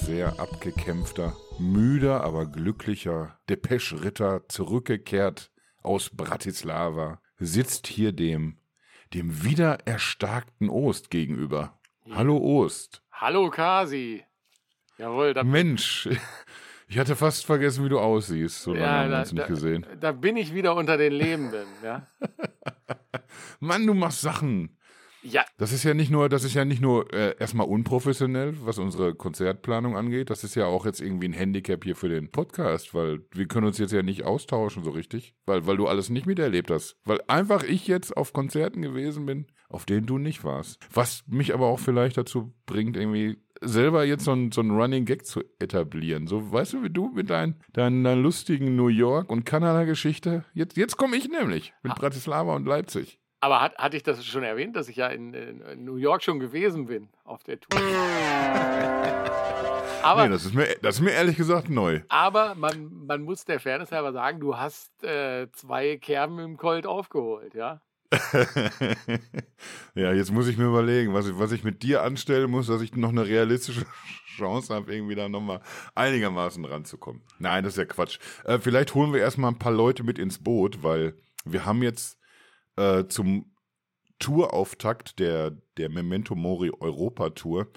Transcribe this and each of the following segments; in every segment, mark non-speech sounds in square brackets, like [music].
sehr, abgekämpfter, müder, aber glücklicher Depeche-Ritter zurückgekehrt aus Bratislava sitzt hier dem, dem wiedererstarkten Ost gegenüber. Ja. Hallo Ost. Hallo Kasi. Jawohl. Da Mensch, ich hatte fast vergessen, wie du aussiehst. So lange ja, haben wir uns nicht gesehen. Da bin ich wieder unter den Lebenden, ja. [laughs] Mann, du machst Sachen. Ja. Das ist ja nicht nur, das ist ja nicht nur äh, erstmal unprofessionell, was unsere Konzertplanung angeht. Das ist ja auch jetzt irgendwie ein Handicap hier für den Podcast, weil wir können uns jetzt ja nicht austauschen so richtig, weil, weil du alles nicht miterlebt hast. Weil einfach ich jetzt auf Konzerten gewesen bin, auf denen du nicht warst. Was mich aber auch vielleicht dazu bringt, irgendwie selber jetzt so ein, so ein Running Gag zu etablieren. So, weißt du, wie du mit dein, deiner lustigen New York- und Kanada-Geschichte? Jetzt, jetzt komme ich nämlich mit Bratislava und Leipzig. Aber hat, hatte ich das schon erwähnt, dass ich ja in, in New York schon gewesen bin auf der Tour? [laughs] aber, nee, das ist, mir, das ist mir ehrlich gesagt neu. Aber man, man muss der Fairness halber sagen, du hast äh, zwei Kerben im Colt aufgeholt, ja? [laughs] ja, jetzt muss ich mir überlegen, was ich, was ich mit dir anstellen muss, dass ich noch eine realistische [laughs] Chance habe, irgendwie da nochmal einigermaßen ranzukommen. Nein, das ist ja Quatsch. Äh, vielleicht holen wir erstmal ein paar Leute mit ins Boot, weil wir haben jetzt äh, zum Tourauftakt der, der Memento Mori Europa Tour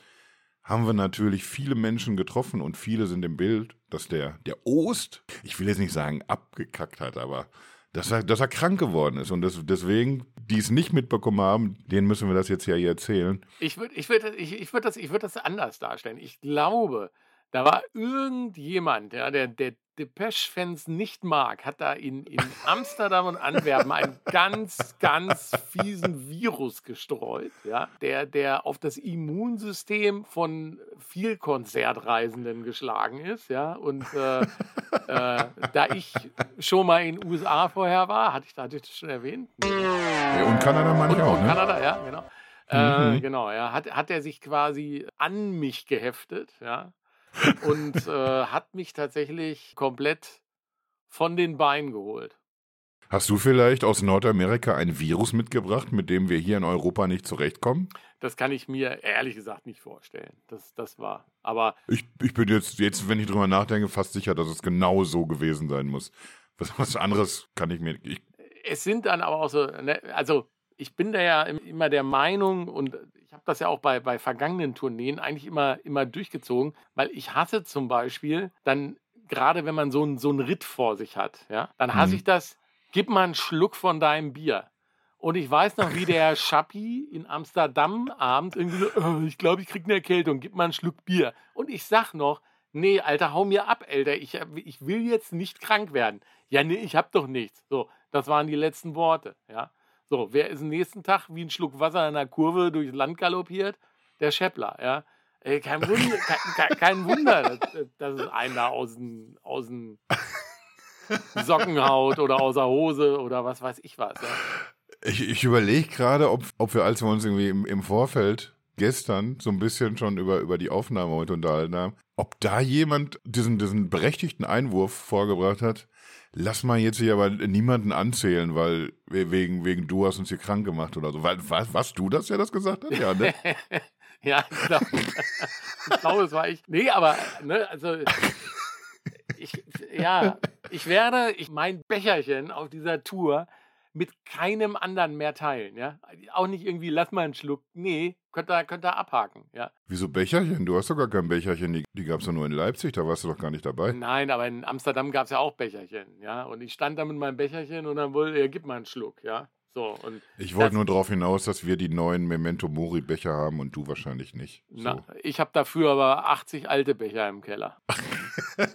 haben wir natürlich viele Menschen getroffen und viele sind im Bild, dass der, der Ost, ich will jetzt nicht sagen abgekackt hat, aber dass er, dass er krank geworden ist. Und das, deswegen, die es nicht mitbekommen haben, denen müssen wir das jetzt ja hier erzählen. Ich würde ich würd, ich, ich würd das, würd das anders darstellen. Ich glaube, da war irgendjemand, ja, der, der Depeche-Fans nicht mag, hat da in, in Amsterdam und Antwerpen einen ganz, ganz fiesen Virus gestreut, ja, der, der auf das Immunsystem von viel Konzertreisenden geschlagen ist, ja. Und äh, äh, da ich schon mal in den USA vorher war, hatte ich, hatte ich das schon erwähnt. Ja, und Kanada meine ich auch, ne? Kanada, ja, genau. Äh, mhm. Äh, genau, ja, hat, hat er sich quasi an mich geheftet, ja und äh, hat mich tatsächlich komplett von den Beinen geholt. Hast du vielleicht aus Nordamerika ein Virus mitgebracht, mit dem wir hier in Europa nicht zurechtkommen? Das kann ich mir ehrlich gesagt nicht vorstellen. Das, das war. Aber. Ich, ich bin jetzt, jetzt, wenn ich drüber nachdenke, fast sicher, dass es genau so gewesen sein muss. Was, was anderes kann ich mir. Ich es sind dann aber auch so, ne, also ich bin da ja immer der Meinung und ich habe das ja auch bei, bei vergangenen Tourneen eigentlich immer, immer durchgezogen, weil ich hasse zum Beispiel dann, gerade wenn man so, ein, so einen Ritt vor sich hat, ja, dann hasse mhm. ich das, gib mal einen Schluck von deinem Bier. Und ich weiß noch, wie der [laughs] Schappi in Amsterdam abends irgendwie so, oh, ich glaube, ich kriege eine Erkältung, gib mal einen Schluck Bier. Und ich sag noch, nee, Alter, hau mir ab, Alter, ich, ich will jetzt nicht krank werden. Ja, nee, ich hab doch nichts. So, das waren die letzten Worte, ja. So, wer ist am nächsten Tag wie ein Schluck Wasser in einer Kurve durchs Land galoppiert? Der Scheppler, ja. Ey, kein Wunder, [laughs] kein, kein Wunder dass, dass es einen da aus den, aus den Socken haut oder aus der Hose oder was weiß ich was. Ja. Ich, ich überlege gerade, ob, ob wir, als wir uns irgendwie im, im Vorfeld gestern so ein bisschen schon über, über die Aufnahme heute unterhalten haben, ob da jemand diesen, diesen berechtigten Einwurf vorgebracht hat, lass mal jetzt hier aber niemanden anzählen, weil wegen, wegen du hast uns hier krank gemacht oder so. Was, was, was du das ja das gesagt hast? Ja, ne? [laughs] ja, ich glaube, [laughs] ich glaube, es war ich. Nee, aber, ne, also, ich, ja, ich werde, ich mein Becherchen auf dieser Tour mit keinem anderen mehr teilen, ja. Auch nicht irgendwie, lass mal einen Schluck. Nee, könnt ihr, könnt ihr abhaken, ja. Wieso Becherchen? Du hast doch gar kein Becherchen. Die, die gab es doch nur in Leipzig, da warst du doch gar nicht dabei. Nein, aber in Amsterdam gab es ja auch Becherchen, ja. Und ich stand da mit meinem Becherchen und dann wollte er, gib mal einen Schluck, ja. So, und ich wollte nur darauf hinaus, dass wir die neuen Memento Mori Becher haben und du wahrscheinlich nicht. So. Na, ich habe dafür aber 80 alte Becher im Keller. [laughs]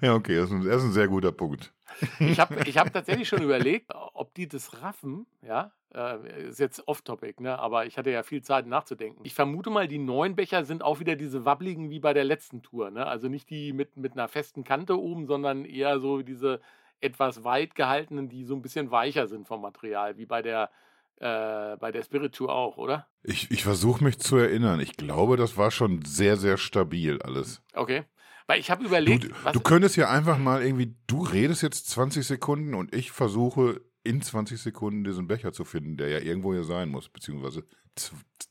ja, okay, das ist, ein, das ist ein sehr guter Punkt. Ich habe ich hab tatsächlich schon überlegt, ob die das raffen, ja. Äh, ist jetzt off-topic, ne? aber ich hatte ja viel Zeit nachzudenken. Ich vermute mal, die neuen Becher sind auch wieder diese wabbligen wie bei der letzten Tour. Ne? Also nicht die mit, mit einer festen Kante oben, sondern eher so diese etwas weit gehaltenen, die so ein bisschen weicher sind vom Material, wie bei der, äh, bei der Spirit Tour auch, oder? Ich, ich versuche mich zu erinnern. Ich glaube, das war schon sehr, sehr stabil alles. Okay. Weil ich habe überlegt. Du, du könntest ja einfach mal irgendwie, du redest jetzt 20 Sekunden und ich versuche in 20 Sekunden diesen Becher zu finden, der ja irgendwo hier sein muss, beziehungsweise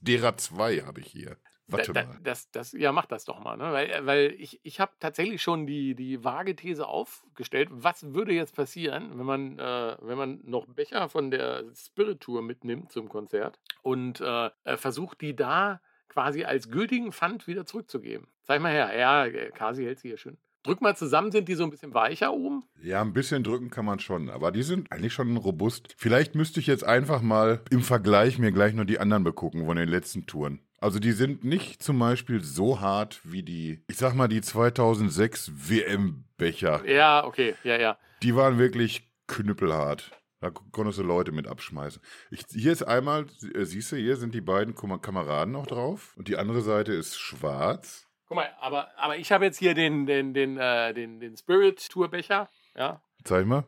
derer zwei habe ich hier. Warte da, mal. Das, das, ja, mach das doch mal. Ne? Weil, weil ich, ich habe tatsächlich schon die, die vage These aufgestellt. Was würde jetzt passieren, wenn man, äh, wenn man noch Becher von der Spirit Tour mitnimmt zum Konzert und äh, äh versucht, die da quasi als gültigen Pfand wieder zurückzugeben? Zeig mal her. Ja, äh, Kasi hält sie hier schön. Drück mal zusammen, sind die so ein bisschen weicher oben? Ja, ein bisschen drücken kann man schon, aber die sind eigentlich schon robust. Vielleicht müsste ich jetzt einfach mal im Vergleich mir gleich nur die anderen begucken von den letzten Touren. Also die sind nicht zum Beispiel so hart wie die, ich sag mal, die 2006 WM-Becher. Ja, okay, ja, ja. Die waren wirklich knüppelhart. Da konntest du Leute mit abschmeißen. Ich, hier ist einmal, äh, siehst du, hier sind die beiden Kameraden noch drauf und die andere Seite ist schwarz. Guck mal, aber, aber ich habe jetzt hier den, den, den, äh, den, den Spirit Tour Becher. Ja. Zeig mal.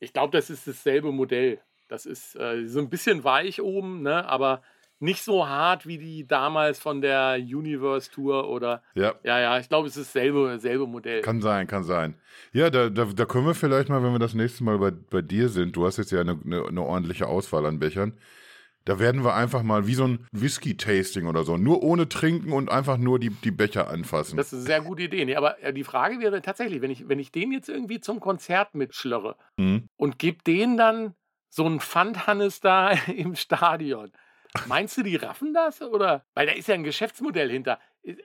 Ich glaube, das ist dasselbe Modell. Das ist äh, so ein bisschen weich oben, ne? aber nicht so hart wie die damals von der Universe Tour oder. Ja. Ja, ja, ich glaube, es ist dasselbe, selbe Modell. Kann sein, kann sein. Ja, da, da, da können wir vielleicht mal, wenn wir das nächste Mal bei, bei dir sind, du hast jetzt ja eine, eine, eine ordentliche Auswahl an Bechern, da werden wir einfach mal wie so ein Whisky-Tasting oder so, nur ohne Trinken und einfach nur die, die Becher anfassen. Das ist eine sehr gute Idee. Nee, aber äh, die Frage wäre tatsächlich, wenn ich, wenn ich den jetzt irgendwie zum Konzert mitschlörre Mhm. und gebe den dann so einen Pfandhannes da [laughs] im Stadion. Meinst du, die raffen das? Oder? Weil da ist ja ein Geschäftsmodell hinter.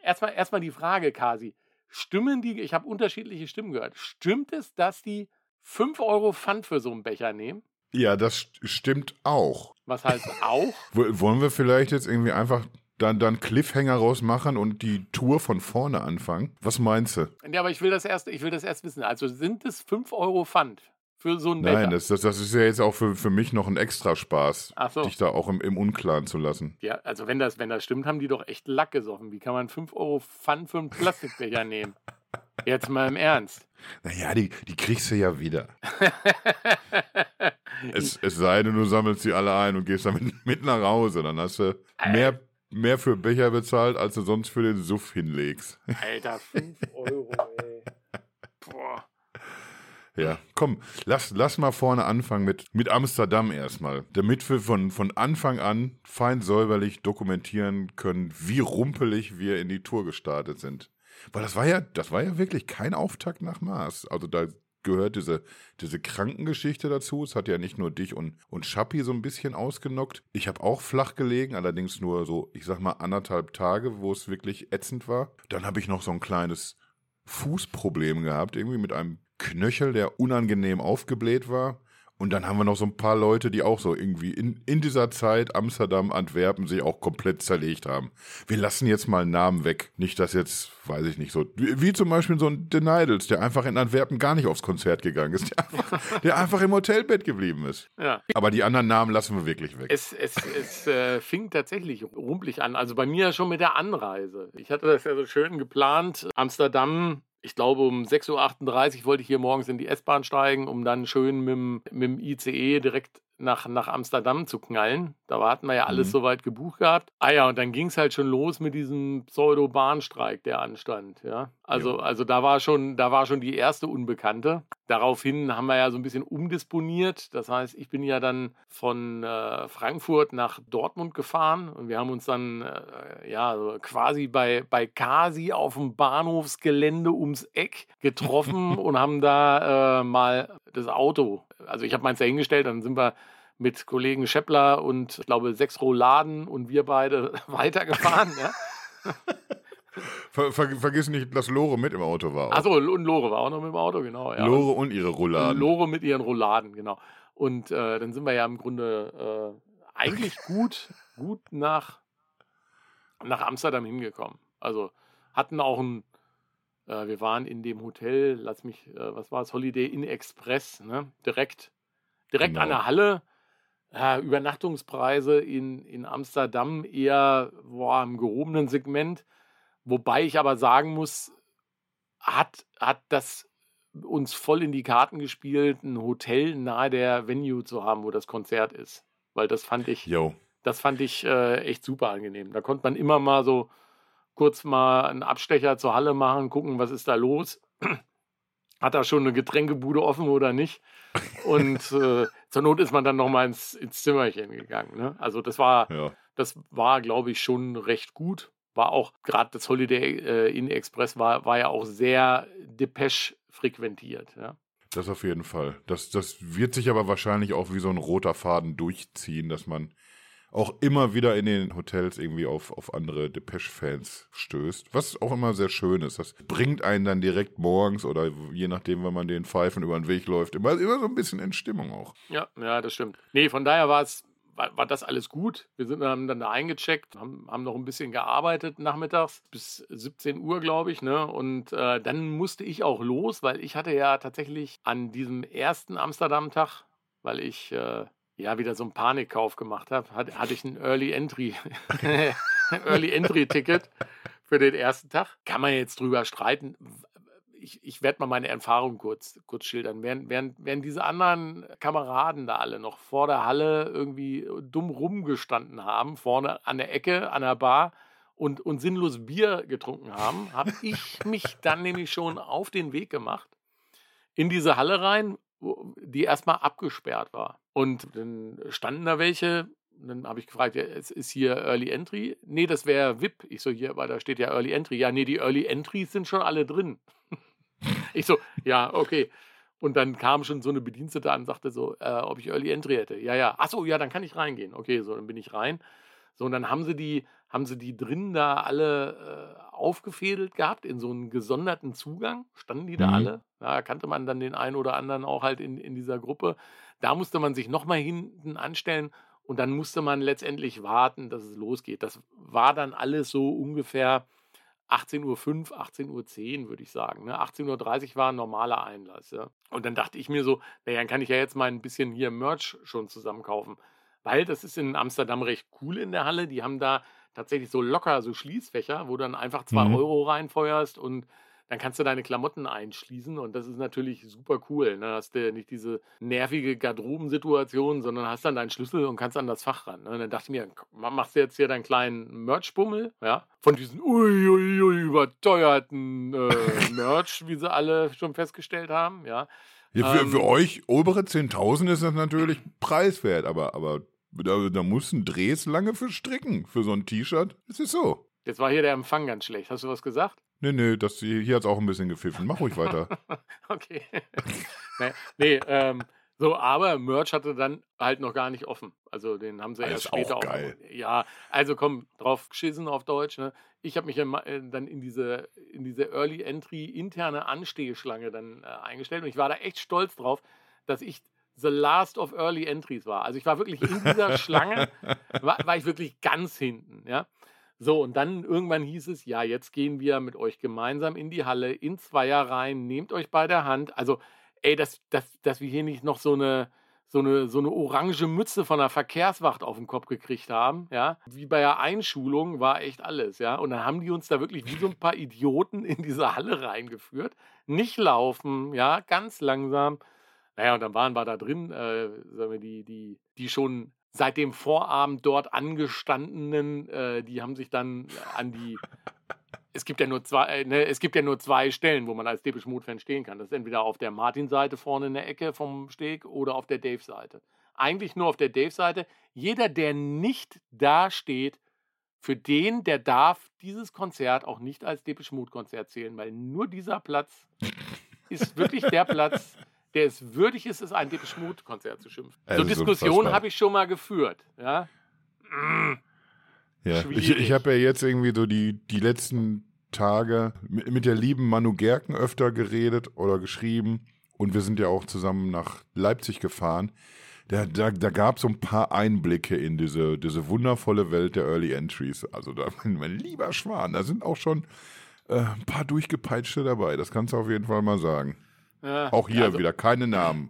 Erstmal, erstmal die Frage, Kasi. Stimmen die, ich habe unterschiedliche Stimmen gehört, stimmt es, dass die 5 Euro Pfand für so einen Becher nehmen? Ja, das st- stimmt auch. Was heißt auch? [laughs] Wollen wir vielleicht jetzt irgendwie einfach dann, dann Cliffhanger rausmachen und die Tour von vorne anfangen? Was meinst du? Ja, aber ich will das erst, ich will das erst wissen. Also sind es 5 Euro Pfand für so Becher? Nein, das, das, das ist ja jetzt auch für, für mich noch ein extra Spaß, so. dich da auch im, im Unklaren zu lassen. Ja, also wenn das, wenn das stimmt, haben die doch echt Lack gesoffen. Wie kann man 5 Euro Pfand für einen Plastikbecher [laughs] nehmen? Jetzt mal im Ernst. Naja, die, die kriegst du ja wieder. [laughs] Es, es sei denn, du sammelst sie alle ein und gehst damit [laughs] mit nach Hause. Dann hast du mehr, mehr für Becher bezahlt, als du sonst für den Suff hinlegst. Alter, 5 Euro. Ja, komm, lass, lass mal vorne anfangen mit, mit Amsterdam erstmal, damit wir von, von Anfang an fein säuberlich dokumentieren können, wie rumpelig wir in die Tour gestartet sind. Weil das war ja, das war ja wirklich kein Auftakt nach Mars. Also da gehört diese, diese Krankengeschichte dazu. Es hat ja nicht nur dich und, und Schappi so ein bisschen ausgenockt. Ich habe auch flach gelegen, allerdings nur so, ich sag mal, anderthalb Tage, wo es wirklich ätzend war. Dann habe ich noch so ein kleines Fußproblem gehabt, irgendwie mit einem Knöchel, der unangenehm aufgebläht war. Und dann haben wir noch so ein paar Leute, die auch so irgendwie in, in dieser Zeit Amsterdam, Antwerpen sich auch komplett zerlegt haben. Wir lassen jetzt mal Namen weg. Nicht, dass jetzt, weiß ich nicht, so, wie, wie zum Beispiel so ein Den Idols, der einfach in Antwerpen gar nicht aufs Konzert gegangen ist, der einfach, [laughs] der einfach im Hotelbett geblieben ist. Ja. Aber die anderen Namen lassen wir wirklich weg. Es, es, es äh, fing tatsächlich rumpelig an. Also bei mir schon mit der Anreise. Ich hatte das ja so schön geplant. Amsterdam, ich glaube um 6.38 Uhr wollte ich hier morgens in die S-Bahn steigen, um dann schön mit, dem- mit dem ICE direkt nach, nach Amsterdam zu knallen. Da hatten wir ja alles Mhm. soweit gebucht gehabt. Ah ja, und dann ging es halt schon los mit diesem Pseudo-Bahnstreik, der anstand. Ja? Also, Jo. also da war schon, da war schon die erste Unbekannte. Daraufhin haben wir ja so ein bisschen umdisponiert. Das heißt, ich bin ja dann von äh, Frankfurt nach Dortmund gefahren und wir haben uns dann äh, ja quasi bei, bei Kasi auf dem Bahnhofsgelände ums Eck getroffen [laughs] und haben da äh, mal das Auto, also ich habe meins da hingestellt, dann sind wir mit Kollegen Scheppler und ich glaube sechs Rouladen und wir beide [laughs] weitergefahren. ja. [laughs] Ver, ver, vergiss nicht, dass Lore mit im Auto war. Achso, und Lore war auch noch mit dem Auto, genau. Ja. Lore und ihre Rouladen. Lore mit ihren Rouladen, genau. Und äh, dann sind wir ja im Grunde äh, eigentlich [laughs] gut, gut nach, nach Amsterdam hingekommen. Also hatten auch ein, äh, wir waren in dem Hotel, lass mich, äh, was war es, Holiday Inn Express, ne? direkt, direkt an Genau. der Halle. Ja, Übernachtungspreise in, in Amsterdam eher boah, im gehobenen Segment. Wobei ich aber sagen muss, hat, hat das uns voll in die Karten gespielt, ein Hotel nahe der Venue zu haben, wo das Konzert ist. Weil das fand ich, Jo. das fand ich äh, echt super angenehm. Da konnte man immer mal so kurz mal einen Abstecher zur Halle machen, gucken, was ist da los. [clears throat] Hat da schon eine Getränkebude offen oder nicht? Und äh, zur Not ist man dann noch mal ins, ins Zimmerchen gegangen. Ne? Also das war, Ja. das war, glaube ich, schon recht gut. war auch, gerade das Holiday äh, Inn Express war, war ja auch sehr Depeche frequentiert. Ja. Das auf jeden Fall. Das, das wird sich aber wahrscheinlich auch wie so ein roter Faden durchziehen, dass man auch immer wieder in den Hotels irgendwie auf, auf andere Depeche-Fans stößt. Was auch immer sehr schön ist. Das bringt einen dann direkt morgens oder je nachdem, wenn man den Pfeifen über den Weg läuft, immer, immer so ein bisschen in Stimmung auch. Ja, ja, das stimmt. Nee, von daher war es war, war, das alles gut. Wir sind dann, dann da eingecheckt, haben, haben noch ein bisschen gearbeitet nachmittags bis 17 Uhr, glaube ich. Ne? Und äh, dann musste ich auch los, weil ich hatte ja tatsächlich an diesem ersten Amsterdam-Tag, weil ich äh, ja wieder so einen Panikkauf gemacht habe, hatte, hatte ich ein Early Entry, [laughs] [laughs] Early Entry Ticket für den ersten Tag. Kann man jetzt drüber streiten. Ich, ich werde mal meine Erfahrung kurz, kurz schildern. Während, während, während diese anderen Kameraden da alle noch vor der Halle irgendwie dumm rumgestanden haben, vorne an der Ecke, an der Bar und, und sinnlos Bier getrunken haben, habe ich mich dann nämlich schon auf den Weg gemacht in diese Halle rein, die erstmal abgesperrt war. Und dann standen da welche. Dann habe ich gefragt, ja, es ist hier Early Entry? Nee, das wäre VIP. Ich so, hier, weil da steht ja Early Entry. Ja, nee, die Early Entries sind schon alle drin. [laughs] ich so, ja, okay. Und dann kam schon so eine Bedienstete an und sagte so, äh, ob ich Early Entry hätte. Ja, ja. Achso, ja, dann kann ich reingehen. Okay, so, dann bin ich rein. So, und dann haben sie die, haben sie die drin da alle äh, aufgefädelt gehabt in so einen gesonderten Zugang. Standen die da mhm. alle? Da kannte man dann den einen oder anderen auch halt in, in dieser Gruppe. Da musste man sich nochmal hinten anstellen und dann musste man letztendlich warten, dass es losgeht. Das war dann alles so ungefähr 18.05 Uhr, 18.10 Uhr, würde ich sagen. Ne? 18.30 Uhr war ein normaler Einlass. Ja? Und dann dachte ich mir so, naja, dann kann ich ja jetzt mal ein bisschen hier Merch schon zusammen kaufen. Weil das ist in Amsterdam recht cool in der Halle. Die haben da tatsächlich so locker so Schließfächer, wo du dann einfach zwei mhm. Euro reinfeuerst und dann kannst du deine Klamotten einschließen und das ist natürlich super cool. Ne? Hast du nicht diese nervige Garderobensituation, sondern hast dann deinen Schlüssel und kannst an das Fach ran. Ne? Und dann dachte ich mir, machst du jetzt hier deinen kleinen Merch-Bummel, ja, von diesen uiuiui ui, überteuerten äh, [laughs] Merch, wie sie alle schon festgestellt haben, ja. ja für, ähm, für euch obere 10.000 ist das natürlich preiswert, aber, aber da, da muss ein Drehs lange für stricken, für so ein T-Shirt. Es ist so. Jetzt war hier der Empfang ganz schlecht. Hast du was gesagt? Nee, nee, das, hier hat es auch ein bisschen gepfiffen. Mach ruhig weiter. [laughs] okay. [laughs] nee, nee ähm, so, aber Merch hatte dann halt noch gar nicht offen. Also den haben sie erst später auch geil. Ja, also komm, drauf geschissen auf Deutsch. Ne? Ich habe mich ja äh, dann in diese, in diese Early Entry interne Anstehschlange dann äh, eingestellt und ich war da echt stolz drauf, dass ich The Last of Early Entries war. Also ich war wirklich in dieser [laughs] Schlange, war, war, ich wirklich ganz hinten, ja. So, und dann irgendwann hieß es, ja, jetzt gehen wir mit euch gemeinsam in die Halle, in Zweier rein, nehmt euch bei der Hand. Also, ey, dass, dass, dass wir hier nicht noch so eine, so eine, so eine orange Mütze von der Verkehrswacht auf den Kopf gekriegt haben, ja, wie bei der Einschulung war echt alles, ja. Und dann haben die uns da wirklich wie so ein paar Idioten in diese Halle reingeführt. Nicht laufen, ja, ganz langsam. Naja, und dann waren wir da drin, äh, sagen wir, die, die, die schon seit dem Vorabend dort angestandenen, äh, die haben sich dann an die. Es gibt ja nur zwei, äh, ne, es gibt ja nur zwei Stellen, wo man als Depeche Mode Fan stehen kann. Das ist entweder auf der Martin-Seite vorne in der Ecke vom Steg oder auf der Dave-Seite. Eigentlich nur auf der Dave-Seite. Jeder, der nicht da steht, für den, der darf dieses Konzert auch nicht als Depeche Mode Konzert zählen, weil nur dieser Platz ist wirklich der Platz, der es würdig ist, ist ein Depeche Mode Konzert zu schimpfen. Also so Diskussionen habe ich schon mal geführt. Ja, mm, ja. ich, ich habe ja jetzt irgendwie so die, die letzten Tage mit, mit der lieben Manu Gerken öfter geredet oder geschrieben und wir sind ja auch zusammen nach Leipzig gefahren. Da, da, da gab es so ein paar Einblicke in diese, diese wundervolle Welt der Early Entries. Also da, [laughs] mein lieber Schwan, da sind auch schon äh, ein paar durchgepeitschte dabei. Das kannst du auf jeden Fall mal sagen. Ja, Auch hier also, wieder keine Namen.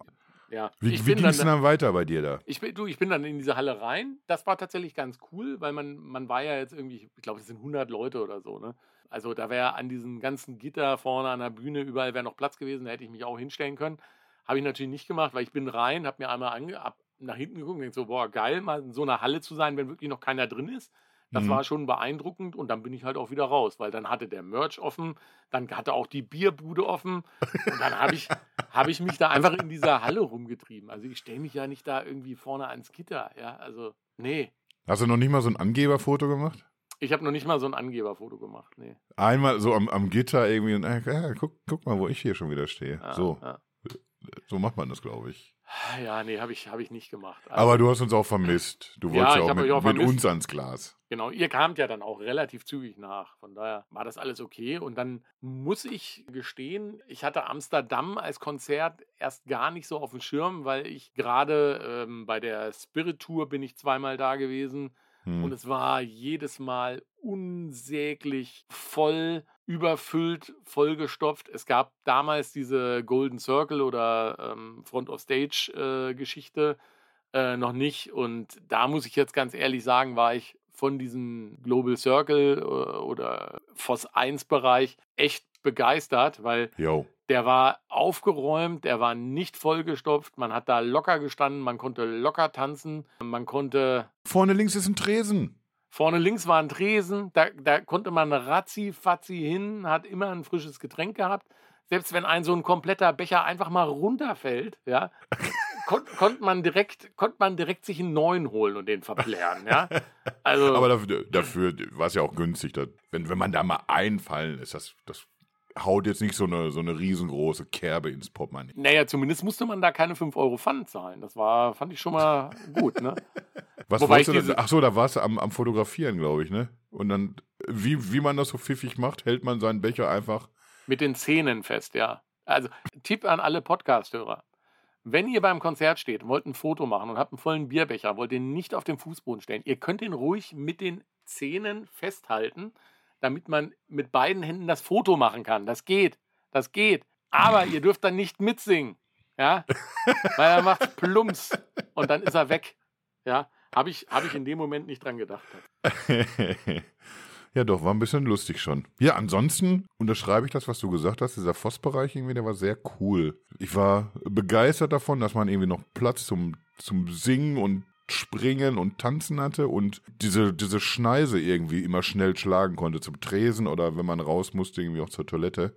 Ja. Wie, wie ging es denn dann weiter bei dir da? Ich bin, du, ich bin dann in diese Halle rein. Das war tatsächlich ganz cool, weil man, man war ja jetzt irgendwie, ich glaube, es sind 100 Leute oder so. Ne? Also da wäre an diesen ganzen Gitter vorne an der Bühne, überall wäre noch Platz gewesen, da hätte ich mich auch hinstellen können. Habe ich natürlich nicht gemacht, weil ich bin rein, habe mir einmal ange, ab, nach hinten geguckt und denke so, boah, geil, mal in so einer Halle zu sein, wenn wirklich noch keiner drin ist. Das mhm. war schon beeindruckend und dann bin ich halt auch wieder raus, weil dann hatte der Merch offen, dann hatte auch die Bierbude offen und dann habe ich, hab ich mich da einfach in dieser Halle rumgetrieben. Also ich stelle mich ja nicht da irgendwie vorne ans Gitter, ja, also nee. Hast du noch nicht mal so ein Angeberfoto gemacht? Ich habe noch nicht mal so ein Angeberfoto gemacht. Nee. Einmal so am, am Gitter irgendwie und äh, guck, guck mal, wo ich hier schon wieder stehe. Ja, so, Ja. so macht man das, glaube ich. Ja, nee, habe ich, hab ich nicht gemacht. Also, Aber du hast uns auch vermisst. Du Ja, wolltest ja, ich auch mit, auch mit uns ans Glas. Genau, ihr kamt ja dann auch relativ zügig nach. Von daher war das alles okay. Und dann muss ich gestehen, ich hatte Amsterdam als Konzert erst gar nicht so auf dem Schirm, weil ich gerade ähm, bei der Spirit Tour bin ich zweimal da gewesen. Hm. Und es war jedes Mal unsäglich voll, überfüllt, vollgestopft. Es gab damals diese Golden Circle oder ähm, Front of Stage äh, Geschichte äh, noch nicht. Und da muss ich jetzt ganz ehrlich sagen, war ich von diesem Global Circle äh, oder FOS 1 Bereich echt begeistert, weil Jo. Der war aufgeräumt, der war nicht vollgestopft, man hat da locker gestanden, man konnte locker tanzen, man konnte Vorne links ist ein Tresen. Vorne links war ein Tresen, da, da konnte man ratzi-fatzi hin, hat immer ein frisches Getränk gehabt. Selbst wenn ein so ein kompletter Becher einfach mal runterfällt, ja, [laughs] kon, konnte man direkt, konnte man direkt sich einen neuen holen und den verplären, ja. Also, [laughs] Aber dafür, dafür war es ja auch günstig. Da, wenn, wenn man da mal einfallen ist, das, das haut jetzt nicht so eine, so eine riesengroße Kerbe ins Portemonnaie. naja, zumindest musste man da keine 5 Euro Pfand zahlen. Das war, fand ich schon mal gut, ne? [laughs] Was Wobei wolltest du ich denn? diese- Ach so, da warst du am, am Fotografieren, glaube ich, ne? Und dann, wie, wie man das so pfiffig macht, hält man seinen Becher einfach. Mit den Zähnen fest, ja. Also, Tipp an alle Podcast-Hörer. Wenn ihr beim Konzert steht und wollt ein Foto machen und habt einen vollen Bierbecher, wollt ihr nicht auf den Fußboden stellen. Ihr könnt ihn ruhig mit den Zähnen festhalten, damit man mit beiden Händen das Foto machen kann. Das geht. Das geht. Aber ihr dürft dann nicht mitsingen. Ja? [laughs] Weil er macht Plumps und dann ist er weg. Ja? Habe ich, hab ich in dem Moment nicht dran gedacht. [laughs] ja, doch, war ein bisschen lustig schon. Ja, ansonsten unterschreibe ich das, was du gesagt hast. Dieser Voss-Bereich irgendwie, der war sehr cool. Ich war begeistert davon, dass man irgendwie noch Platz zum, zum Singen und Springen und Tanzen hatte und diese, diese Schneise irgendwie immer schnell schlagen konnte zum Tresen oder wenn man raus musste, irgendwie auch zur Toilette.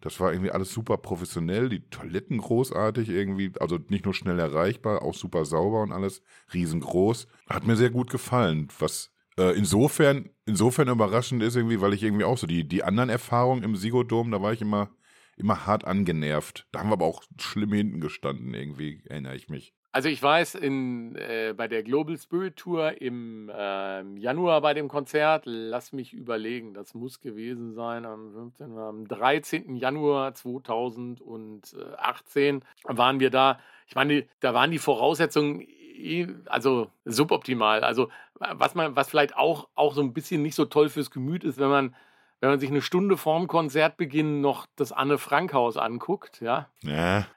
Das war irgendwie alles super professionell, die Toiletten großartig irgendwie, also nicht nur schnell erreichbar, auch super sauber und alles, riesengroß. Hat mir sehr gut gefallen, was äh, insofern, insofern überraschend ist irgendwie, weil ich irgendwie auch so die, die anderen Erfahrungen im Sigodom, da war ich immer, immer hart angenervt. Da haben wir aber auch schlimm hinten gestanden irgendwie, erinnere ich mich. Also ich weiß, in, äh, bei der Global Spirit Tour im ähm, Januar bei dem Konzert, lass mich überlegen, das muss gewesen sein am 15., am 13. Januar 2018 waren wir da. Ich meine, da waren die Voraussetzungen also suboptimal. Also was man, was vielleicht auch, auch so ein bisschen nicht so toll fürs Gemüt ist, wenn man wenn man sich eine Stunde vorm Konzertbeginn noch das Anne-Frank-Haus anguckt, ja,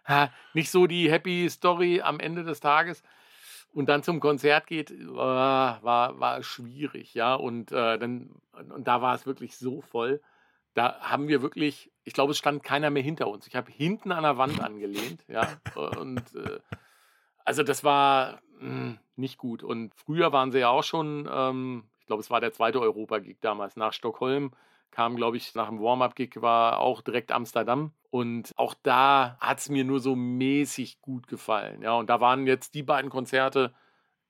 Ja, nicht so die Happy Story am Ende des Tages und dann zum Konzert geht, äh, war, war schwierig, ja. Und äh, dann, und da war es wirklich so voll. Da haben wir wirklich, ich glaube, es stand keiner mehr hinter uns. Ich habe hinten an der Wand angelehnt, ja. Und äh, also das war mh, nicht gut. Und früher waren sie ja auch schon, ähm, ich glaube, es war der zweite Europa-Gig damals nach Stockholm kam, glaube ich, nach dem Warm-Up-Gig war auch direkt Amsterdam. Und auch da hat es mir nur so mäßig gut gefallen. Ja, und da waren jetzt die beiden Konzerte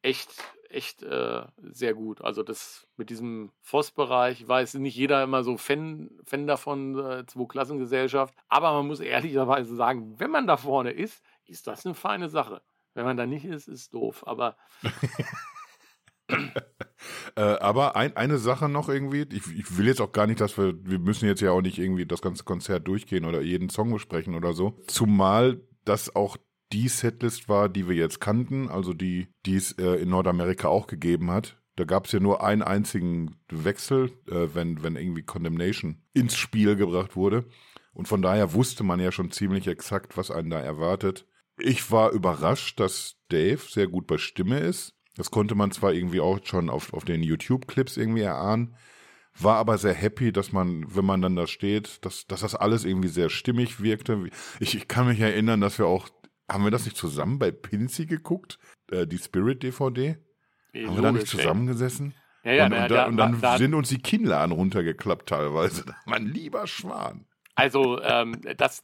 echt, echt äh, sehr gut. Also das mit diesem Voss-Bereich, ich weiß nicht jeder immer so Fan, Fan davon, äh, Zwei-Klassengesellschaft. Aber man muss ehrlicherweise sagen, wenn man da vorne ist, ist das eine feine Sache. Wenn man da nicht ist, ist doof. Aber [laughs] Äh, aber ein, eine Sache noch irgendwie, ich, ich will jetzt auch gar nicht, dass wir, wir müssen jetzt ja auch nicht irgendwie das ganze Konzert durchgehen oder jeden Song besprechen oder so. Zumal das auch die Setlist war, die wir jetzt kannten, also die, die es äh, in Nordamerika auch gegeben hat. Da gab es ja nur einen einzigen Wechsel, äh, wenn, wenn irgendwie Condemnation ins Spiel gebracht wurde. Und von daher wusste man ja schon ziemlich exakt, was einen da erwartet. Ich war überrascht, dass Dave sehr gut bei Stimme ist. Das konnte man zwar irgendwie auch schon auf, auf den YouTube-Clips irgendwie erahnen, war aber sehr happy, dass man, wenn man dann da steht, dass, dass das alles irgendwie sehr stimmig wirkte. Ich, ich kann mich erinnern, dass wir auch, haben wir das nicht zusammen bei Pinzi geguckt? Äh, die Spirit-DVD? Haben wir da nicht zusammengesessen? Ja, ja, und, na, und, da, da- und dann da- sind uns die Kinnladen runtergeklappt teilweise. [laughs] Mein lieber Schwan. Also, ähm, das,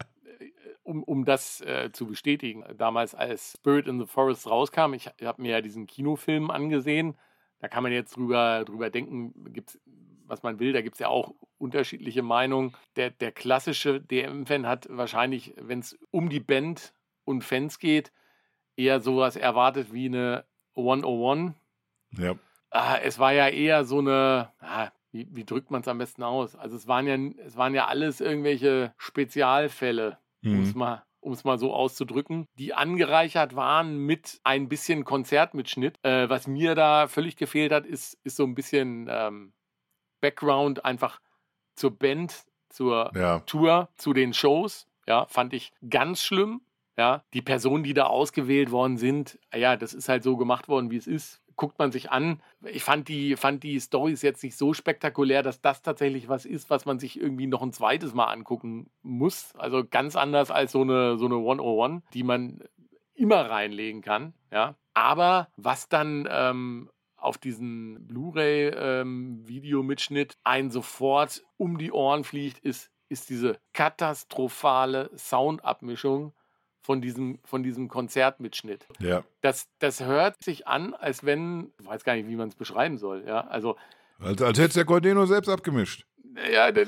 um, um das äh, zu bestätigen, damals als Spirit in the Forest rauskam, ich habe mir ja diesen Kinofilm angesehen, da kann man jetzt drüber, drüber denken, gibt's, was man will. Da gibt es ja auch unterschiedliche Meinungen. Der, der klassische DM-Fan hat wahrscheinlich, wenn es um die Band und Fans geht, eher sowas erwartet wie eine 101. Ja. Ah, es war ja eher so eine, ah, wie, wie, drückt man es am besten aus? Also es waren ja, es waren ja alles irgendwelche Spezialfälle, mhm. um es mal um es mal so auszudrücken, die angereichert waren mit ein bisschen Konzertmitschnitt. Äh, was mir da völlig gefehlt hat, ist, ist so ein bisschen ähm, Background einfach zur Band, zur ja. Tour, zu den Shows. Ja, fand ich ganz schlimm. Ja, die Personen, die da ausgewählt worden sind, ja, das ist halt so gemacht worden, wie es ist guckt man sich an. Ich fand die, fand die Storys jetzt nicht so spektakulär, dass das tatsächlich was ist, was man sich irgendwie noch ein zweites Mal angucken muss. Also ganz anders als so eine, so eine 101, die man immer reinlegen kann. Ja. Aber was dann ähm, auf diesen Blu-ray-Videomitschnitt ähm, einen sofort um die Ohren fliegt, ist, ist diese katastrophale Soundabmischung von diesem, von diesem Konzertmitschnitt. Ja. Das, das hört sich an, als wenn, ich weiß gar nicht, wie man es beschreiben soll, ja, also. Als, als hätte der Gordeno selbst abgemischt. Ja, der,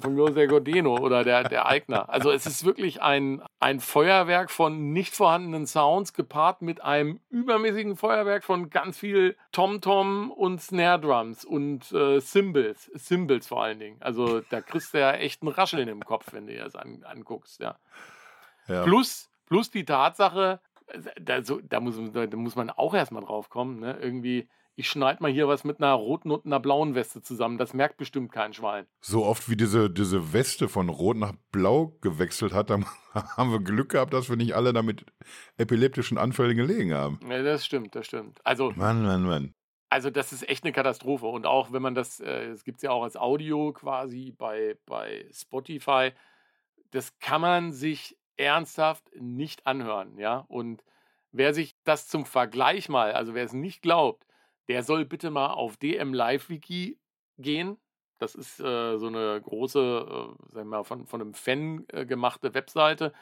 von mir der Gordeno oder der, der Eigner. Also es ist wirklich ein, ein Feuerwerk von nicht vorhandenen Sounds gepaart mit einem übermäßigen Feuerwerk von ganz viel Tom-Tom und Snare-Drums und äh, Cymbals, Cymbals vor allen Dingen. Also da kriegst du ja echt ein Rascheln im Kopf, wenn du dir das an, anguckst, ja. Ja. Plus, plus die Tatsache, da, so, da, muss, da muss man auch erstmal drauf kommen, ne? irgendwie, ich schneide mal hier was mit einer roten und einer blauen Weste zusammen. Das merkt bestimmt kein Schwein. So oft wie diese, diese Weste von rot nach blau gewechselt hat, dann [laughs] haben wir Glück gehabt, dass wir nicht alle damit epileptischen Anfällen gelegen haben. Ja, das stimmt, das stimmt. Also, Mann, Mann, Mann. Also das ist echt eine Katastrophe. Und auch wenn man das, äh, es gibt es ja auch als Audio quasi bei, bei Spotify, das kann man sich ernsthaft nicht anhören, ja. Und wer sich das zum Vergleich mal, also wer es nicht glaubt, der soll bitte mal auf DM Live Wiki gehen. Das ist äh, so eine große, äh, sagen wir mal, von, von einem Fan äh, gemachte Webseite,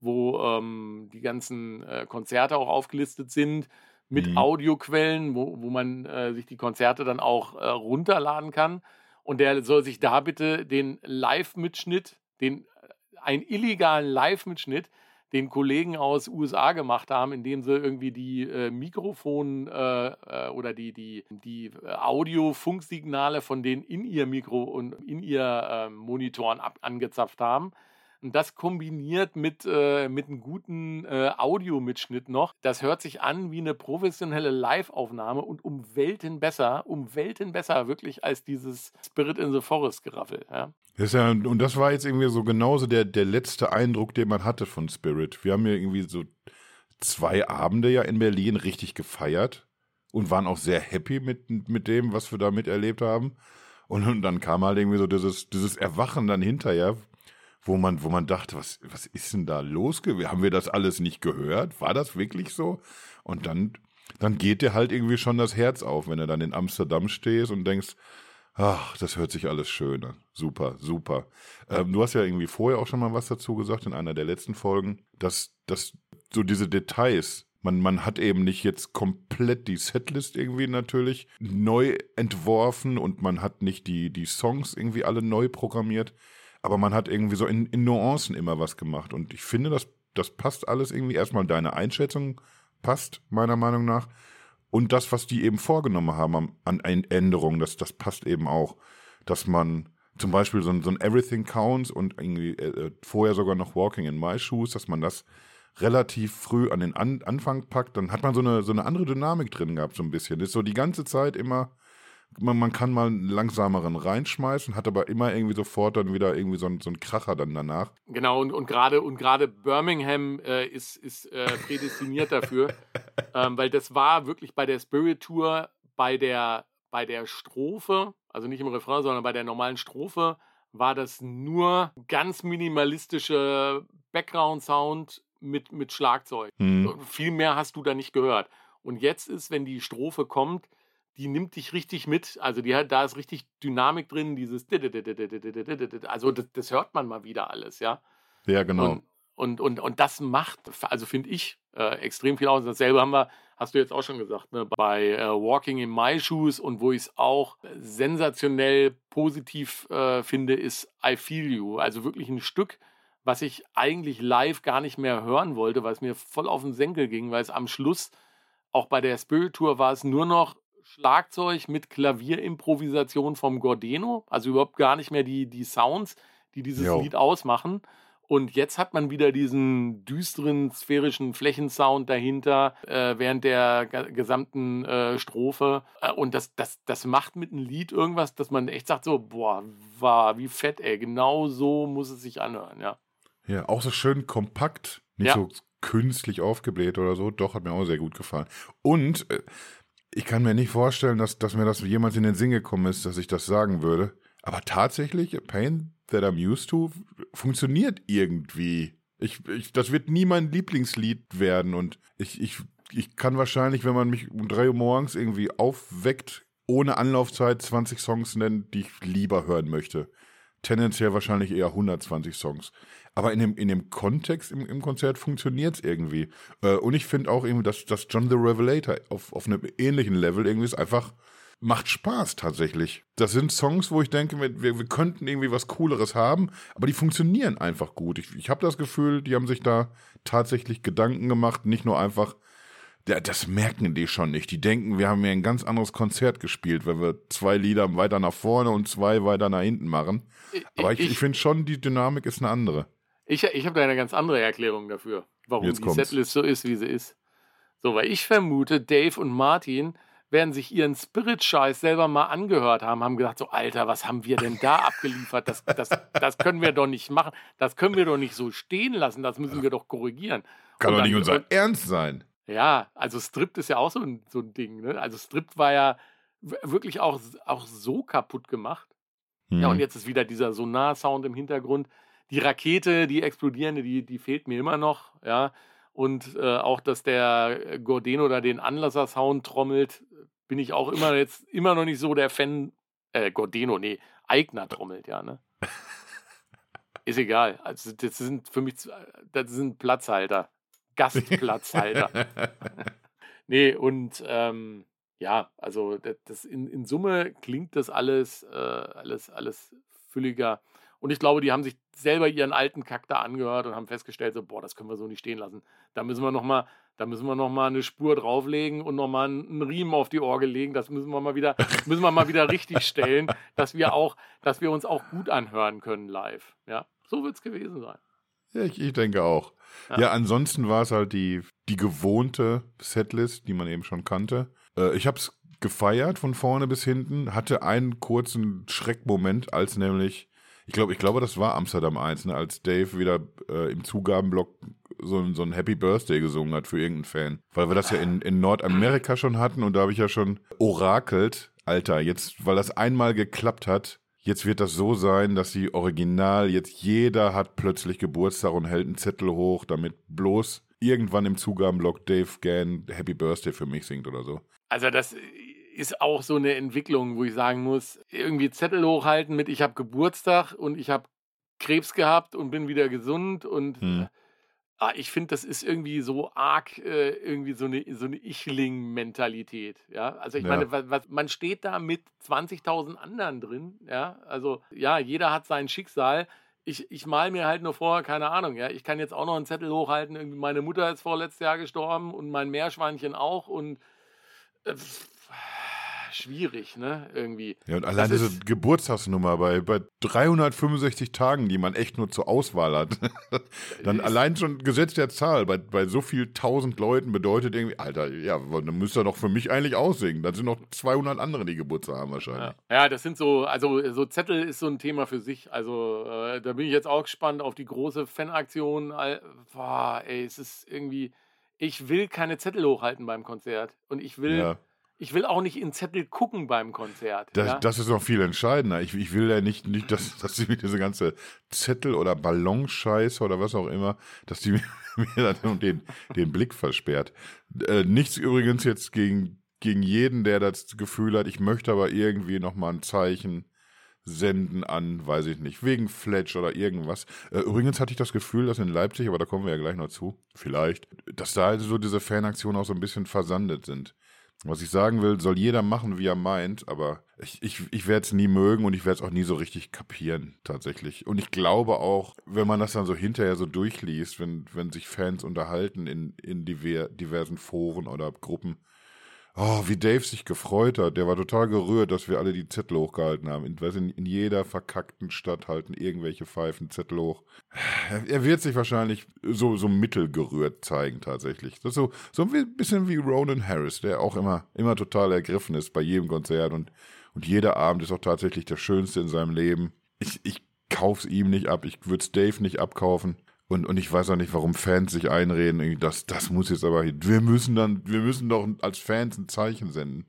wo ähm, die ganzen äh, Konzerte auch aufgelistet sind mit mhm. Audioquellen, wo, wo man äh, sich die Konzerte dann auch äh, runterladen kann. Und der soll sich da bitte den Live-Mitschnitt, den einen illegalen Live-Mitschnitt den Kollegen aus USA gemacht haben, indem sie irgendwie die äh, Mikrofon äh, äh oder die, die, die äh, Audio-Funksignale von denen in ihr Mikro und in ihr äh, Monitoren ab angezapft haben. Und das kombiniert mit, äh, mit einem guten äh, Audiomitschnitt noch. Das hört sich an wie eine professionelle Live-Aufnahme und um Welten besser, um Welten besser wirklich als dieses Spirit in the Forest-Geraffel. Ja? Das ja, und das war jetzt irgendwie so genauso der, der letzte Eindruck, den man hatte von Spirit. Wir haben ja irgendwie so zwei Abende ja in Berlin richtig gefeiert und waren auch sehr happy mit, mit dem, was wir da miterlebt haben. Und, und dann kam halt irgendwie so dieses, dieses Erwachen dann hinterher, wo man, wo man dachte, was, was ist denn da los? Haben wir das alles nicht gehört? War das wirklich so? Und dann, dann geht dir halt irgendwie schon das Herz auf, wenn du dann in Amsterdam stehst und denkst, ach, das hört sich alles schön an. Super, super. Ähm, du hast ja irgendwie vorher auch schon mal was dazu gesagt in einer der letzten Folgen, dass, dass so diese Details, man, man hat eben nicht jetzt komplett die Setlist irgendwie natürlich neu entworfen und man hat nicht die, die Songs irgendwie alle neu programmiert, aber man hat irgendwie so in, in Nuancen immer was gemacht. Und ich finde, das, das passt alles irgendwie. Erstmal deine Einschätzung passt, meiner Meinung nach. Und das, was die eben vorgenommen haben an Änderungen, das, das passt eben auch. Dass man zum Beispiel so ein, so ein Everything Counts und irgendwie äh, vorher sogar noch Walking in My Shoes, dass man das relativ früh an den an Anfang packt, dann hat man so eine, so eine andere Dynamik drin gehabt, so ein bisschen. Ist so die ganze Zeit immer man, man kann mal einen langsameren reinschmeißen, hat aber immer irgendwie sofort dann wieder irgendwie so, ein, so einen Kracher dann danach. Genau, und, und gerade und Birmingham äh, ist, ist äh, prädestiniert dafür, [laughs] ähm, weil das war wirklich bei der Spirit Tour, bei der, bei der Strophe, also nicht im Refrain, sondern bei der normalen Strophe, war das nur ganz minimalistische Background-Sound mit, mit Schlagzeug. Mhm. Viel mehr hast du da nicht gehört. Und jetzt ist, wenn die Strophe kommt, die nimmt dich richtig mit. Also die hat, da ist richtig Dynamik drin, dieses also das, das hört man mal wieder alles, ja. Ja, genau. Und, Und, und, und das macht, also finde ich, äh, extrem viel aus. Dasselbe haben wir, hast du jetzt auch schon gesagt, ne, bei äh, Walking in My Shoes und wo ich es auch sensationell positiv äh, finde, ist I Feel You. Also wirklich ein Stück, was ich eigentlich live gar nicht mehr hören wollte, weil es mir voll auf den Senkel ging, weil es am Schluss, auch bei der Spirit Tour, war es nur noch Schlagzeug mit Klavierimprovisation vom Gordeno, also überhaupt gar nicht mehr die, die Sounds, die dieses jo. Lied ausmachen. Und jetzt hat man wieder diesen düsteren, sphärischen Flächensound dahinter äh, während der gesamten äh, Strophe. Äh, und das, das, das macht mit einem Lied irgendwas, dass man echt sagt: so, boah, war wie fett, ey. Genau so muss es sich anhören, ja. Ja, auch so schön kompakt, nicht ja. so künstlich aufgebläht oder so. Doch, hat mir auch sehr gut gefallen. Und äh, ich kann mir nicht vorstellen, dass, dass mir das jemals in den Sinn gekommen ist, dass ich das sagen würde. Aber tatsächlich, Pain That I'm Used to funktioniert irgendwie. Ich, ich, das wird nie mein Lieblingslied werden und ich, ich, ich kann wahrscheinlich, wenn man mich um drei Uhr morgens irgendwie aufweckt, ohne Anlaufzeit 20 Songs nennen, die ich lieber hören möchte. Tendenziell wahrscheinlich eher 120 Songs. Aber in dem, in dem Kontext im, im Konzert funktioniert es irgendwie. Äh, und ich finde auch irgendwie, dass, dass John the Revelator auf, auf einem ähnlichen Level irgendwie ist einfach macht Spaß tatsächlich. Das sind Songs, wo ich denke, wir, wir könnten irgendwie was Cooleres haben, aber die funktionieren einfach gut. Ich, ich habe das Gefühl, die haben sich da tatsächlich Gedanken gemacht, nicht nur einfach, ja, das merken die schon nicht. Die denken, wir haben ja ein ganz anderes Konzert gespielt, wenn wir zwei Lieder weiter nach vorne und zwei weiter nach hinten machen. Aber ich, ich, ich finde schon, die Dynamik ist eine andere. Ich, ich habe da eine ganz andere Erklärung dafür, warum Jetzt die kommt's. Setlist so ist, wie sie ist. So, weil ich vermute, Dave und Martin werden sich ihren Spirit-Scheiß selber mal angehört haben, haben gesagt, so Alter, was haben wir denn da [laughs] abgeliefert? Das, das, das können wir doch nicht machen. Das können wir doch nicht so stehen lassen. Das müssen wir doch korrigieren. Kann doch nicht unser und, Ernst sein. Ja, also Stript ist ja auch so ein, so ein Ding. Ne? Also Stript war ja wirklich auch, auch so kaputt gemacht. Hm. Ja, und mhm. jetzt ist wieder dieser Sonar-Sound im Hintergrund. Die Rakete, die explodierende, die, die fehlt mir immer noch. Ja, und äh, auch, dass der Gordeno da den Anlasser-Sound trommelt, bin ich auch immer jetzt immer noch nicht so der Fan. Äh, Gordeno, nee, Eigner trommelt ja, ne? [laughs] Ist egal. Also, das sind für mich, das sind Platzhalter. Gastplatzhalter. [laughs] [laughs] nee, und ähm, ja, also das, in, in, Summe klingt das alles, äh, alles, alles fülliger. Und ich glaube, die haben sich selber ihren alten Kack da angehört und haben festgestellt, so, boah, das können wir so nicht stehen lassen. Da müssen wir nochmal, da müssen wir noch mal eine Spur drauflegen und nochmal einen Riemen auf die Orgel legen. Das müssen wir mal wieder, [laughs] müssen wir mal wieder richtig stellen, dass wir auch, dass wir uns auch gut anhören können live. Ja, so wird es gewesen sein. Ja, ich, ich denke auch. Ja. ja, ansonsten war es halt die, die gewohnte Setlist, die man eben schon kannte. Äh, ich habe es gefeiert von vorne bis hinten, hatte einen kurzen Schreckmoment, als nämlich ich glaube, ich glaube, das war Amsterdam 1, ne, als Dave wieder äh, im Zugabenblock so, so ein Happy Birthday gesungen hat für irgendeinen Fan. Weil wir das ja in, in Nordamerika schon hatten und da habe ich ja schon orakelt, Alter, jetzt, weil das einmal geklappt hat, jetzt wird das so sein, dass sie original, jetzt jeder hat plötzlich Geburtstag und hält einen Zettel hoch, damit bloß irgendwann im Zugabenblock Dave Gann Happy Birthday für mich singt oder so. Also das ist auch so eine Entwicklung, wo ich sagen muss, irgendwie Zettel hochhalten mit ich habe Geburtstag und ich habe Krebs gehabt und bin wieder gesund und hm. ah, ich finde, das ist irgendwie so arg äh, irgendwie so eine so eine Ichling-Mentalität, ja. Also ich ja. meine, was, was, man steht da mit 20.000 anderen drin, ja. Also ja, jeder hat sein Schicksal. Ich, ich mal mir halt nur vor, keine Ahnung, ja, ich kann jetzt auch noch einen Zettel hochhalten, irgendwie meine Mutter ist vorletztes Jahr gestorben und mein Meerschweinchen auch und äh, schwierig, ne? Irgendwie. Ja, und allein diese Geburtstagsnummer bei, bei 365 Tagen, die man echt nur zur Auswahl hat. [laughs] dann allein schon Gesetz der Zahl bei, bei so viel tausend Leuten bedeutet irgendwie, Alter, ja, dann müsst ihr doch für mich eigentlich aussingen. Dann sind noch 200 andere, die Geburtstag haben wahrscheinlich. Ja. ja, das sind so, also so Zettel ist so ein Thema für sich. Also äh, da bin ich jetzt auch gespannt auf die große Fanaktion. Boah, ey, es ist irgendwie ich will keine Zettel hochhalten beim Konzert. Und ich will, ja. Ich will auch nicht in Zettel gucken beim Konzert. Das, ja? das ist noch viel entscheidender. Ich, ich will ja nicht, nicht dass, dass sie mir diese ganze Zettel- oder Ballonscheiße oder was auch immer, dass die [laughs] mir dann den, den Blick versperrt. Äh, nichts übrigens jetzt gegen, gegen jeden, der das Gefühl hat, ich möchte aber irgendwie nochmal ein Zeichen senden an, weiß ich nicht, wegen Fletch oder irgendwas. Äh, übrigens hatte ich das Gefühl, dass in Leipzig, aber da kommen wir ja gleich noch zu, vielleicht, dass da also so diese Fanaktionen auch so ein bisschen versandet sind. Was ich sagen will, soll jeder machen, wie er meint, aber ich, ich, ich werde es nie mögen und ich werde es auch nie so richtig kapieren, tatsächlich. Und ich glaube auch, wenn man das dann so hinterher so durchliest, wenn, wenn sich Fans unterhalten in, in diver, diversen Foren oder Gruppen, Oh, wie Dave sich gefreut hat. Der war total gerührt, dass wir alle die Zettel hochgehalten haben. In, in, in jeder verkackten Stadt halten irgendwelche Pfeifen Zettel hoch. Er, er, wird sich wahrscheinlich so, so mittelgerührt zeigen, tatsächlich. Das so, so ein bisschen wie Ronan Harris, der auch immer, immer total ergriffen ist bei jedem Konzert und, und jeder Abend ist auch tatsächlich der schönste in seinem Leben. Ich, ich kauf's ihm nicht ab. Ich würde es Dave nicht abkaufen. Und, und ich weiß auch nicht, warum Fans sich einreden, das, das muss jetzt aber, wir müssen dann, wir müssen doch als Fans ein Zeichen senden.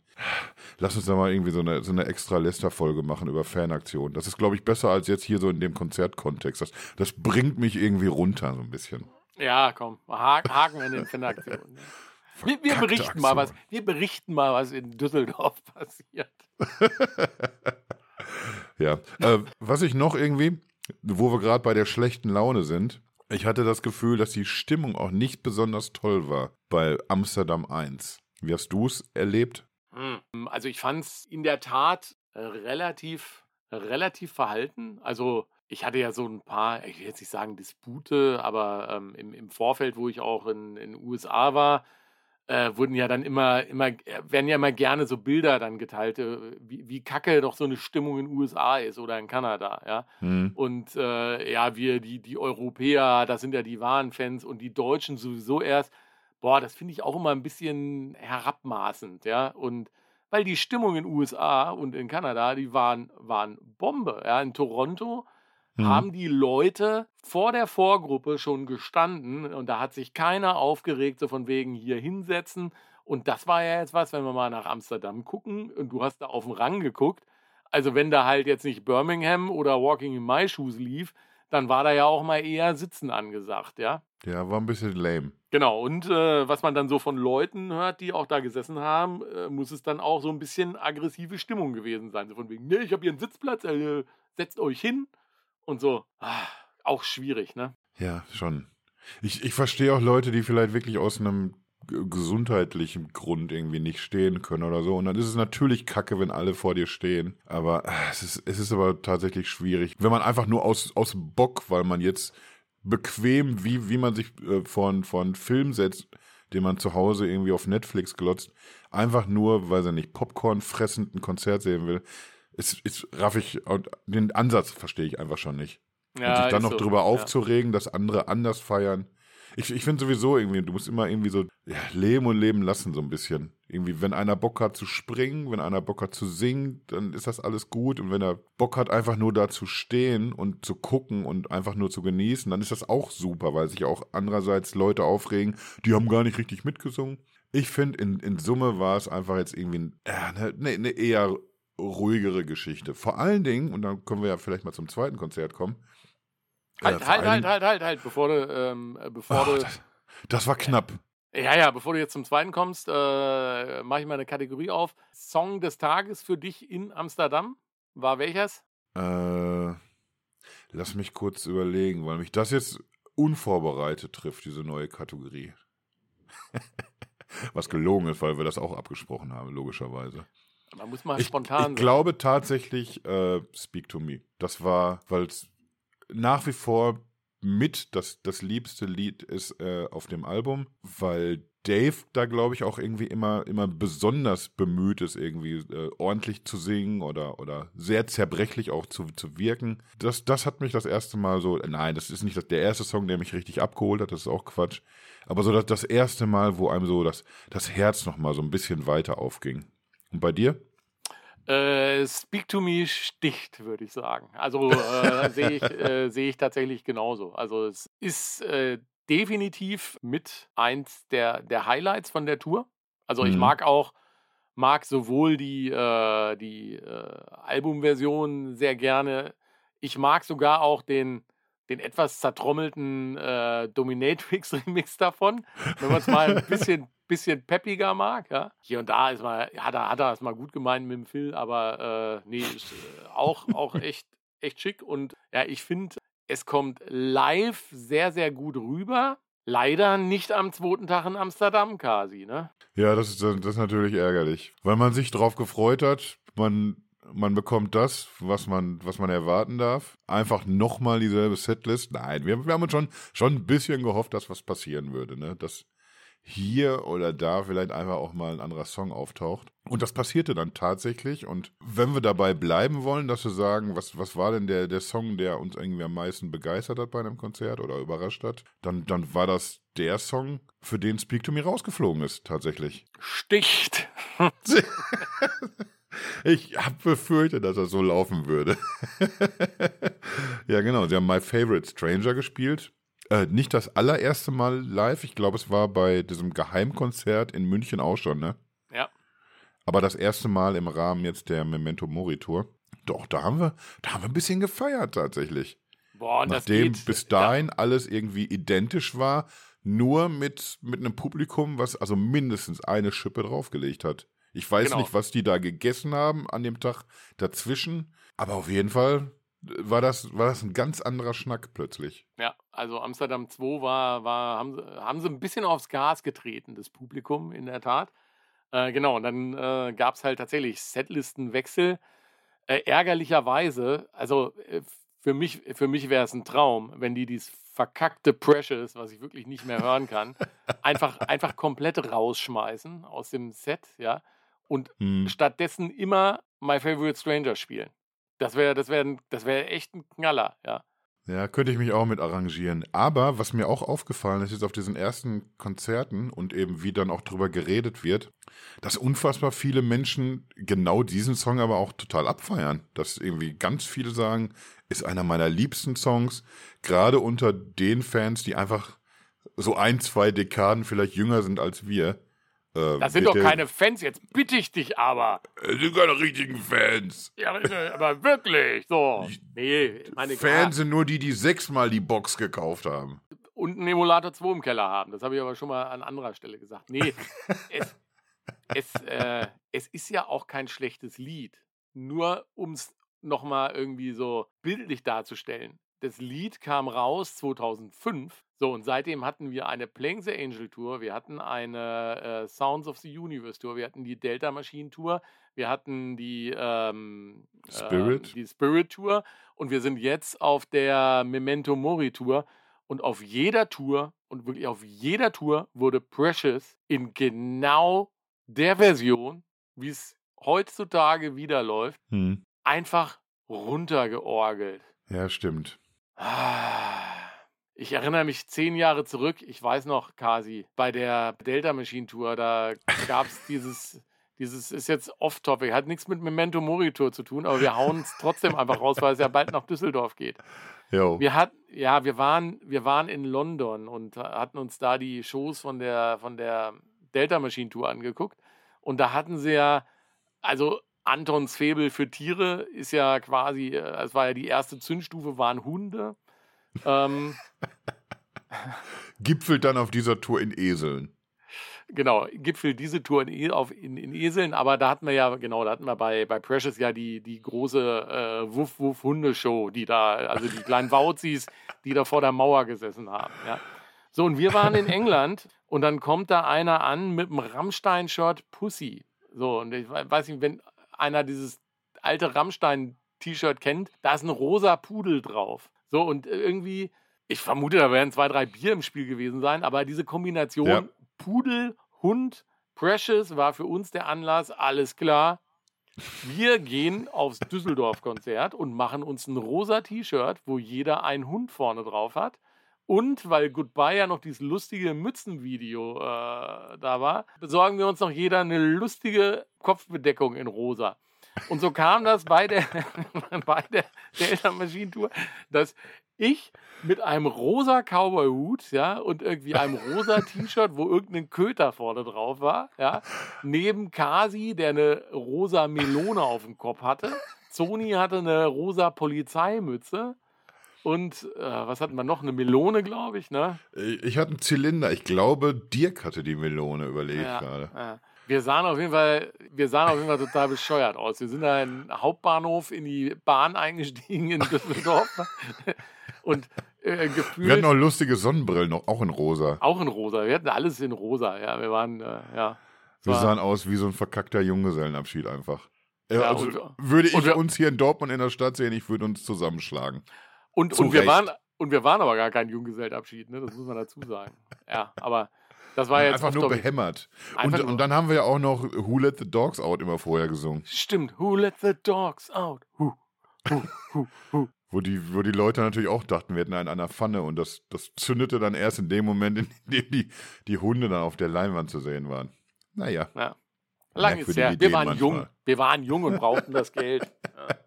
Lass uns da mal irgendwie so eine, so eine extra Lester-Folge machen über Fanaktionen. Das ist, glaube ich, besser als jetzt hier so in dem Konzertkontext. Das, das bringt mich irgendwie runter so ein bisschen. Ja, komm, Haken in den Fanaktionen. Wir, wir berichten Aktion. mal was. Wir berichten mal, was in Düsseldorf [laughs] passiert. ja, äh, was ich noch irgendwie, wo wir gerade bei der schlechten Laune sind, ich hatte das Gefühl, dass die Stimmung auch nicht besonders toll war bei Amsterdam 1. Wie hast du es erlebt? Hm, also ich fand es in der Tat äh, relativ, relativ verhalten. Also ich hatte ja so ein paar, ich will jetzt nicht sagen Dispute, aber ähm, im, im Vorfeld, wo ich auch in den USA war, äh, wurden ja dann immer, immer, werden ja immer gerne so Bilder dann geteilt, äh, wie, wie kacke doch so eine Stimmung in den USA ist oder in Kanada, ja. Mhm. Und äh, ja, wir, die, die Europäer, das sind ja die wahren Fans und die Deutschen sowieso erst. Boah, das finde ich auch immer ein bisschen herabmaßend, ja. Und weil die Stimmung in den USA und in Kanada, die waren, waren Bombe, ja. In Toronto mhm. haben die Leute vor der Vorgruppe schon gestanden und da hat sich keiner aufgeregt, so von wegen hier hinsetzen. Und das war ja jetzt was, wenn wir mal nach Amsterdam gucken und du hast da auf den Rang geguckt. Also wenn da halt jetzt nicht Birmingham oder Walking in My Shoes lief, dann war da ja auch mal eher Sitzen angesagt, ja. Ja, war ein bisschen lame. Genau, und äh, was man dann so von Leuten hört, die auch da gesessen haben, äh, muss es dann auch so ein bisschen aggressive Stimmung gewesen sein. So von wegen, nee, ich habe hier einen Sitzplatz, äh, setzt euch hin und so. Ah, auch schwierig, ne? Ja, schon. Ich, ich verstehe auch Leute, die vielleicht wirklich aus einem gesundheitlichen Grund irgendwie nicht stehen können oder so. Und dann ist es natürlich kacke, wenn alle vor dir stehen. Aber ah, es ist, es ist aber tatsächlich schwierig. Wenn man einfach nur aus, aus Bock, weil man jetzt bequem, wie, wie man sich äh, von, von Film setzt, den man zu Hause irgendwie auf Netflix glotzt, einfach nur, weil er nicht Popcorn fressend ein Konzert sehen will, ist, ist raff ich, den Ansatz verstehe ich einfach schon nicht. Ja, und sich dann noch so, drüber ja. aufzuregen, dass andere anders feiern. Ich, ich finde sowieso irgendwie, du musst immer irgendwie so ja, leben und leben lassen, so ein bisschen. Irgendwie, wenn einer Bock hat zu springen, wenn einer Bock hat zu singen, dann ist das alles gut. Und wenn er Bock hat, einfach nur da zu stehen und zu gucken und einfach nur zu genießen, dann ist das auch super, weil sich auch andererseits Leute aufregen, die haben gar nicht richtig mitgesungen. Ich finde, in, in Summe war es einfach jetzt irgendwie eine, eine, eine eher ruhigere Geschichte. Vor allen Dingen, und dann können wir ja vielleicht mal zum zweiten Konzert kommen. Halt, äh, halt, halt, halt, halt, halt, bevor du, ähm, äh, bevor oh, du. Das, das, war knapp. Ja, ja, bevor du jetzt zum zweiten kommst, äh, mache ich mal eine Kategorie auf. Song des Tages für dich in Amsterdam war welches? Äh, lass mich kurz überlegen, weil mich das jetzt unvorbereitet trifft, diese neue Kategorie. [laughs] Was gelogen ist, weil wir das auch abgesprochen haben, logischerweise. Man muss mal ich, spontan Ich sein. glaube tatsächlich äh, Speak to Me. Das war, weil es nach wie vor mit das, das liebste Lied ist äh, auf dem Album, weil Dave da, glaube ich, auch irgendwie immer, immer besonders bemüht ist, irgendwie äh, ordentlich zu singen oder, oder sehr zerbrechlich auch zu, zu wirken. Das, das hat mich das erste Mal so, nein, das ist nicht der erste Song, der mich richtig abgeholt hat, das ist auch Quatsch. Aber so das, das erste Mal, wo einem so das, das Herz nochmal so ein bisschen weiter aufging. Und bei dir? Äh, Speak to Me sticht, würde ich sagen. Also äh, sehe ich, [laughs] äh, seh ich tatsächlich genauso. Also es ist äh, definitiv mit eins der, der Highlights von der Tour. Also mhm. ich mag auch, mag sowohl die, äh, die äh, Albumversion sehr gerne. Ich mag sogar auch den, den etwas zertrommelten äh, Dominatrix-Remix davon, wenn man es mal ein bisschen, [laughs] bisschen peppiger mag. Ja. Hier und da ist mal, ja, da hat er es mal gut gemeint mit dem Phil, aber äh, nee, ist äh, auch, auch [laughs] echt, echt schick. Und ja, ich finde, es kommt live sehr, sehr gut rüber. Leider nicht am zweiten Tag in Amsterdam, Kasi, ne? Ja, das ist, das ist natürlich ärgerlich, weil man sich drauf gefreut hat. Man man bekommt das, was man, was man erwarten darf. Einfach nochmal dieselbe Setlist. Nein, wir, wir haben uns schon, schon ein bisschen gehofft, dass was passieren würde, ne? Dass hier oder da vielleicht einfach auch mal ein anderer Song auftaucht. Und das passierte dann tatsächlich. Und wenn wir dabei bleiben wollen, dass wir sagen, was, was war denn der, der Song, der uns irgendwie am meisten begeistert hat bei einem Konzert oder überrascht hat, dann, dann war das der Song, für den Speak to Me rausgeflogen ist, tatsächlich. Sticht! [laughs] Ich habe befürchtet, dass das so laufen würde. [laughs] ja, genau. Sie haben My Favorite Stranger gespielt. Äh, nicht das allererste Mal live. Ich glaube, es war bei diesem Geheimkonzert in München auch schon, ne? Ja. Aber das erste Mal im Rahmen jetzt der Memento Mori Tour. Doch, da haben wir, da haben wir ein bisschen gefeiert tatsächlich. Boah, Nachdem das geht. bis dahin ja. alles irgendwie identisch war, nur mit, mit einem Publikum, was also mindestens eine Schippe draufgelegt hat. Ich weiß genau. nicht, was die da gegessen haben an dem Tag dazwischen, aber auf jeden Fall war das, war das ein ganz anderer Schnack plötzlich. Ja, also Amsterdam 2 war, war haben, haben sie ein bisschen aufs Gas getreten, das Publikum in der Tat. Äh, genau, und dann äh, gab es halt tatsächlich Setlistenwechsel. Äh, ärgerlicherweise, also äh, für mich, für mich wäre es ein Traum, wenn die dieses verkackte Precious, was ich wirklich nicht mehr hören kann, [laughs] einfach, einfach komplett rausschmeißen aus dem Set, ja und hm. stattdessen immer My Favorite Stranger spielen. Das wäre das wär, das wär echt ein Knaller, ja. Ja, könnte ich mich auch mit arrangieren. Aber was mir auch aufgefallen ist, jetzt auf diesen ersten Konzerten und eben wie dann auch drüber geredet wird, dass unfassbar viele Menschen genau diesen Song aber auch total abfeiern. Dass irgendwie ganz viele sagen, ist einer meiner liebsten Songs, gerade unter den Fans, die einfach so ein, zwei Dekaden vielleicht jünger sind als wir. Äh, das sind doch keine Fans, jetzt bitte ich dich aber. Das sind keine richtigen Fans. Ja, aber wirklich, so. Nee, meine Fans sind nur die, die sechsmal die Box gekauft haben. Und einen Emulator 2 im Keller haben. Das habe ich aber schon mal an anderer Stelle gesagt. Nee, [laughs] es, es, äh, es ist ja auch kein schlechtes Lied. Nur um es nochmal irgendwie so bildlich darzustellen. Das Lied kam raus 2005 so, und seitdem hatten wir eine Playing the Angel Tour, wir hatten eine äh, Sounds of the Universe Tour, wir hatten die Delta Machine Tour, wir hatten die, ähm, Spirit. Äh, die Spirit Tour und wir sind jetzt auf der Memento Mori Tour. Und auf jeder Tour und wirklich auf jeder Tour wurde Precious in genau der Version, wie es heutzutage wieder läuft, hm. einfach runtergeorgelt. Ja, stimmt. Ah. Ich erinnere mich zehn Jahre zurück, ich weiß noch, Kasi, bei der Delta Machine Tour, da gab es dieses, dieses ist jetzt off-topic, hat nichts mit Memento Mori Tour zu tun, aber wir hauen es trotzdem einfach raus, weil es ja bald nach Düsseldorf geht. Jo. Wir hatten, ja, wir waren, wir waren in London und hatten uns da die Shows von der, von der Delta Machine Tour angeguckt und da hatten sie ja, also Antons Febel für Tiere ist ja quasi, äh, es war ja die erste Zündstufe, waren Hunde. Ähm, [laughs] Gipfelt dann auf dieser Tour in Eseln. Genau, gipfelt diese Tour in, e, auf, in, in, Eseln, aber da hatten wir ja, genau, da hatten wir bei, bei Precious ja die, die große äh, Wuff Wuff Hundeshow, die da, also die kleinen Wauzis, die da vor der Mauer gesessen haben. Ja. So, und wir waren in England und dann kommt da einer an mit einem Rammstein-Shirt Pussy. So, und ich weiß nicht, wenn einer dieses alte Rammstein-T-Shirt kennt, da ist ein rosa Pudel drauf. So, und irgendwie, ich vermute, da werden zwei, drei Bier im Spiel gewesen sein, aber diese Kombination ja. Pudel, Hund, Precious war für uns der Anlass, alles klar. Wir gehen aufs Düsseldorf-Konzert und machen uns ein rosa T-Shirt, wo jeder einen Hund vorne drauf hat. Und weil Goodbye ja noch dieses lustige Mützenvideo äh, da war, besorgen wir uns noch jeder eine lustige Kopfbedeckung in rosa. Und so kam das bei der, [laughs] bei der Delta Machine Tour, dass ich mit einem rosa Cowboy-Hut, ja, und irgendwie einem rosa T-Shirt, wo irgendein Köter vorne drauf war, ja, neben Kasi, der eine rosa Melone auf dem Kopf hatte. Sony hatte eine rosa Polizeimütze Und äh, was hatten wir noch? Eine Melone, glaube ich, ne? Ich hatte einen Zylinder. Ich glaube, Dirk hatte die Melone überlegt Ja, gerade. ja. Wir sahen auf jeden Fall, wir sahen auf jeden Fall total bescheuert aus. Wir sind da in den Hauptbahnhof in die Bahn eingestiegen in Düsseldorf [laughs] und äh, Wir gefühlt hatten auch lustige Sonnenbrillen, auch in rosa. auch in rosa. Wir hatten alles in rosa. Ja, wir waren äh, ja. Wir war- sahen aus wie so ein verkackter Junggesellenabschied einfach. Äh, Ja, also, und- würde ich wir- uns hier in Dortmund in der Stadt sehen, ich würde uns zusammenschlagen. Und, Zu und, wir waren, und wir waren aber gar kein Junggesellenabschied, ne? das muss man dazu sagen. Ja, aber das war jetzt einfach nur behämmert. Einfach Und, nur- und dann haben wir ja auch noch Who Let the Dogs Out immer vorher gesungen. Stimmt. Who let the dogs out? Who, who, who, who. Wo die, wo die Leute natürlich auch dachten, wir hätten einen an der Pfanne. Und das, das zündete dann erst in dem Moment, in dem die, die Hunde dann auf der Leinwand zu sehen waren. Naja. Ja. Lang ist her. Wir waren manchmal. jung. Wir waren jung und brauchten das Geld. [laughs]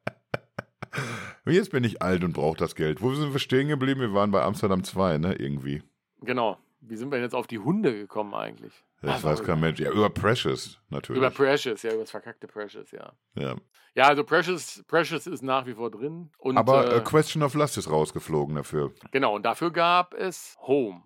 Und jetzt bin ich alt und brauche das Geld. Wo sind wir stehen geblieben? Wir waren bei Amsterdam 2, ne? Irgendwie. Genau. Wie sind wir jetzt auf die Hunde gekommen eigentlich? Das Ah, weiß kein Mensch. Ja, über Precious natürlich. Über Precious, ja, über das verkackte Precious, ja. ja. Ja, also Precious, Precious ist nach wie vor drin. Und, Aber äh, äh, Question of Lust ist rausgeflogen dafür. genau, und dafür gab es Home.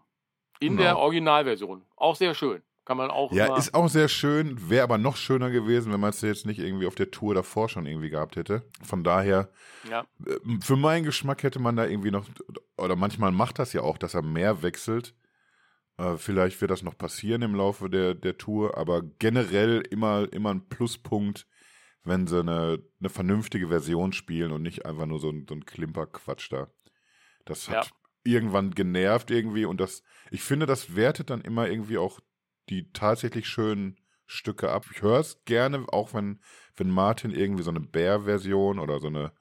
In Genau. der Originalversion. Auch sehr schön. Kann man auch Ja, ist auch sehr schön. Wäre aber noch schöner gewesen, wenn man es jetzt nicht irgendwie auf der Tour davor schon irgendwie gehabt hätte. Von daher, ja, äh, für meinen Geschmack hätte man da irgendwie noch, oder manchmal macht das ja auch, dass er mehr wechselt. Äh, vielleicht wird das noch passieren im Laufe der, der Tour, aber generell immer, immer ein Pluspunkt, wenn sie eine, eine vernünftige Version spielen und nicht einfach nur so ein, so ein Klimperquatsch da. Das hat irgendwann genervt irgendwie und das, ich finde, das wertet dann immer irgendwie auch die tatsächlich schönen Stücke ab. Ich höre es gerne, auch wenn, wenn Martin irgendwie so eine Bär-Version oder so eine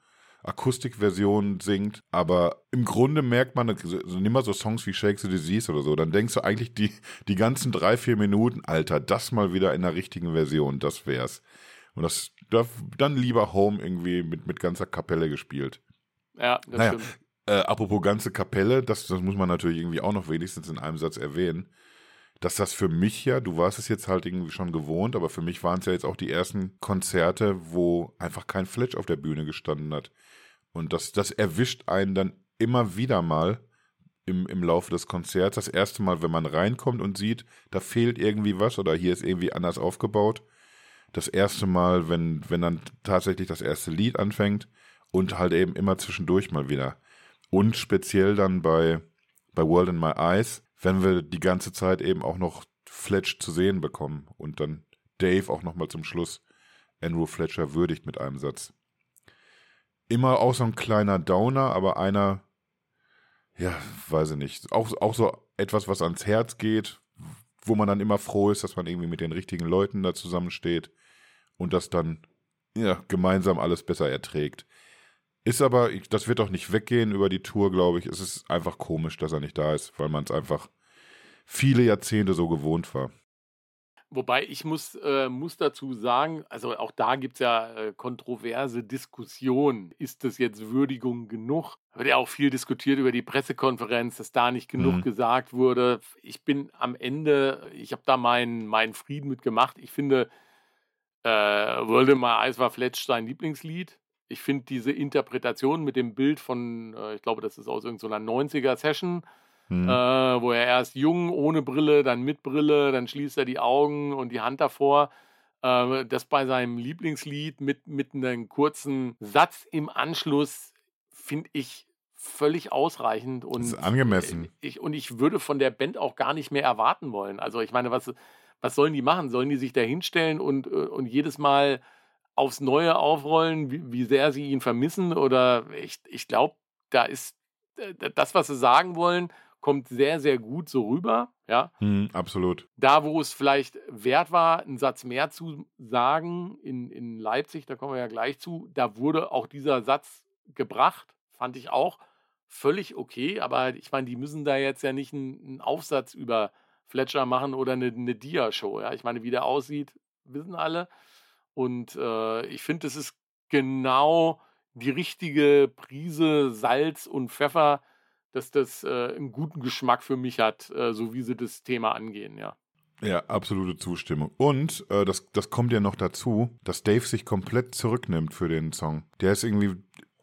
Akustikversion singt. Aber im Grunde merkt man, so, nimm mal so Songs wie Shake the Disease oder so, dann denkst du eigentlich die, die ganzen drei, vier Minuten, Alter, das mal wieder in der richtigen Version, das wär's. Und das, da- dann lieber Home irgendwie mit, mit ganzer Kapelle gespielt. ja, das Naja, stimmt. Äh, apropos ganze Kapelle, das, das muss man natürlich irgendwie auch noch wenigstens in einem Satz erwähnen, dass das für mich ja, du warst es jetzt halt irgendwie schon gewohnt, aber für mich waren es ja jetzt auch die ersten Konzerte, wo einfach kein Fletch auf der Bühne gestanden hat. Und das, das erwischt einen dann immer wieder mal im, im Laufe des Konzerts. Das erste Mal, wenn man reinkommt und sieht, da fehlt irgendwie was oder hier ist irgendwie anders aufgebaut. Das erste Mal, wenn, wenn dann tatsächlich das erste Lied anfängt und halt eben immer zwischendurch mal wieder. Und speziell dann bei, bei World in My Eyes, wenn wir die ganze Zeit eben auch noch Fletch zu sehen bekommen und dann Dave auch nochmal zum Schluss Andrew Fletcher würdigt mit einem Satz. Immer auch so ein kleiner Downer, aber einer, ja, weiß ich nicht, auch, auch so etwas, was ans Herz geht, wo man dann immer froh ist, dass man irgendwie mit den richtigen Leuten da zusammensteht und das dann ja, gemeinsam alles besser erträgt. Ist aber, das wird auch nicht weggehen über die Tour, glaube ich. Es ist einfach komisch, dass er nicht da ist, weil man es einfach viele Jahrzehnte so gewohnt war. Wobei ich muss, äh, muss dazu sagen, also auch da gibt es ja äh, kontroverse Diskussionen. Ist das jetzt Würdigung genug? Wird ja auch viel diskutiert über die Pressekonferenz, dass da nicht genug Mhm. gesagt wurde. Ich bin am Ende, ich habe da meinen, meinen Frieden mit gemacht. Ich finde, äh, My Eyes war Fletch sein Lieblingslied. Ich finde diese Interpretation mit dem Bild von, äh, ich glaube, das ist aus irgendeiner 90er-Session, Hm. äh, wo er erst jung ohne Brille, dann mit Brille, dann schließt er die Augen und die Hand davor. Äh, das bei seinem Lieblingslied mit, mit einem kurzen Satz im Anschluss finde ich völlig ausreichend und ist angemessen. Ich, und ich würde von der Band auch gar nicht mehr erwarten wollen. Also ich meine, was, was sollen die machen? Sollen die sich da hinstellen und, äh, und jedes Mal aufs Neue aufrollen, wie, wie sehr sie ihn vermissen? Oder ich, ich glaube, da ist äh, das, was sie sagen wollen, kommt sehr, sehr gut so rüber. Ja. Hm, absolut. Da, wo es vielleicht wert war, einen Satz mehr zu sagen, in, in Leipzig, da kommen wir ja gleich zu, da wurde auch dieser Satz gebracht, fand ich auch völlig okay. Aber ich meine, die müssen da jetzt ja nicht einen, einen Aufsatz über Fletcher machen oder eine, eine Dia-Show. Ja? Ich meine, wie der aussieht, wissen alle. Und äh, ich finde, es ist genau die richtige Prise Salz und Pfeffer, dass das äh, einen guten Geschmack für mich hat, äh, so wie sie das Thema angehen, ja. Ja, absolute Zustimmung. Und äh, das, das kommt ja noch dazu, dass Dave sich komplett zurücknimmt für den Song. Der ist irgendwie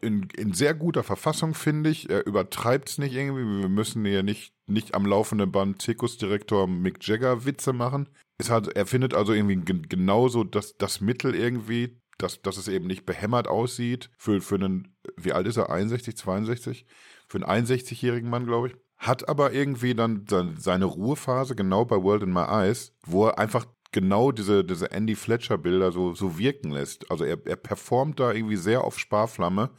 in, in sehr guter Verfassung, finde ich. Er übertreibt es nicht irgendwie. Wir müssen hier nicht, nicht am laufenden Band Zirkusdirektor Mick Jagger Witze machen. Es hat, er findet also irgendwie genauso das, das Mittel irgendwie, dass, dass es eben nicht behämmert aussieht. Für, für einen, wie alt ist er? 61, 62? Für einen 61-jährigen Mann, glaube ich. Hat aber irgendwie dann seine Ruhephase, genau bei World in My Eyes, wo er einfach genau diese, diese Andy Fletcher-Bilder so, so wirken lässt. Also er, er performt da irgendwie sehr auf Sparflamme,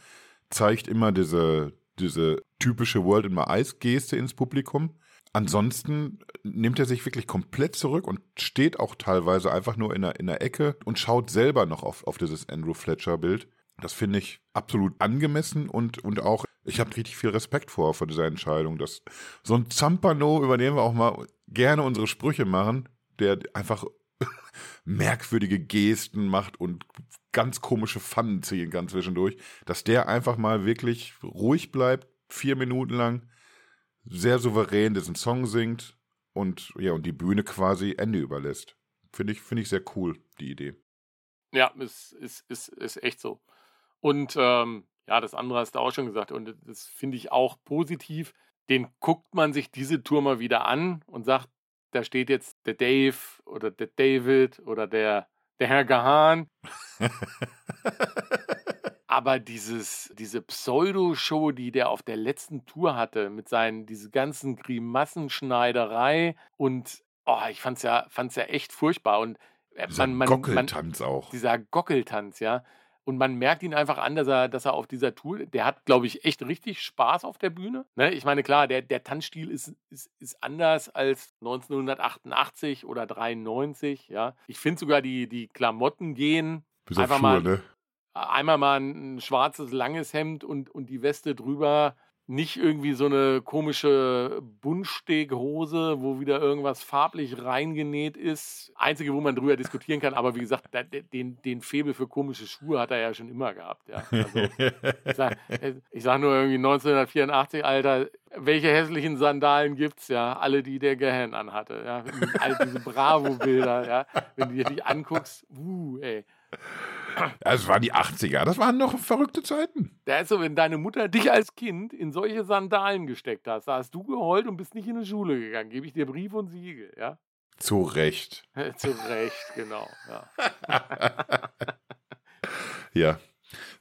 zeigt immer diese, diese typische World in My Eyes-Geste ins Publikum. Ansonsten nimmt er sich wirklich komplett zurück und steht auch teilweise einfach nur in der, in der Ecke und schaut selber noch auf, auf dieses Andrew Fletcher-Bild. Das finde ich absolut angemessen und, und auch, ich habe richtig viel Respekt vor, vor dieser Entscheidung. Dass so ein Zampano, über den wir auch mal gerne unsere Sprüche machen, der einfach [laughs] merkwürdige Gesten macht und ganz komische Pfannen ziehen kann zwischendurch, dass der einfach mal wirklich ruhig bleibt, vier Minuten lang, sehr souverän diesen Song singt und ja, und die Bühne quasi Ende überlässt. Finde ich, finde ich sehr cool, die Idee. Ja, ist, ist, ist, ist echt so. Und ähm, ja, das andere hast du auch schon gesagt und das finde ich auch positiv. Den guckt man sich diese Tour mal wieder an und sagt, da steht jetzt der Dave oder der David oder der, der Herr Gahan. [laughs] Aber dieses, diese Pseudo-Show, die der auf der letzten Tour hatte, mit seinen, diese ganzen Grimassenschneiderei und oh, ich fand's ja, fand's ja echt furchtbar. Und äh, dieser man, man, Gockeltanz man, auch. Dieser Gockeltanz, ja. Und man merkt ihn einfach an, dass er, dass er auf dieser Tour, der hat, glaube ich, echt richtig Spaß auf der Bühne. Ne? Ich meine, klar, der, der Tanzstil ist, ist, ist anders als 1988 oder 93. Ja? Ich finde sogar, die, die Klamotten gehen. Bis einfach Schuhe, mal, ne? Einmal mal ein schwarzes, langes Hemd und, und die Weste drüber nicht irgendwie so eine komische Buntsteghose, wo wieder irgendwas farblich reingenäht ist. Einzige, wo man drüber diskutieren kann, aber wie gesagt, den, den Febel für komische Schuhe hat er ja schon immer gehabt. Ja. Also, ich sage sag nur irgendwie 1984, Alter, welche hässlichen Sandalen gibt's ja? Alle, die der Gehirn anhatte. Ja? All diese Bravo-Bilder, ja. Wenn du dir die anguckst, uh, ey. Das waren die 80er, das waren noch verrückte Zeiten. Da ist so, wenn deine Mutter dich als Kind in solche Sandalen gesteckt hast, da hast du geheult und bist nicht in die Schule gegangen. Gebe ich dir Brief und Siegel, ja? Zu Recht. [laughs] Zu Recht, genau. Ja. [laughs] ja.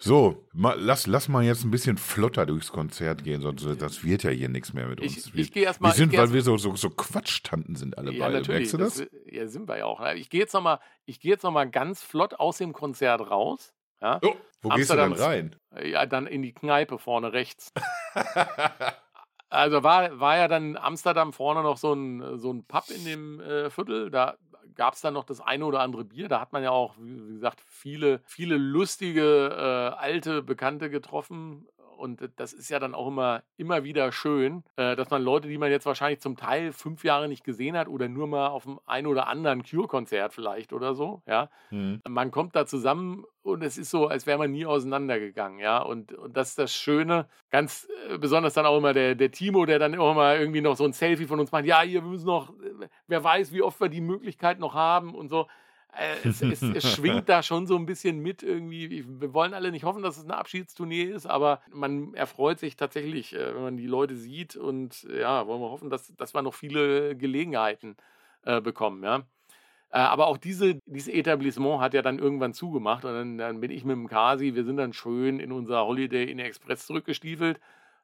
So, mal, lass, lass mal jetzt ein bisschen flotter durchs Konzert gehen, sonst das wird ja hier nichts mehr mit uns. Ich, ich gehe erstmal. Wir sind, weil wir so, so, so Quatschtanten sind alle ja, beide. Natürlich, Merkst du das? das? Ja, sind wir ja auch. Ich gehe jetzt nochmal geh noch ganz flott aus dem Konzert raus. Ja? Oh, wo gehst du dann rein? Ja, dann in die Kneipe vorne rechts. [laughs] also war, war ja dann in Amsterdam vorne noch so ein, so ein Pub in dem äh, Viertel. Da gab es dann noch das eine oder andere Bier. Da hat man ja auch, wie gesagt, viele, viele lustige äh, alte Bekannte getroffen. Und das ist ja dann auch immer, immer wieder schön, äh, dass man Leute, die man jetzt wahrscheinlich zum Teil fünf Jahre nicht gesehen hat oder nur mal auf dem einen oder anderen Cure-Konzert vielleicht oder so, ja, mhm. man kommt da zusammen und es ist so, als wäre man nie auseinandergegangen, ja. Und, und das ist das Schöne, ganz äh, besonders dann auch immer der, der Timo, der dann auch mal irgendwie noch so ein Selfie von uns macht, ja, hier, wir müssen noch, äh, wer weiß, wie oft wir die Möglichkeit noch haben und so. Äh, es, es, es, [laughs] schwingt da schon so ein bisschen mit irgendwie. Wir wollen alle nicht hoffen, dass es eine Abschiedstournee ist, aber man erfreut sich tatsächlich, wenn man die Leute sieht und ja, wollen wir hoffen, dass, dass wir noch viele Gelegenheiten äh, bekommen, ja. Äh, aber auch diese, dieses Etablissement hat ja dann irgendwann zugemacht und dann, dann bin ich mit dem Kasi, wir sind dann schön in unser Holiday Inn Express zurückgestiefelt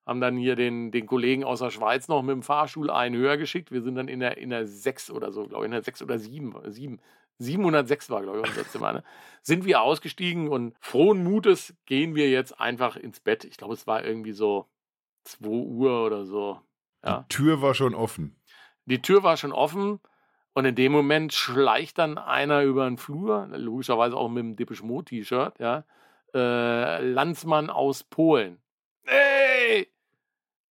haben dann hier den, den Kollegen aus der Schweiz noch mit dem Fahrstuhl einen höher geschickt. Wir sind dann in der, in der 6 oder so, glaube ich, in der 6 oder 7, 7 706 war, glaube ich, unser Zimmer, ne? sind wir ausgestiegen und frohen Mutes gehen wir jetzt einfach ins Bett. Ich glaube, es war irgendwie so 2 Uhr oder so. Ja. Die Tür war schon offen. Die Tür war schon offen und in dem Moment schleicht dann einer über den Flur, logischerweise auch mit dem Dippisch Mo-T-Shirt, ja, äh, Landsmann aus Polen. Hey!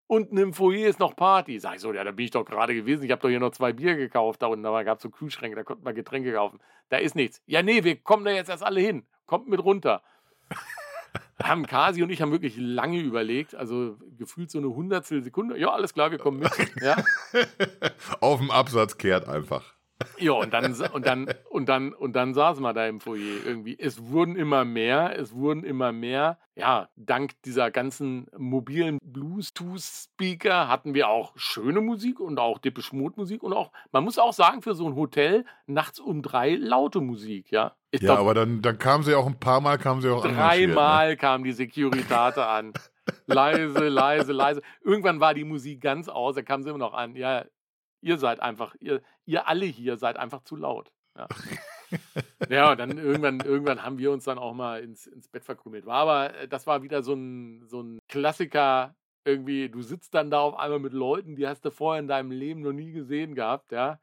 unten im Foyer ist noch Party. Sag ich so, ja, da bin ich doch gerade gewesen. Ich habe doch hier noch zwei Bier gekauft. Da unten da gab es so Kühlschränke, da konnte man Getränke kaufen. Da ist nichts. Ja, nee, wir kommen da jetzt erst alle hin. Kommt mit runter. [laughs] haben Kasi und ich haben wirklich lange überlegt, also gefühlt so eine Hundertstel Sekunde. Ja, alles klar, wir kommen mit. Ja. [laughs] Auf dem Absatz kehrt einfach. Ja, und dann, und dann, und dann, und dann saßen wir da im Foyer irgendwie. Es wurden immer mehr, es wurden immer mehr. Ja, dank dieser ganzen mobilen Bluetooth-Speaker hatten wir auch schöne Musik und auch Depeche Mode Musik und auch, man muss auch sagen, für so ein Hotel nachts um drei laute Musik, ja. Ich ja, glaub, aber dann, dann kam sie auch ein paar Mal, kam sie auch ne? Dreimal ne? kam die Securitate an. leise, leise, leise. Irgendwann war die Musik ganz aus, da kam sie immer noch an. Ja, ihr seid einfach, ihr, ihr alle hier seid einfach zu laut. Ja. [laughs] ja, und dann irgendwann, irgendwann haben wir uns dann auch mal ins, ins Bett verkrümelt. War aber, äh, das war wieder so ein, so ein Klassiker. Irgendwie, du sitzt dann da auf einmal mit Leuten, die hast du vorher in deinem Leben noch nie gesehen gehabt, ja.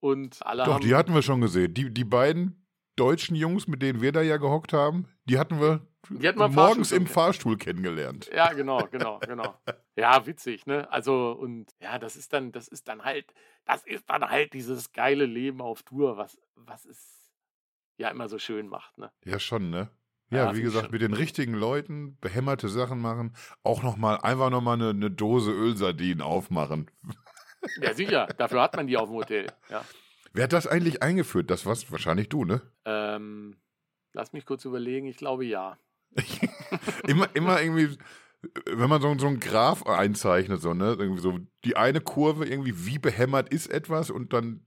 Und alle Doch, haben, die hatten wir schon gesehen. Die, die beiden deutschen Jungs, mit denen wir da ja gehockt haben, die hatten wir die hatten wir morgens im Fahrstuhl kennengelernt. Ja, genau, genau, genau. [laughs] Ja, witzig, ne? Also, und ja, das ist dann, das ist dann halt, das ist dann halt dieses geile Leben auf Tour, was, was es ja immer so schön macht, ne? Ja, schon, ne? Ja, ja wie gesagt, mit den richtigen Leuten behämmerte Sachen machen, auch nochmal, einfach nochmal eine, eine Dose Ölsardinen aufmachen. [laughs] Ja, sicher, dafür hat man die auf dem Hotel, ja. Wer hat das eigentlich eingeführt? Das warst wahrscheinlich du, ne? Ähm, lass mich kurz überlegen, ich glaube ja. [laughs] immer, immer irgendwie, wenn man so, so einen Graph einzeichnet, so, ne, irgendwie so die eine Kurve irgendwie, wie behämmert ist etwas und dann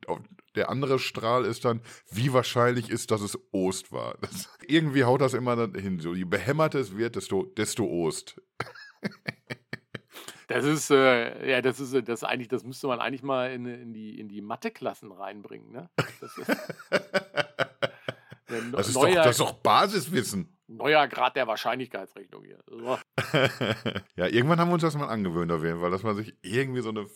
der andere Strahl ist dann, wie wahrscheinlich ist, dass es Ost war. Das, irgendwie haut das immer hin. So, je behämmerter es wird, desto, desto Ost. Das ist, äh, ja, das ist, das eigentlich, das müsste man eigentlich mal in, in die, in die Matheklassen reinbringen, ne? Das ist, [laughs] das ist, doch, das ist doch Basiswissen. Neuer Grad der Wahrscheinlichkeitsrechnung hier. So. [laughs] ja, irgendwann haben wir uns das mal angewöhnt auf jeden Fall, dass man sich irgendwie so eine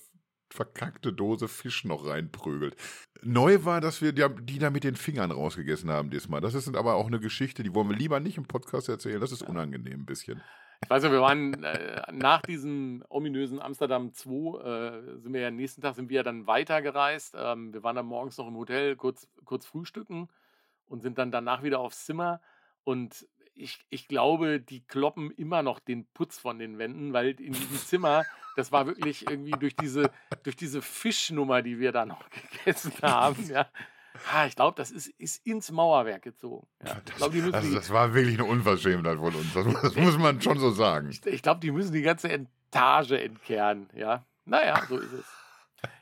verkackte Dose Fisch noch reinprügelt. Neu war, dass wir die, da mit den Fingern rausgegessen haben diesmal. Das ist aber auch eine Geschichte, die wollen wir lieber nicht im Podcast erzählen. Das ist unangenehm ein bisschen. Ich weiß nicht, wir waren äh, nach diesem ominösen Amsterdam 2, äh, sind wir ja nächsten Tag sind wir ja dann weitergereist. Ähm, wir waren dann morgens noch im Hotel, kurz, kurz frühstücken und sind dann danach wieder aufs Zimmer. Und ich, ich glaube, die kloppen immer noch den Putz von den Wänden, weil in diesem Zimmer, das war wirklich irgendwie durch diese, durch diese Fischnummer, die wir da noch [laughs] gegessen haben, ja, Ah, ich glaube, das ist, ist ins Mauerwerk gezogen. Ja. Das, glaub, also das war wirklich eine Unverschämtheit von uns. Das, das muss man schon so sagen. Ich, ich glaube, die müssen die ganze Etage entkernen. Ja, naja, so ist es.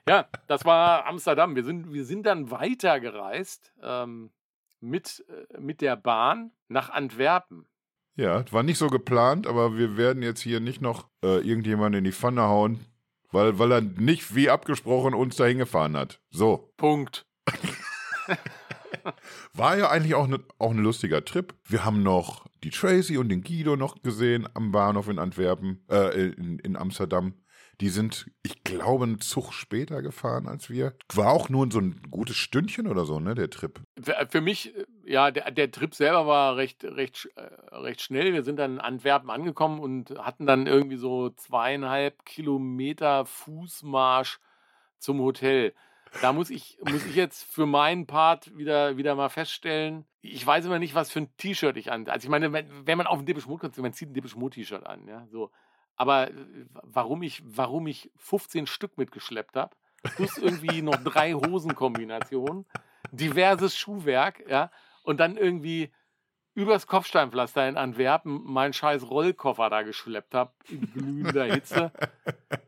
Ja, das war Amsterdam. Wir sind, wir sind dann weitergereist ähm, mit, äh, mit der Bahn nach Antwerpen. Ja, war nicht so geplant, aber wir werden jetzt hier nicht noch äh, irgendjemanden in die Pfanne hauen, weil, weil er nicht wie abgesprochen uns dahin gefahren hat. So. Punkt. [laughs] War ja eigentlich auch, ne, auch ein lustiger Trip. Wir haben noch die Tracy und den Guido noch gesehen am Bahnhof in Antwerpen, äh, in, in Amsterdam. Die sind, ich glaube, einen Zug später gefahren als wir. War auch nur so ein gutes Stündchen oder so, ne, der Trip. Für mich, äh, ja, der, der Trip selber war recht, recht, äh, recht schnell. Wir sind dann in Antwerpen angekommen und hatten dann irgendwie so zweieinhalb Kilometer Fußmarsch zum Hotel. Da muss ich, muss ich jetzt für meinen Part wieder, wieder mal feststellen, ich weiß immer nicht, was für ein T-Shirt ich an. Also ich meine, wenn, wenn man auf ein Depeche Mode kommt, man zieht ein Depeche Mode T-Shirt an, ja, so. Aber äh, warum ich, warum ich 15 Stück mitgeschleppt habe, plus irgendwie noch drei Hosenkombinationen, diverses Schuhwerk, ja, und dann irgendwie übers Kopfsteinpflaster in Antwerpen meinen scheiß Rollkoffer da geschleppt habe, in glühender Hitze. [laughs]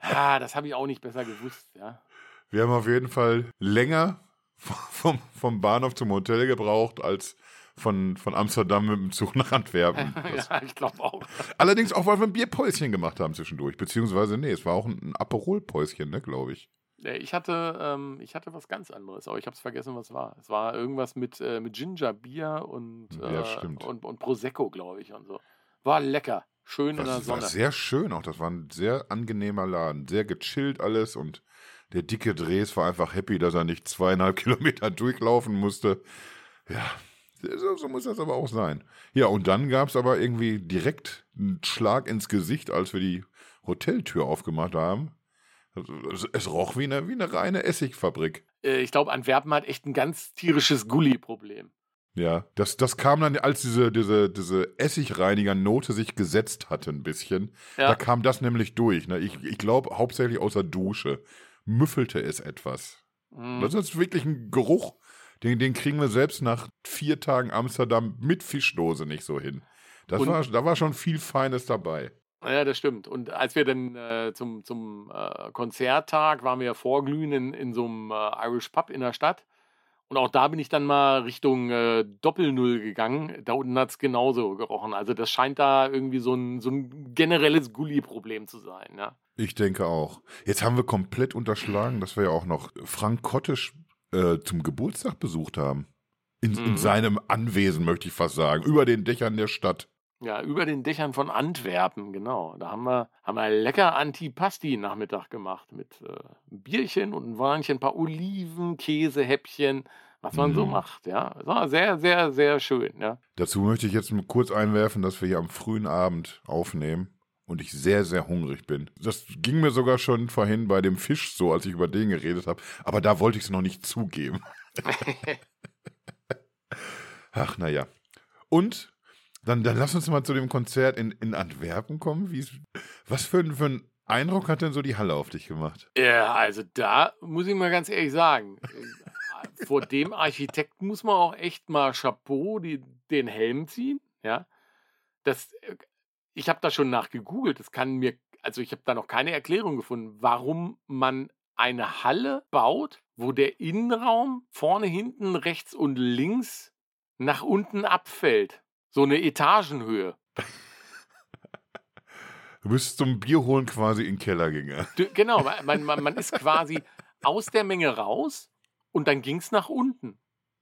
Ah, das habe ich auch nicht besser gewusst, ja. Wir haben auf jeden Fall länger vom, vom Bahnhof zum Hotel gebraucht als von, von Amsterdam mit dem Zug nach Antwerpen. [laughs] ja, ich glaube auch. Allerdings auch, weil wir ein Bierpäuschen gemacht haben zwischendurch. Beziehungsweise, nee, es war auch ein Aperolpäuschen, ne, glaube ich. Ich hatte, ähm, ich hatte was ganz anderes, aber ich habe es vergessen, was es war. Es war irgendwas mit, äh, mit Ginger-Bier und, äh, ja, und, und Prosecco, glaube ich, und so. War lecker. Schön das in der Sonne. War sehr schön auch. Das war ein sehr angenehmer Laden. Sehr gechillt alles und der dicke Dres war einfach happy, dass er nicht zweieinhalb [laughs] Kilometer durchlaufen musste. Ja, so, so muss das aber auch sein. Ja, und dann gab es aber irgendwie direkt einen Schlag ins Gesicht, als wir die Hoteltür aufgemacht haben. Es, es roch wie eine, wie eine reine Essigfabrik. Äh, ich glaube, Antwerpen hat echt ein ganz tierisches Gully-Problem. Ja, das, das kam dann, als diese, diese, diese Essigreiniger-Note sich gesetzt hatte, ein bisschen. Ja. Da kam das nämlich durch. Ne? Ich, ich glaube, hauptsächlich aus der Dusche müffelte es etwas. Mhm. Das ist wirklich ein Geruch, den, den kriegen wir selbst nach vier Tagen Amsterdam mit Fischdose nicht so hin. Das war, da war schon viel Feines dabei. Ja, das stimmt. Und als wir dann äh, zum, zum äh, Konzerttag waren wir ja vorglühen in, in so einem äh, Irish Pub in der Stadt. Und auch da bin ich dann mal Richtung äh, Doppelnull gegangen. Da unten hat es genauso gerochen. Also das scheint da irgendwie so ein, so ein generelles Gully-Problem zu sein. Ja. Ich denke auch. Jetzt haben wir komplett unterschlagen, dass wir ja auch noch Frank Kottisch äh, zum Geburtstag besucht haben. In, mhm. in seinem Anwesen, möchte ich fast sagen. Über den Dächern der Stadt. Ja, über den Dächern von Antwerpen, genau. Da haben wir, haben wir lecker Antipasti-Nachmittag gemacht mit äh, Bierchen und ein Weinchen, ein paar Oliven, Käsehäppchen, was man mm. so mhm. macht, ja. Das war sehr, sehr, sehr schön, ja. Dazu möchte ich jetzt kurz einwerfen, dass wir hier am frühen Abend aufnehmen und ich sehr, sehr hungrig bin. Das ging mir sogar schon vorhin bei dem Fisch so, als ich über den geredet habe, aber da wollte ich es noch nicht zugeben. [laughs] Ach, naja. Und dann, dann lass uns mal zu dem Konzert in, in Antwerpen kommen. Wie, was für, für einen Eindruck hat denn so die Halle auf dich gemacht? Ja, also da muss ich mal ganz ehrlich sagen, äh, vor dem Architekten muss man auch echt mal Chapeau die, den Helm ziehen. Ja, das, äh, ich habe da schon nachgegoogelt. Das kann mir, also ich habe da noch keine Erklärung gefunden, warum man eine Halle baut, wo der Innenraum vorne, hinten, rechts und links nach unten abfällt. So eine Etagenhöhe. Du bist zum Bier holen quasi in den Keller gegangen. Genau, man, man, man ist quasi aus der Menge raus und dann ging es nach unten.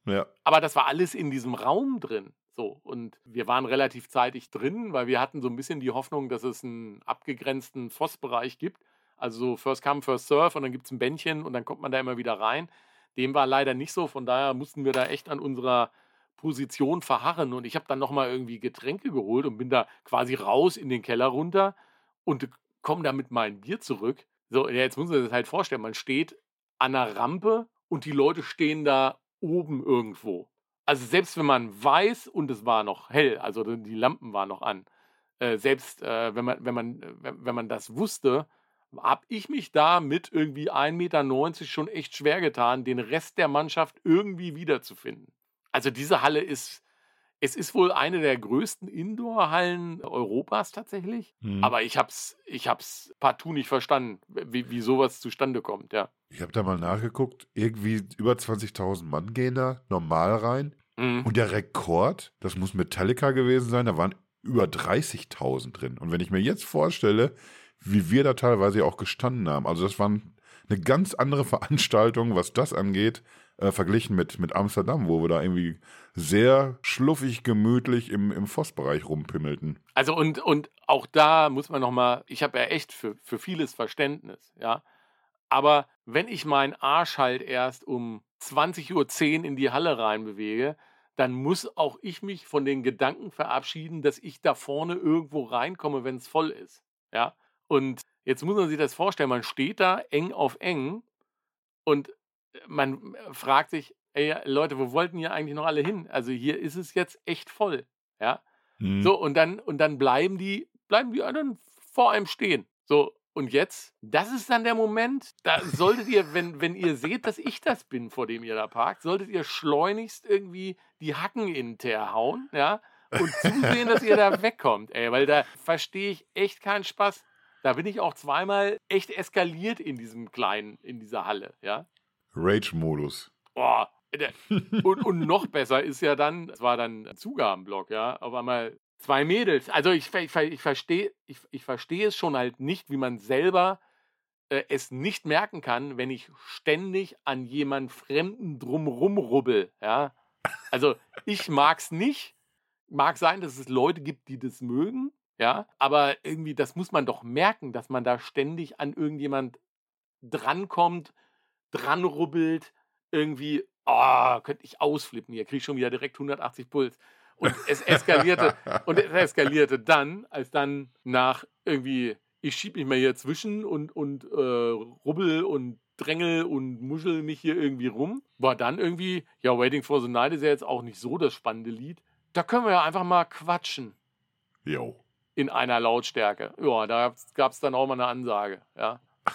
Ja. Aber das war alles in diesem Raum drin. So, und wir waren relativ zeitig drin, weil wir hatten so ein bisschen die Hoffnung, dass es einen abgegrenzten Voss-Bereich gibt. Also so First Come, First Serve und dann gibt es ein Bändchen und dann kommt man da immer wieder rein. Dem war leider nicht so, von daher mussten wir da echt an unserer Position verharren. Und ich habe dann nochmal irgendwie Getränke geholt und bin da quasi raus in den Keller runter und komme da mit meinem Bier zurück. So, jetzt muss man sich das halt vorstellen, man steht an einer Rampe und die Leute stehen da oben irgendwo. Also selbst wenn man weiß und es war noch hell, also die Lampen waren noch an, äh, selbst äh, wenn, man, wenn, man, äh, wenn man das wusste, habe ich mich da mit irgendwie 1,90 Meter schon echt schwer getan, den Rest der Mannschaft irgendwie wiederzufinden. Also diese Halle ist, es ist wohl eine der größten Indoor-Hallen Europas tatsächlich. Mhm. Aber ich habe es ich hab's partout nicht verstanden, wie, wie sowas zustande kommt, ja. Ich habe da mal nachgeguckt, irgendwie über 20.000 Mann gehen da normal rein. Mhm. Und der Rekord, das muss Metallica gewesen sein, da waren über 30.000 drin. Und wenn ich mir jetzt vorstelle, wie wir da teilweise auch gestanden haben, also das waren eine ganz andere [laughs] Veranstaltung, was das angeht, äh, verglichen mit, mit Amsterdam, wo wir da irgendwie sehr schluffig, gemütlich im, im Vossbereich rumpimmelten. Also und, und auch da muss man nochmal, ich habe ja echt für, für vieles Verständnis, ja. Aber wenn ich meinen Arsch halt erst um 20.10 Uhr in die Halle reinbewege, dann muss auch ich mich von den Gedanken verabschieden, dass ich da vorne irgendwo reinkomme, wenn es voll ist. Ja. Und jetzt muss man sich das vorstellen, man steht da eng auf eng und man äh, fragt sich, ey, Leute, wo wollten ihr eigentlich noch alle hin? Also hier ist es jetzt echt voll. Ja. Mhm. So, und dann, und dann bleiben die, bleiben die anderen vor einem stehen. So, und jetzt, das ist dann der Moment, da solltet ihr, wenn, wenn ihr seht, dass ich das bin, vor dem ihr da parkt, solltet ihr schleunigst irgendwie die Hacken in Teer hauen, ja, und zusehen, dass ihr da wegkommt, ey, weil da verstehe ich echt keinen Spaß. Da bin ich auch zweimal echt eskaliert in diesem kleinen, in dieser Halle, ja. Rage-Modus. Boah. Und, und noch besser ist ja dann, es war dann ein Zugabenblock, ja, auf einmal zwei Mädels. Also ich, ich, ich verstehe ich, ich versteh es schon halt nicht, wie man selber äh, es nicht merken kann, wenn ich ständig an jemand Fremden drumrum rubbel, ja. Also ich mag es nicht. Mag sein, dass es Leute gibt, die das mögen, ja, aber irgendwie, das muss man doch merken, dass man da ständig an irgendjemand drankommt, dran rubbelt, irgendwie, oh, könnte ich ausflippen hier, kriege ich schon wieder direkt 180 Puls. Und es eskalierte, und es eskalierte dann, als dann nach irgendwie, ich schieb mich mal hier zwischen und, und äh, rubbel und drängel und muschel mich hier irgendwie rum. War dann irgendwie, ja, Waiting for the Night ist ja jetzt auch nicht so das spannende Lied. Da können wir ja einfach mal quatschen. Jo. In einer Lautstärke. Ja, da gab es dann auch mal eine Ansage, ja. [laughs]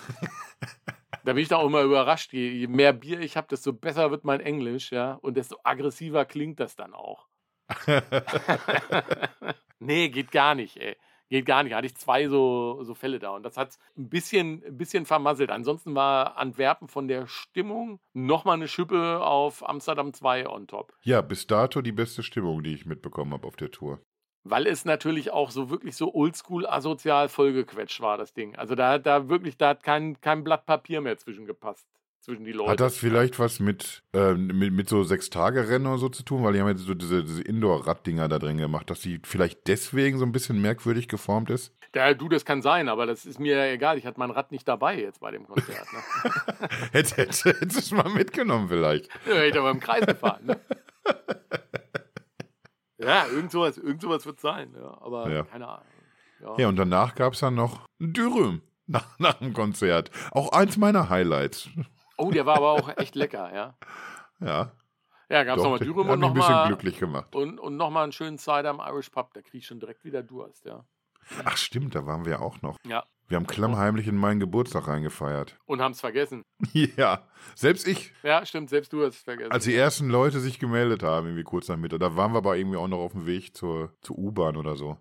Da bin ich da auch immer überrascht. Je, je mehr Bier ich habe, desto besser wird mein Englisch, ja. Und desto aggressiver klingt das dann auch. [laughs] nee, geht gar nicht, ey. Geht gar nicht. Hatte ich zwei so, so Fälle da und das hat ein bisschen, ein bisschen vermasselt. Ansonsten war Antwerpen von der Stimmung nochmal eine Schippe auf Amsterdam 2 on top. Ja, bis dato die beste Stimmung, die ich mitbekommen habe auf der Tour. Weil es natürlich auch so wirklich so oldschool asozial vollgequetscht war, das Ding. Also da hat da wirklich, da hat kein, kein Blatt Papier mehr zwischen gepasst zwischen die Leute. Hat das vielleicht was mit, äh, mit, mit so Sechs-Tage-Rennen oder so zu tun? Weil die haben jetzt so diese, diese Indoor-Raddinger da drin gemacht, dass sie vielleicht deswegen so ein bisschen merkwürdig geformt ist? Ja, du, das kann sein, aber das ist mir egal. Ich hatte mein Rad nicht dabei jetzt bei dem Konzert. Ne? hättest [laughs] hätte, hätte es mal mitgenommen vielleicht. Ja, hätte aber im Kreis gefahren. Ne? [laughs] ja, irgend sowas, irgend sowas wird sein. Ja, aber ja. keine Ahnung. Ja. ja, und danach gab es dann noch ein Dürüm nach, nach dem Konzert. Auch eins meiner Highlights. Oh, der war aber auch echt lecker, ja. Ja. Ja, gab es nochmal Dürüm und nochmal. glücklich gemacht. Und, und nochmal einen schönen Cider im Irish Pub. Da kriege ich schon direkt wieder Durst, ja. Ach, stimmt, da waren wir auch noch. Ja. Wir haben klammheimlich in meinen Geburtstag reingefeiert. Und haben es vergessen. [laughs] Ja, selbst ich. Ja, stimmt, selbst du hast es vergessen. Als die ersten Leute sich gemeldet haben, irgendwie kurz nach Mitte, da waren wir aber irgendwie auch noch auf dem Weg zur, zur U-Bahn oder so.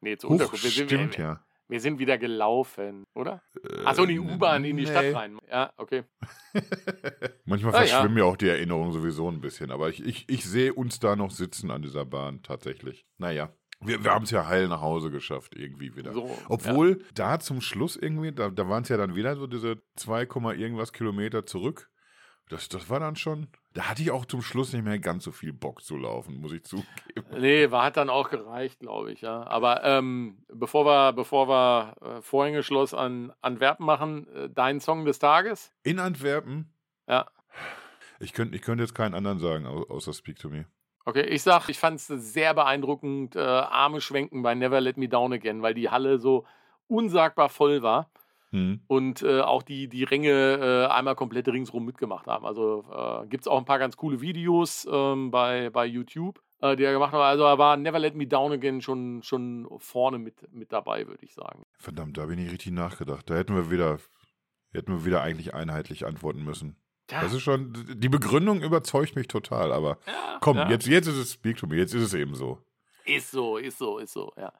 Nee, zur Huch, Unterkunft. Wir stimmt, wir, ja. Wir sind wieder gelaufen, oder? Äh, Achso, die U-Bahn in die nee. Stadt rein. Ja, okay. [laughs] Manchmal ah, verschwimmen ja. ja. auch die Erinnerungen sowieso ein bisschen, aber ich, ich, ich sehe uns da noch sitzen an dieser Bahn tatsächlich. Naja. Wir, wir haben es ja heil nach Hause geschafft, irgendwie wieder. So, Obwohl ja. da zum Schluss irgendwie, da, da waren es ja dann wieder so diese 2, irgendwas Kilometer zurück. Das, das war dann schon. Da hatte ich auch zum Schluss nicht mehr ganz so viel Bock zu laufen, muss ich zugeben. Nee, war, hat dann auch gereicht, glaube ich, ja. Aber ähm, bevor wir, bevor wir äh, Vorhängeschloss an Antwerpen machen, äh, dein Song des Tages? In Antwerpen? Ja. Ich könnte ich könnt jetzt keinen anderen sagen, außer Speak to Me. Okay, ich sag, ich fand es sehr beeindruckend, äh, Arme schwenken bei Never Let Me Down Again, weil die Halle so unsagbar voll war. Mhm. Und äh, auch die, die Ränge äh, einmal komplett ringsrum mitgemacht haben. Also äh, gibt es auch ein paar ganz coole Videos ähm, bei, bei YouTube, äh, die er gemacht hat. Also er war Never Let Me Down Again schon, schon vorne mit, mit dabei, würde ich sagen. Verdammt, da habe ich nicht richtig nachgedacht. Da hätten wir wieder, hätten wir wieder eigentlich einheitlich antworten müssen. Ja. Das ist schon, die Begründung überzeugt mich total, aber ja, komm, ja. Jetzt, jetzt ist es to Me, jetzt ist es eben so. Ist so, ist so, ist so, ja.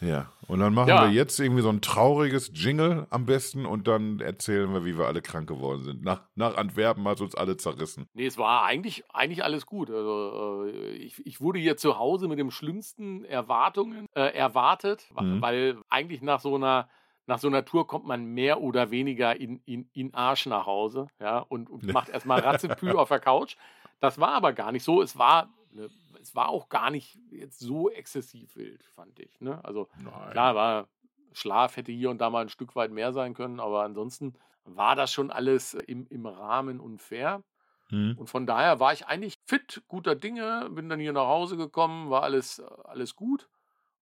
Ja, und dann machen ja. wir jetzt irgendwie so ein trauriges Jingle am besten und dann erzählen wir, wie wir alle krank geworden sind. Nach, nach Antwerpen hat uns alle zerrissen. Nee, es war eigentlich, eigentlich alles gut. Also, äh, ich, ich wurde hier zu Hause mit den schlimmsten Erwartungen äh, erwartet, mhm. weil eigentlich nach so einer nach so einer Tour kommt man mehr oder weniger in, in, in Arsch nach Hause ja, und, und [laughs] macht erstmal Ratzepü auf der Couch. Das war aber gar nicht so. Es war eine es war auch gar nicht jetzt so exzessiv wild, fand ich. Ne? Also Nein. klar, war Schlaf hätte hier und da mal ein Stück weit mehr sein können, aber ansonsten war das schon alles im, im Rahmen und fair. Mhm. Und von daher war ich eigentlich fit, guter Dinge, bin dann hier nach Hause gekommen, war alles, alles gut.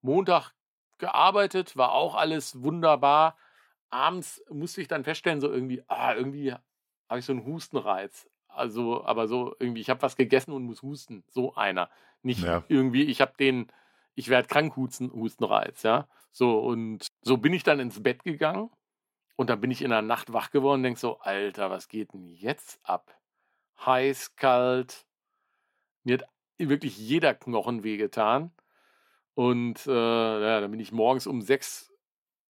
Montag gearbeitet, war auch alles wunderbar. Abends musste ich dann feststellen, so irgendwie, ah, irgendwie habe ich so einen Hustenreiz. Also, aber so irgendwie, ich habe was gegessen und muss husten. So einer. Nicht ja. irgendwie, ich habe den, ich werde krank husten, Hustenreiz, ja. So, und so bin ich dann ins Bett gegangen und dann bin ich in der Nacht wach geworden und denke so, Alter, was geht denn jetzt ab? Heiß, kalt. Mir hat wirklich jeder Knochen wehgetan. Und äh, ja, dann bin ich morgens um sechs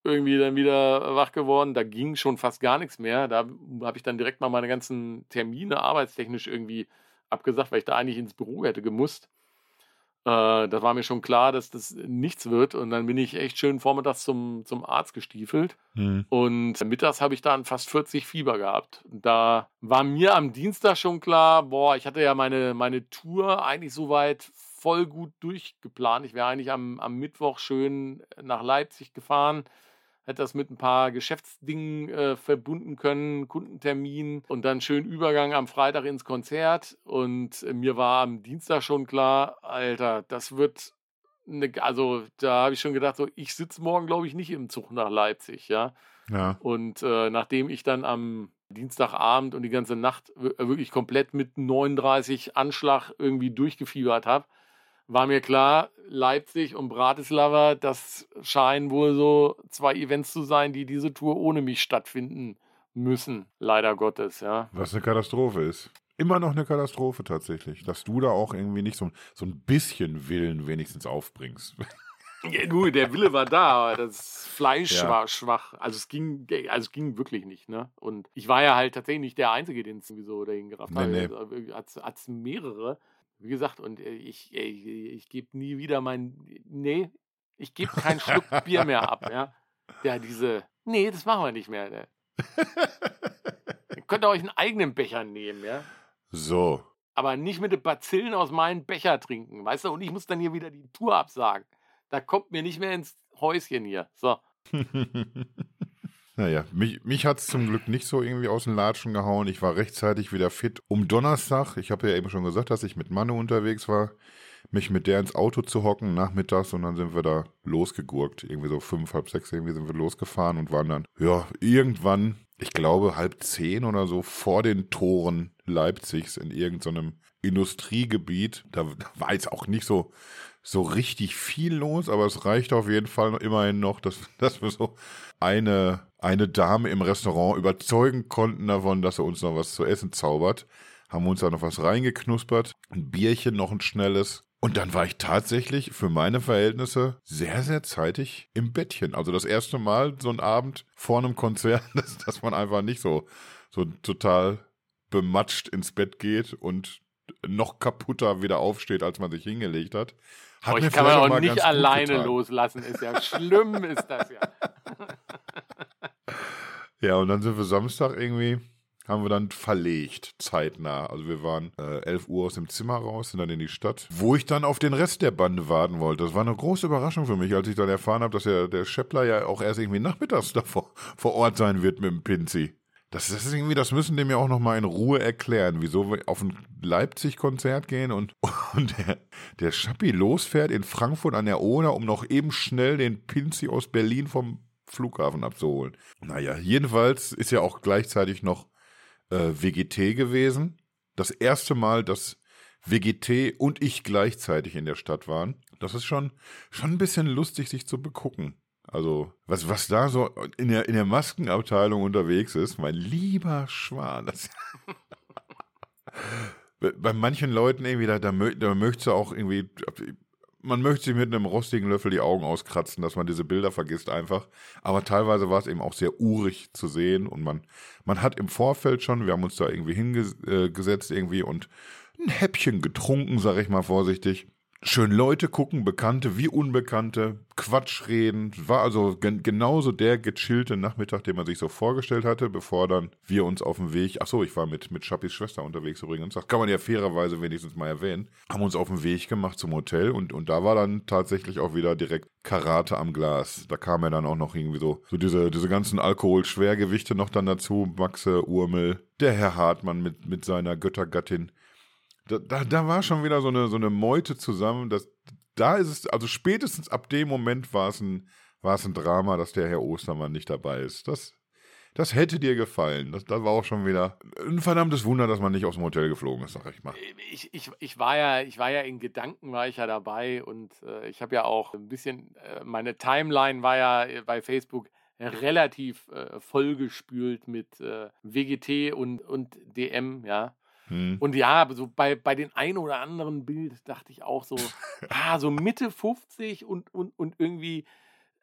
irgendwie dann wieder wach geworden. Da ging schon fast gar nichts mehr. Da habe ich dann direkt mal meine ganzen Termine arbeitstechnisch irgendwie abgesagt, weil ich da eigentlich ins Büro hätte gemusst. Äh, das war mir schon klar, dass das nichts wird. Und dann bin ich echt schön vormittags zum, zum Arzt gestiefelt. Mhm. Und mittags habe ich dann fast 40 Fieber gehabt. Da war mir am Dienstag schon klar, boah, ich hatte ja meine, meine Tour eigentlich soweit voll gut durchgeplant. Ich wäre eigentlich am, am Mittwoch schön nach Leipzig gefahren hätte das mit ein paar Geschäftsdingen äh, verbunden können, Kundentermin und dann schön Übergang am Freitag ins Konzert. Und äh, mir war am Dienstag schon klar, Alter, das wird eine, also da habe ich schon gedacht, so, ich sitze morgen, glaube ich, nicht im Zug nach Leipzig, ja. ja. Und äh, nachdem ich dann am Dienstagabend und die ganze Nacht wirklich komplett mit 39 Anschlag irgendwie durchgefiebert habe, war mir klar, Leipzig und Bratislava, das scheinen wohl so zwei Events zu sein, die diese Tour ohne mich stattfinden müssen, leider Gottes, ja. Was eine Katastrophe ist. Immer noch eine Katastrophe tatsächlich, dass du da auch irgendwie nicht so, so ein bisschen Willen wenigstens aufbringst. [laughs] Ja, gut, der Wille war da, aber das Fleisch Ja. war schwach. Also es ging, also es ging wirklich nicht, ne? Und ich war ja halt tatsächlich nicht der Einzige, den es sowieso dahin gerafft hat. Nee, Nee. Hat es mehrere. Wie gesagt, und äh, ich, ich, ich gebe nie wieder mein. Nee, ich gebe keinen Schluck Bier mehr ab, ja. Ja, diese. Nee, das machen wir nicht mehr. Ne? Ihr könnt ihr euch einen eigenen Becher nehmen, ja. So. Aber nicht mit den Bazillen aus meinem Becher trinken, weißt du? Und ich muss dann hier wieder die Tour absagen. Da kommt mir nicht mehr ins Häuschen hier. So. [laughs] naja, mich, mich hat es zum Glück nicht so irgendwie aus den Latschen gehauen. Ich war rechtzeitig wieder fit. Um Donnerstag, ich habe ja eben schon gesagt, dass ich mit Manne unterwegs war, mich mit der ins Auto zu hocken nachmittags und dann sind wir da losgegurkt. Irgendwie so fünf, halb sechs irgendwie sind wir losgefahren und waren dann, ja, irgendwann, ich glaube halb zehn oder so, vor den Toren Leipzigs in irgendeinem Industriegebiet. Da, da war jetzt auch nicht so, so richtig viel los, aber es reicht auf jeden Fall immerhin noch, dass, [laughs] dass wir so eine, eine Dame im Restaurant überzeugen konnten davon, dass er uns noch was zu essen zaubert. Haben uns da noch was reingeknuspert, ein Bierchen noch ein schnelles. Und dann war ich tatsächlich für meine Verhältnisse sehr, sehr zeitig im Bettchen. Also das erste Mal so ein Abend vor einem Konzert, [laughs] dass, dass man einfach nicht so, so total bematscht ins Bett geht und noch kaputter wieder aufsteht, als man sich hingelegt hat. Hat Euch kann man auch nicht alleine loslassen. Ist ja schlimm, ist das ja. [laughs] Ja, und dann sind wir Samstag irgendwie, haben wir dann verlegt, zeitnah. Also wir waren äh, 11 Uhr aus dem Zimmer raus, sind dann in die Stadt, wo ich dann auf den Rest der Bande warten wollte. Das war eine große Überraschung für mich, als ich dann erfahren habe, dass der, der Scheppler ja auch erst irgendwie nachmittags [laughs] da vor, vor Ort sein wird mit dem Pinzi. Das, das ist irgendwie, das müssen dem ja auch nochmal in Ruhe erklären, wieso wir auf ein Leipzig-Konzert gehen und, [laughs] und der, der Schappi losfährt in Frankfurt an der Oder, um noch eben schnell den Pinzi aus Berlin vom Flughafen abzuholen. Naja, jedenfalls ist ja auch gleichzeitig noch äh, WGT gewesen. Das erste Mal, dass WGT und ich gleichzeitig in der Stadt waren. Das ist schon, schon ein bisschen lustig, sich zu begucken. Also, was, was da so in der, in der Maskenabteilung unterwegs ist, mein lieber Schwan. [laughs] Das bei manchen Leuten irgendwie, da, da, mö- da möchtest du auch irgendwie, man möchte sich mit einem rostigen Löffel die Augen auskratzen, dass man diese Bilder vergisst einfach. Aber teilweise war es eben auch sehr urig zu sehen und man, man hat im Vorfeld schon, wir haben uns da irgendwie hingesetzt irgendwie und ein Häppchen getrunken, sag ich mal vorsichtig. Schön Leute gucken, Bekannte wie Unbekannte, Quatsch reden. War also gen genauso der gechillte Nachmittag, den man sich so vorgestellt hatte, bevor dann wir uns auf dem Weg, ach so, ich war mit, mit Chappis Schwester unterwegs übrigens, das kann man ja fairerweise wenigstens mal erwähnen, haben uns auf den Weg gemacht zum Hotel und, und da war dann tatsächlich auch wieder direkt Karate am Glas. Da kam ja dann auch noch irgendwie so, so diese, diese ganzen Alkoholschwergewichte noch dann dazu, Maxe, Urmel, der Herr Hartmann mit, mit seiner Göttergattin. Da, da, da war schon wieder so eine, so eine Meute zusammen. Das, da ist es, also spätestens ab dem Moment war es ein, war es ein Drama, dass der Herr Ostermann nicht dabei ist. Das, das hätte dir gefallen. Das, das war auch schon wieder ein verdammtes Wunder, dass man nicht aus dem Hotel geflogen ist, sag ich mal. Ich, ich, ich, war ja, ich war ja in Gedanken, war ich ja dabei und äh, ich habe ja auch ein bisschen, äh, meine Timeline war ja äh, bei Facebook relativ äh, vollgespült mit äh, WGT und, und DM, ja. Hm. Und ja, so bei, bei den ein oder anderen Bild dachte ich auch so, [laughs] ah, so Mitte 50 und, und, und irgendwie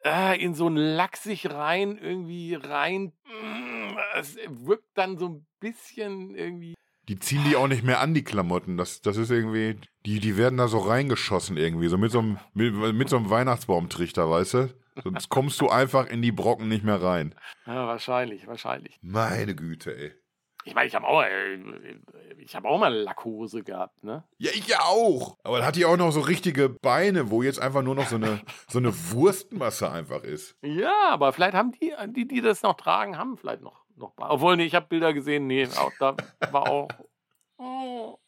äh, in so ein Lachsig rein, irgendwie rein. mm, Es wirkt dann so ein bisschen irgendwie. Die ziehen die auch nicht mehr an, die Klamotten. Das, das ist irgendwie, die, die werden da so reingeschossen irgendwie, so mit so einem, mit, mit so einem Weihnachtsbaumtrichter, weißt du? Sonst kommst du einfach in die Brocken nicht mehr rein. Ja, wahrscheinlich, wahrscheinlich. Meine Güte, ey. Ich meine, ich habe auch, äh, ich habe auch mal Lackhose gehabt, ne? Ja, ich ja auch. Aber dann hat die auch noch so richtige Beine, wo jetzt einfach nur noch so eine, [laughs] so eine Wurstmasse einfach ist. Ja, aber vielleicht haben die, die, die das noch tragen, haben vielleicht noch, noch Beine. Obwohl, nee, ich habe Bilder gesehen, nee, auch, da war auch. Oh.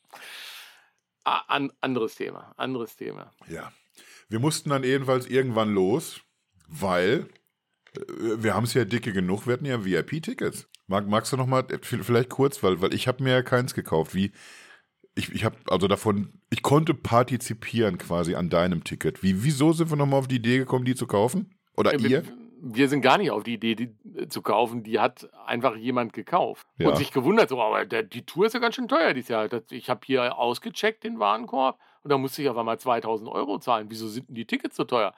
Ah, an, anderes Thema, anderes Thema. Ja. Wir mussten dann jedenfalls irgendwann los, weil äh, wir haben es ja dicke genug, wir hatten ja VIP-Tickets. Mag, magst du noch mal vielleicht kurz, weil, weil ich habe mir ja keins gekauft. Wie ich, ich habe also davon, ich konnte partizipieren quasi an deinem Ticket. Wie, wieso sind wir nochmal auf die Idee gekommen, die zu kaufen? Oder Äh, ihr? wir sind gar nicht auf die Idee, die äh, zu kaufen. Die hat einfach jemand gekauft Ja. und sich gewundert, so, aber der, die Tour ist ja ganz schön teuer dieses Jahr. Das, ich habe hier ausgecheckt den Warenkorb und da musste ich auf einmal 2000 Euro zahlen. Wieso sind denn die Tickets so teuer?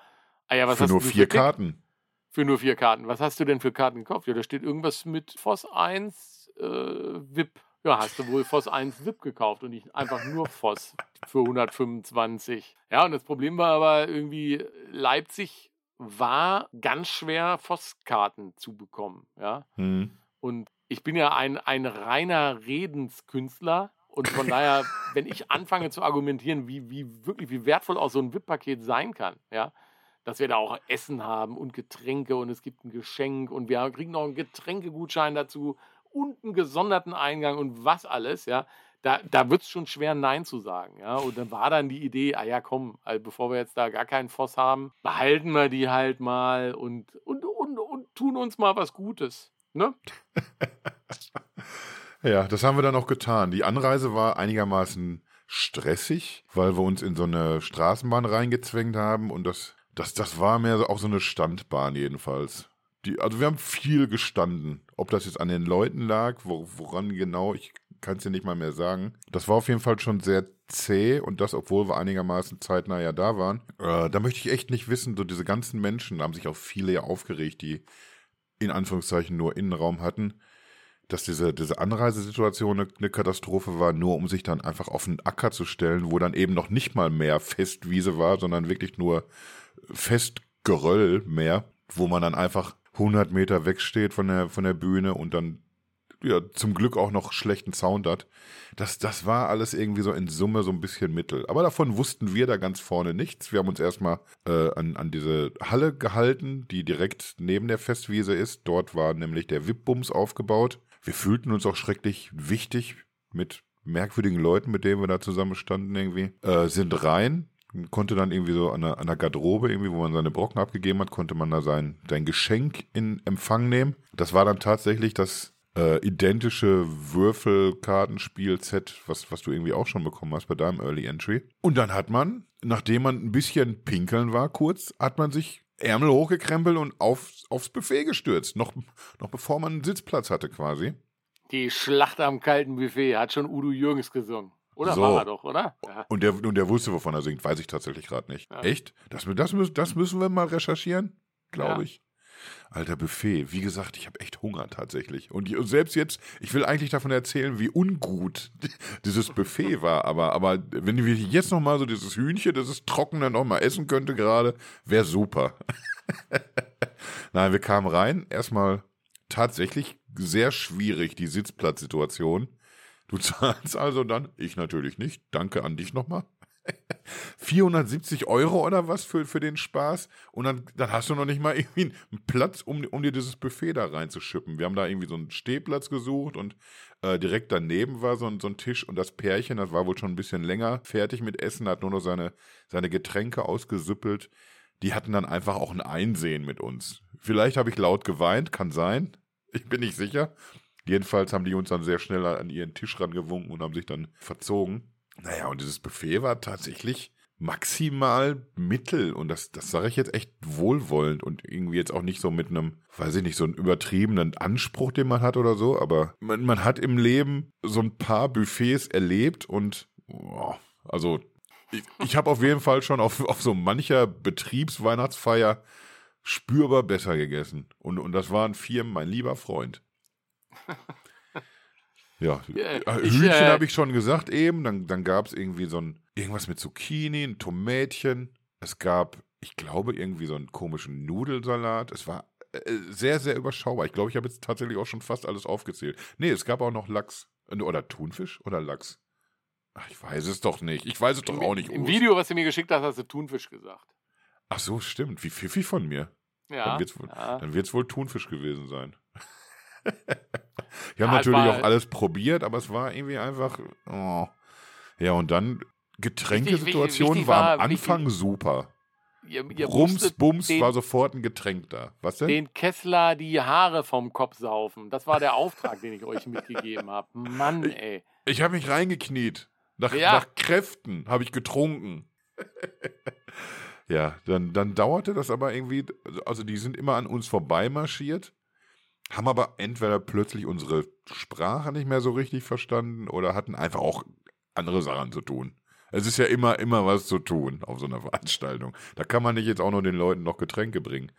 Ah ja, was Für hast nur vier Karten. Für nur vier Karten. Was hast du denn für Karten gekauft? Ja, da steht irgendwas mit Voss 1 äh, VIP. Ja, hast du wohl Voss 1 VIP gekauft und nicht einfach nur Voss für 125. Ja, und das Problem war aber irgendwie, Leipzig war ganz schwer, Voss-Karten zu bekommen. Ja, Hm. und ich bin ja ein, ein reiner Redenskünstler. Und von [laughs] daher, wenn ich anfange zu argumentieren, wie, wie wirklich, wie wertvoll auch so ein VIP-Paket sein kann, ja, dass wir da auch Essen haben und Getränke und es gibt ein Geschenk und wir kriegen noch einen Getränkegutschein dazu und einen gesonderten Eingang und was alles, ja, da, da wird es schon schwer, Nein zu sagen. Ja? Und dann war dann die Idee, ah ja, komm, also bevor wir jetzt da gar keinen Voss haben, behalten wir die halt mal und, und, und, und tun uns mal was Gutes. Ne? [laughs] Ja, das haben wir dann auch getan. Die Anreise war einigermaßen stressig, weil wir uns in so eine Straßenbahn reingezwängt haben und das, das, das war mehr so- auch so eine Standbahn jedenfalls. Die, also wir haben viel gestanden. Ob das jetzt an den Leuten lag, wo, woran genau, ich kann es dir nicht mal mehr sagen. Das war auf jeden Fall schon sehr zäh und das, obwohl wir einigermaßen zeitnah ja da waren. Äh, da möchte ich echt nicht wissen, so diese ganzen Menschen, da haben sich auch viele ja aufgeregt, die in Anführungszeichen nur Innenraum hatten dass diese, diese Anreisesituation eine, eine Katastrophe war, nur um sich dann einfach auf einen Acker zu stellen, wo dann eben noch nicht mal mehr Festwiese war, sondern wirklich nur Festgeröll mehr, wo man dann einfach 100 Meter wegsteht von der, von der Bühne und dann ja, zum Glück auch noch schlechten Sound hat. Das, das war alles irgendwie so in Summe so ein bisschen mittel. Aber davon wussten wir da ganz vorne nichts. Wir haben uns erstmal äh, an, an diese Halle gehalten, die direkt neben der Festwiese ist. Dort war nämlich der VIP-Bums aufgebaut. Wir fühlten uns auch schrecklich wichtig mit merkwürdigen Leuten, mit denen wir da zusammen standen irgendwie. Äh, sind rein, konnte dann irgendwie so an der, an der Garderobe, irgendwie, wo man seine Brocken abgegeben hat, konnte man da sein, sein Geschenk in Empfang nehmen. Das war dann tatsächlich das äh, identische Würfelkartenspiel-Set, was, was du irgendwie auch schon bekommen hast bei deinem Early Entry. Und dann hat man, nachdem man ein bisschen pinkeln war kurz, hat man sich Ärmel hochgekrempelt und aufs, aufs Buffet gestürzt. Noch, noch bevor man einen Sitzplatz hatte quasi. Die Schlacht am kalten Buffet hat schon Udo Jürgens gesungen. Oder So. war er doch, oder? Ja. Und der, und der wusste, wovon er singt, weiß ich tatsächlich gerade nicht. Ja. Echt? Das, das, müssen- das müssen wir mal recherchieren, glaube Ja. ich. Alter Buffet. Wie gesagt, ich habe echt Hunger tatsächlich. Und, selbst jetzt, ich will eigentlich davon erzählen, wie ungut [laughs] dieses Buffet war. Aber, aber wenn wir jetzt noch mal so dieses Hühnchen, das ist trocken, dann noch mal essen könnte gerade, wäre super. [laughs] Nein, wir kamen rein. Erstmal tatsächlich sehr schwierig, die Sitzplatzsituation. Du [laughs] zahlst also dann, ich natürlich nicht, danke an dich nochmal. [laughs] 470 Euro oder was für, für den Spaß und dann, dann hast du noch nicht mal irgendwie einen Platz, um, um dir dieses Buffet da reinzuschippen. Wir haben da irgendwie so einen Stehplatz gesucht und äh, direkt daneben war so ein, so ein Tisch und das Pärchen, das war wohl schon ein bisschen länger fertig mit Essen, hat nur noch seine, seine Getränke ausgesüppelt. Die hatten dann einfach auch ein Einsehen mit uns. Vielleicht habe ich laut geweint, kann sein. Ich bin nicht sicher. Jedenfalls haben die uns dann sehr schnell an ihren Tisch rangewunken und haben sich dann verzogen. Naja, und dieses Buffet war tatsächlich maximal mittel. Und das, das sage ich jetzt echt wohlwollend und irgendwie jetzt auch nicht so mit einem, weiß ich nicht, so einen übertriebenen Anspruch, den man hat oder so. Aber man, man hat im Leben so ein paar Buffets erlebt und, oh, also, ich, ich habe auf jeden Fall schon auf, auf so mancher Betriebsweihnachtsfeier spürbar besser gegessen. Und, und das waren vier, mein lieber Freund. [laughs] Ja, Ja, äh, Hühnchen äh, habe ich schon gesagt eben. Dann, dann gab es irgendwie so ein, irgendwas mit Zucchini, ein Tomätchen. Es gab, ich glaube, irgendwie so einen komischen Nudelsalat. Es war äh, sehr, sehr überschaubar. Ich glaube, ich habe jetzt tatsächlich auch schon fast alles aufgezählt. Nee, es gab auch noch Lachs. Oder Thunfisch oder Lachs. Ach, ich weiß es doch nicht. Ich weiß es doch auch nicht. Im Urs. Video, was du mir geschickt hast, hast du Thunfisch gesagt. Ach so, stimmt. Wie pfiffig von mir. Ja. Dann wird's wohl- ja. Dann wird es wohl Thunfisch gewesen sein. [laughs] Wir Ja, haben es natürlich war- auch alles probiert, aber es war irgendwie einfach. Oh. Ja, und dann Getränkesituation wichtig war am war- Anfang super. Ihr, ihr Rums, Bums den, war sofort ein Getränk da. Was denn? den Kessler die Haare vom Kopf saufen. Das war der Auftrag, den ich euch mitgegeben habe. Mann, ey. Ich habe mich reingekniet. Nach, Ja. nach Kräften habe ich getrunken. [laughs] Ja, dann, dann dauerte das aber irgendwie, also die sind immer an uns vorbeimarschiert, haben aber entweder plötzlich unsere Sprache nicht mehr so richtig verstanden oder hatten einfach auch andere Sachen zu tun. Es ist ja immer, immer was zu tun auf so einer Veranstaltung. Da kann man nicht jetzt auch nur den Leuten noch Getränke bringen.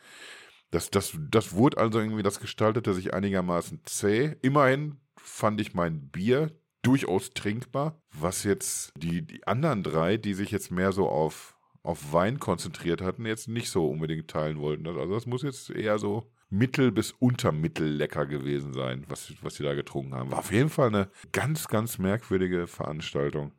Das, das, das wurde also irgendwie, das gestaltete sich einigermaßen zäh. Immerhin fand ich mein Bier durchaus trinkbar, was jetzt die, die anderen drei, die sich jetzt mehr so auf, auf Wein konzentriert hatten, jetzt nicht so unbedingt teilen wollten. Also das muss jetzt eher so mittel- bis untermittel lecker gewesen sein, was, was sie da getrunken haben. War auf jeden Fall eine ganz, ganz merkwürdige Veranstaltung.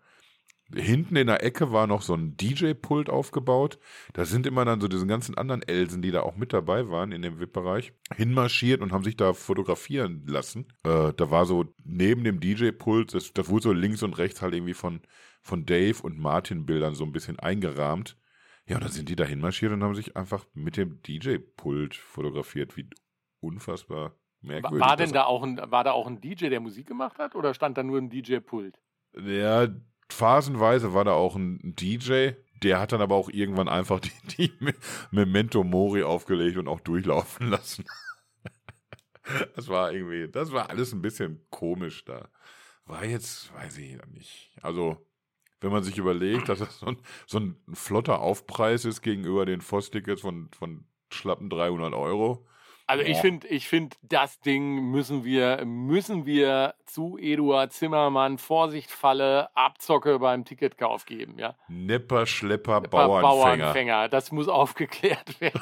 Hinten in der Ecke war noch so ein DJ-Pult aufgebaut. Da sind immer dann so diese ganzen anderen Elsen, die da auch mit dabei waren in dem VIP-Bereich, hinmarschiert und haben sich da fotografieren lassen. Äh, da war so neben dem DJ-Pult, das, das wurde so links und rechts halt irgendwie von, von Dave und Martin Bildern so ein bisschen eingerahmt. Ja, und dann sind die da hinmarschiert und haben sich einfach mit dem DJ-Pult fotografiert. Wie unfassbar merkwürdig. War denn da auch ein, war da auch ein DJ, der Musik gemacht hat, oder stand da nur ein DJ-Pult? Ja, phasenweise war da auch ein DJ, der hat dann aber auch irgendwann einfach die, die Memento Mori aufgelegt und auch durchlaufen lassen. [laughs] Das war irgendwie, das war alles ein bisschen komisch da. War jetzt, weiß ich nicht. Also, wenn man sich überlegt, dass das so ein, so ein flotter Aufpreis ist gegenüber den Voss-Tickets von, von schlappen 300 Euro, also ich finde, ich finde, das Ding müssen wir, müssen wir zu Eduard Zimmermann, Vorsicht, Falle, Abzocke beim Ticketkauf geben, ja. Nepper, Schlepper, Bauernfänger. Bauernfänger. Das muss aufgeklärt [laughs] werden.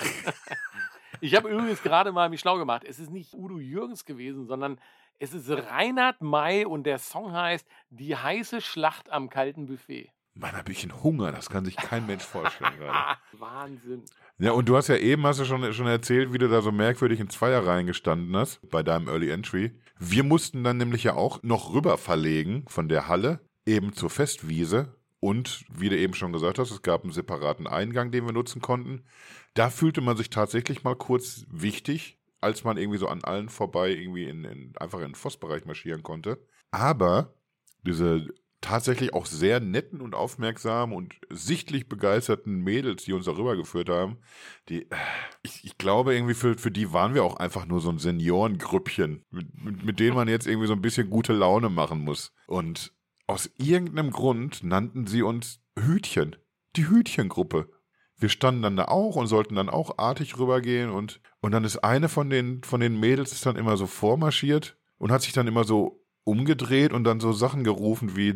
ich habe übrigens gerade mal mich schlau gemacht. Es ist nicht Udo Jürgens gewesen, sondern es ist Reinhard May und der Song heißt Die heiße Schlacht am kalten Buffet. Mann, hab ich einen Hunger, das kann sich kein Mensch vorstellen gerade. [laughs] Wahnsinn. Ja, und du hast ja eben, hast du schon, schon erzählt, wie du da so merkwürdig in Zweierreihen gestanden hast, bei deinem Early Entry. Wir mussten dann nämlich ja auch noch rüber verlegen von der Halle, eben zur Festwiese. Und wie du eben schon gesagt hast, es gab einen separaten Eingang, den wir nutzen konnten. Da fühlte man sich tatsächlich mal kurz wichtig, als man irgendwie so an allen vorbei irgendwie in, in einfach in den Vossbereich marschieren konnte. Aber diese tatsächlich auch sehr netten und aufmerksamen und sichtlich begeisterten Mädels, die uns darüber geführt haben, die, ich, ich glaube irgendwie für, für die waren wir auch einfach nur so ein Seniorengrüppchen, mit, mit, mit denen man jetzt irgendwie so ein bisschen gute Laune machen muss. Und aus irgendeinem Grund nannten sie uns Hütchen. Die Hütchengruppe. Wir standen dann da auch und sollten dann auch artig rübergehen und, und dann ist eine von den, von den Mädels ist dann immer so vormarschiert und hat sich dann immer so umgedreht und dann so Sachen gerufen wie,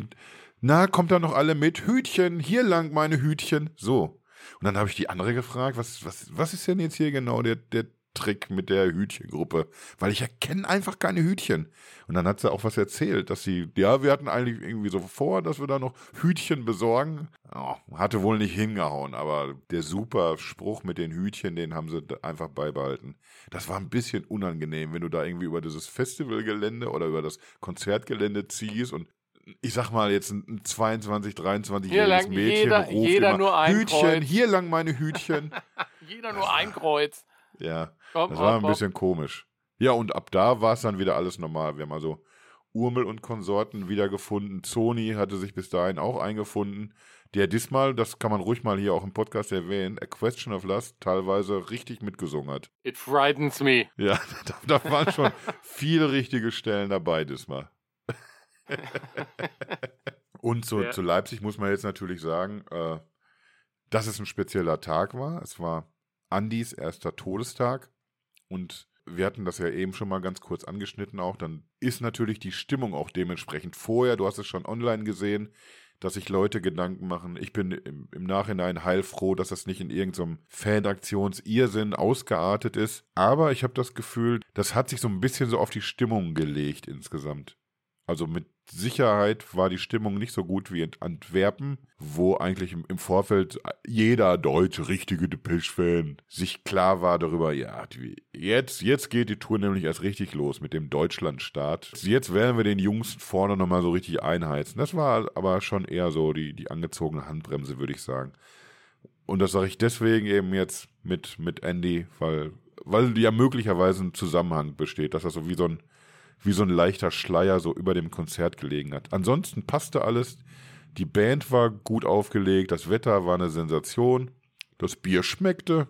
na, kommt da noch alle mit? Hütchen, hier lang meine Hütchen. So. Und dann habe ich die andere gefragt, was, was, was ist denn jetzt hier genau der, der Trick mit der Hütchengruppe? Weil ich erkenne einfach keine Hütchen. Und dann hat sie auch was erzählt, dass sie, ja, wir hatten eigentlich irgendwie so vor, dass wir da noch Hütchen besorgen. Oh, hatte wohl nicht hingehauen, aber der super Spruch mit den Hütchen, den haben sie einfach beibehalten. Das war ein bisschen unangenehm, wenn du da irgendwie über dieses Festivalgelände oder über das Konzertgelände ziehst und ich sag mal jetzt ein 22, 23-jähriges Mädchen jeder, ruft jeder immer, nur ein Hütchen, Kreuz. hier lang meine Hütchen. [laughs] jeder nur ein Kreuz. Ja, Komm, das war ein bisschen komisch. Ja, und ab da war es dann wieder alles normal. Wir haben also Urmel und Konsorten wiedergefunden. Sony hatte sich bis dahin auch eingefunden. Der diesmal, das kann man ruhig mal hier auch im Podcast erwähnen, A Question of Lust teilweise richtig mitgesungen hat. It frightens me. Ja, [laughs] da, da waren schon viele richtige Stellen dabei diesmal. [laughs] und zu, ja. zu Leipzig muss man jetzt natürlich sagen, äh, dass es ein spezieller Tag war. Es war Andys erster Todestag und wir hatten das ja eben schon mal ganz kurz angeschnitten auch, dann ist natürlich die Stimmung auch dementsprechend vorher, du hast es schon online gesehen, dass sich Leute Gedanken machen. Ich bin im, im Nachhinein heilfroh, dass das nicht in irgendeinem Fanaktions-Irrsinn ausgeartet ist. Aber ich habe das Gefühl, das hat sich so ein bisschen so auf die Stimmung gelegt insgesamt. Also mit Sicherheit war die Stimmung nicht so gut wie in Antwerpen, wo eigentlich im, Vorfeld jeder deutsche richtige Depeche-Fan sich klar war darüber, ja, jetzt, jetzt geht die Tour nämlich erst richtig los mit dem Deutschlandstart. Jetzt werden wir den Jungs vorne nochmal so richtig einheizen. Das war aber schon eher so die, die angezogene Handbremse, würde ich sagen. Und das sage ich deswegen eben jetzt mit, mit Andy, weil, weil ja möglicherweise ein Zusammenhang besteht, dass das so wie so ein wie so ein leichter Schleier so über dem Konzert gelegen hat. Ansonsten passte alles. Die Band war gut aufgelegt, das Wetter war eine Sensation. Das Bier schmeckte.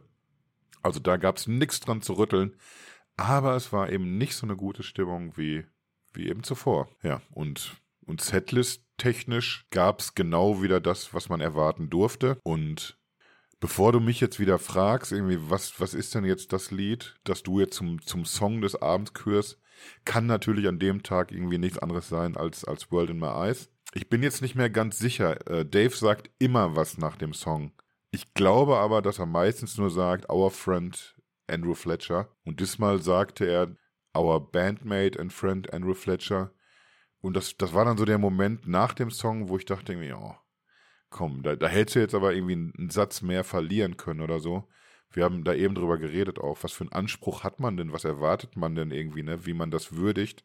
Also da gab es nichts dran zu rütteln. Aber es war eben nicht so eine gute Stimmung wie, wie eben zuvor. Ja, und, und Setlist technisch gab es genau wieder das, was man erwarten durfte. Und bevor du mich jetzt wieder fragst, irgendwie, was, was ist denn jetzt das Lied, das du jetzt zum, zum Song des Abends kürst, kann natürlich an dem Tag irgendwie nichts anderes sein als, als World in My Eyes. Ich bin jetzt nicht mehr ganz sicher. Äh, Dave sagt immer was nach dem Song. Ich glaube aber, dass er meistens nur sagt, Our Friend Andrew Fletcher. Und diesmal sagte er, Our Bandmate and Friend Andrew Fletcher. Und das, das war dann so der Moment nach dem Song, wo ich dachte, irgendwie, oh, komm, da, da hättest du jetzt aber irgendwie einen Satz mehr verlieren können oder so. Wir haben da eben drüber geredet auch, was für einen Anspruch hat man denn, was erwartet man denn irgendwie, ne, wie man das würdigt,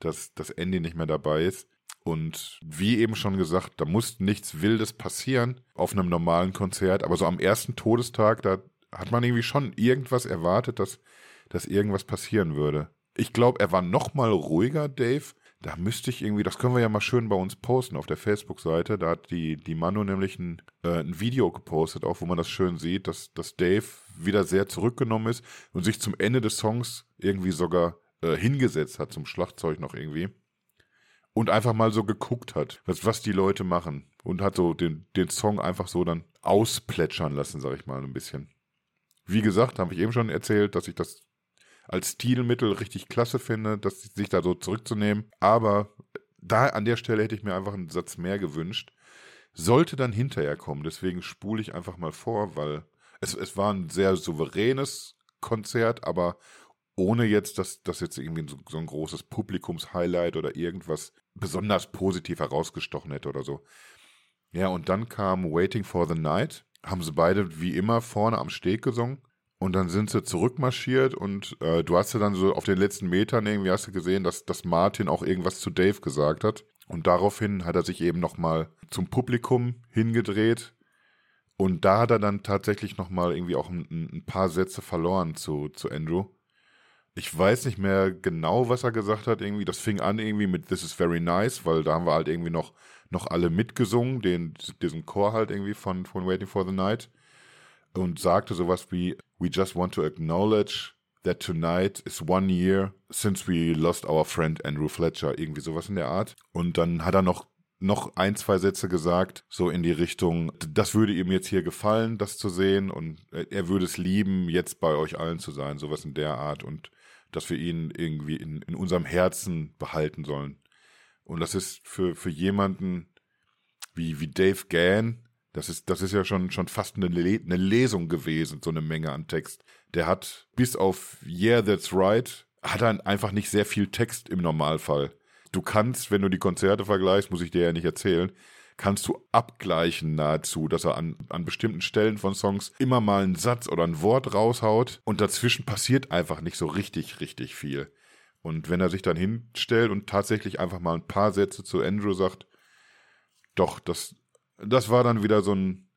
dass das Ende nicht mehr dabei ist. Und wie eben schon gesagt, da muss nichts Wildes passieren auf einem normalen Konzert, aber so am ersten Todestag, da hat man irgendwie schon irgendwas erwartet, dass, dass irgendwas passieren würde. Ich glaube, er war noch mal ruhiger, Dave. Da müsste ich irgendwie, das können wir ja mal schön bei uns posten auf der Facebook-Seite. Da hat die, die Manu nämlich ein, äh, ein Video gepostet, auch wo man das schön sieht, dass, dass Dave wieder sehr zurückgenommen ist und sich zum Ende des Songs irgendwie sogar äh, hingesetzt hat, zum Schlagzeug noch irgendwie. Und einfach mal so geguckt hat, was, was die Leute machen. Und hat so den, den Song einfach so dann ausplätschern lassen, sag ich mal, ein bisschen. Wie gesagt, habe ich eben schon erzählt, dass ich das als Stilmittel richtig klasse finde, dass sich da so zurückzunehmen. Aber da an der Stelle hätte ich mir einfach einen Satz mehr gewünscht. Sollte dann hinterher kommen. Deswegen spule ich einfach mal vor, weil es, es war ein sehr souveränes Konzert, aber ohne jetzt, dass das jetzt irgendwie so, so ein großes Publikumshighlight oder irgendwas besonders positiv herausgestochen hätte oder so. Ja, und dann kam Waiting for the Night. Haben sie beide wie immer vorne am Steg gesungen. Und dann sind sie zurückmarschiert und äh, du hast ja dann so auf den letzten Metern irgendwie hast du gesehen, dass, dass Martin auch irgendwas zu Dave gesagt hat. Und daraufhin hat er sich eben nochmal zum Publikum hingedreht. Und da hat er dann tatsächlich nochmal irgendwie auch ein, ein, paar Sätze verloren zu, zu Andrew. Ich weiß nicht mehr genau, was er gesagt hat. Irgendwie, das fing an irgendwie mit This is very nice, weil da haben wir halt irgendwie noch, noch alle mitgesungen, den, diesen Chor halt irgendwie von, von Waiting for the Night und sagte sowas wie, We just want to acknowledge that tonight is one year since we lost our friend Andrew Fletcher, irgendwie sowas in der Art. Und dann hat er noch noch ein, zwei Sätze gesagt, so in die Richtung, das würde ihm jetzt hier gefallen, das zu sehen und er würde es lieben, jetzt bei euch allen zu sein, sowas in der Art und dass wir ihn irgendwie in, in unserem Herzen behalten sollen. Und das ist für, für jemanden wie, wie Dave Gann, das ist, das ist ja schon, schon fast eine, Le eine Lesung gewesen, so eine Menge an Text. Der hat bis auf Yeah, that's right, hat er einfach nicht sehr viel Text im Normalfall. Du kannst, wenn du die Konzerte vergleichst, muss ich dir ja nicht erzählen, kannst du abgleichen nahezu, dass er an, an bestimmten Stellen von Songs immer mal einen Satz oder ein Wort raushaut und dazwischen passiert einfach nicht so richtig, richtig viel. Und wenn er sich dann hinstellt und tatsächlich einfach mal ein paar Sätze zu Andrew sagt, doch, das, das war dann wieder so ein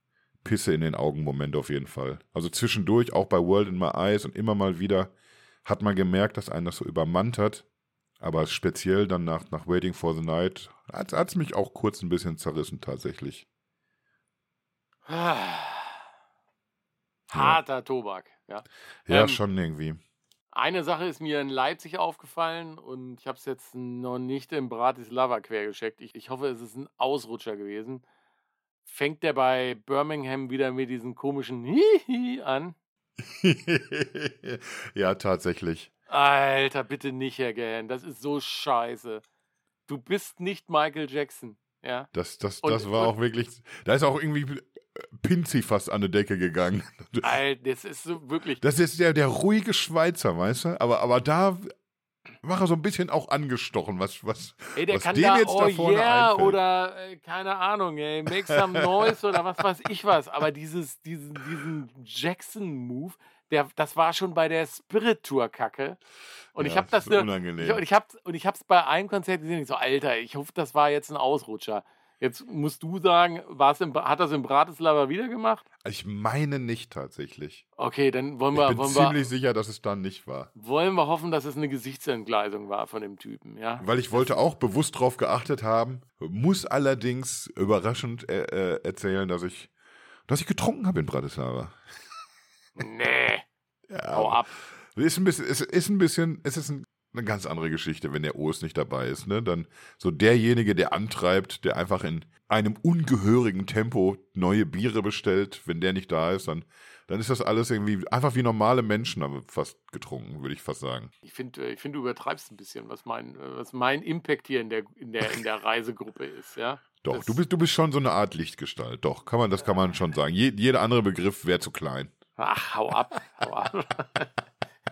Pisse in den Augen Moment auf jeden Fall. Also zwischendurch, auch bei World in My Eyes und immer mal wieder, hat man gemerkt, dass einen das so übermannt hat. Aber speziell dann nach, nach Waiting for the Night hat es mich auch kurz ein bisschen zerrissen tatsächlich. Harter ja. Tobak, ja. Ja, ähm, schon irgendwie. Eine Sache ist mir in Leipzig aufgefallen und ich habe es jetzt noch nicht in Bratislava quergeschickt. Ich, ich hoffe, es ist ein Ausrutscher gewesen fängt der bei Birmingham wieder mit diesen komischen Hihi an. [laughs] ja, tatsächlich. Alter, bitte nicht, Herr Gahan. Das ist so scheiße. Du bist nicht Michael Jackson. Ja. Das, das, das und, war und, auch wirklich. Da ist auch irgendwie äh, Pinzi fast an die Decke gegangen. Alter, das ist so wirklich. Das ist der, der ruhige Schweizer, weißt du? Aber, aber da er so ein bisschen auch angestochen, was, was, ey, der was kann dem da, jetzt oh da vorne yeah, einfällt. oder äh, keine Ahnung, ey, make some noise oder was weiß ich was. Aber dieses, diesen, diesen Jackson-Move, der, das war schon bei der Spirit Tour Kacke. Und ja, ich habe das, das unangenehm. Ich, und ich habe und ich habe es bei einem Konzert gesehen. Ich so Alter, ich hoffe, das war jetzt ein Ausrutscher. Jetzt musst du sagen, war's im, hat das in Bratislava wieder gemacht? Ich meine nicht tatsächlich. Okay, dann wollen wir. Ich bin ziemlich wir, sicher, dass es dann nicht war. Wollen wir hoffen, dass es eine Gesichtsentgleisung war von dem Typen, ja? Weil ich wollte auch bewusst drauf geachtet haben, muss allerdings überraschend äh, äh, erzählen, dass ich dass ich getrunken habe in Bratislava. Nee. [laughs] Ja, Hau ab. Ist ein bisschen, es ist ein bisschen, es ist ein, eine ganz andere Geschichte, wenn der O's nicht dabei ist, ne? Dann so derjenige, der antreibt, der einfach in einem ungehörigen Tempo neue Biere bestellt, wenn der nicht da ist, dann, dann ist das alles irgendwie einfach wie normale Menschen haben wir fast getrunken, würde ich fast sagen. Ich finde, ich find, du übertreibst ein bisschen, was mein, äh, was mein Impact hier in der, in der, in der Reisegruppe ist, ja. Doch, Das- du bist, du bist schon so eine Art Lichtgestalt. Doch, kann man, das kann man schon sagen. Je, jeder andere Begriff wäre zu klein. Ach, hau ab, hau ab. [laughs]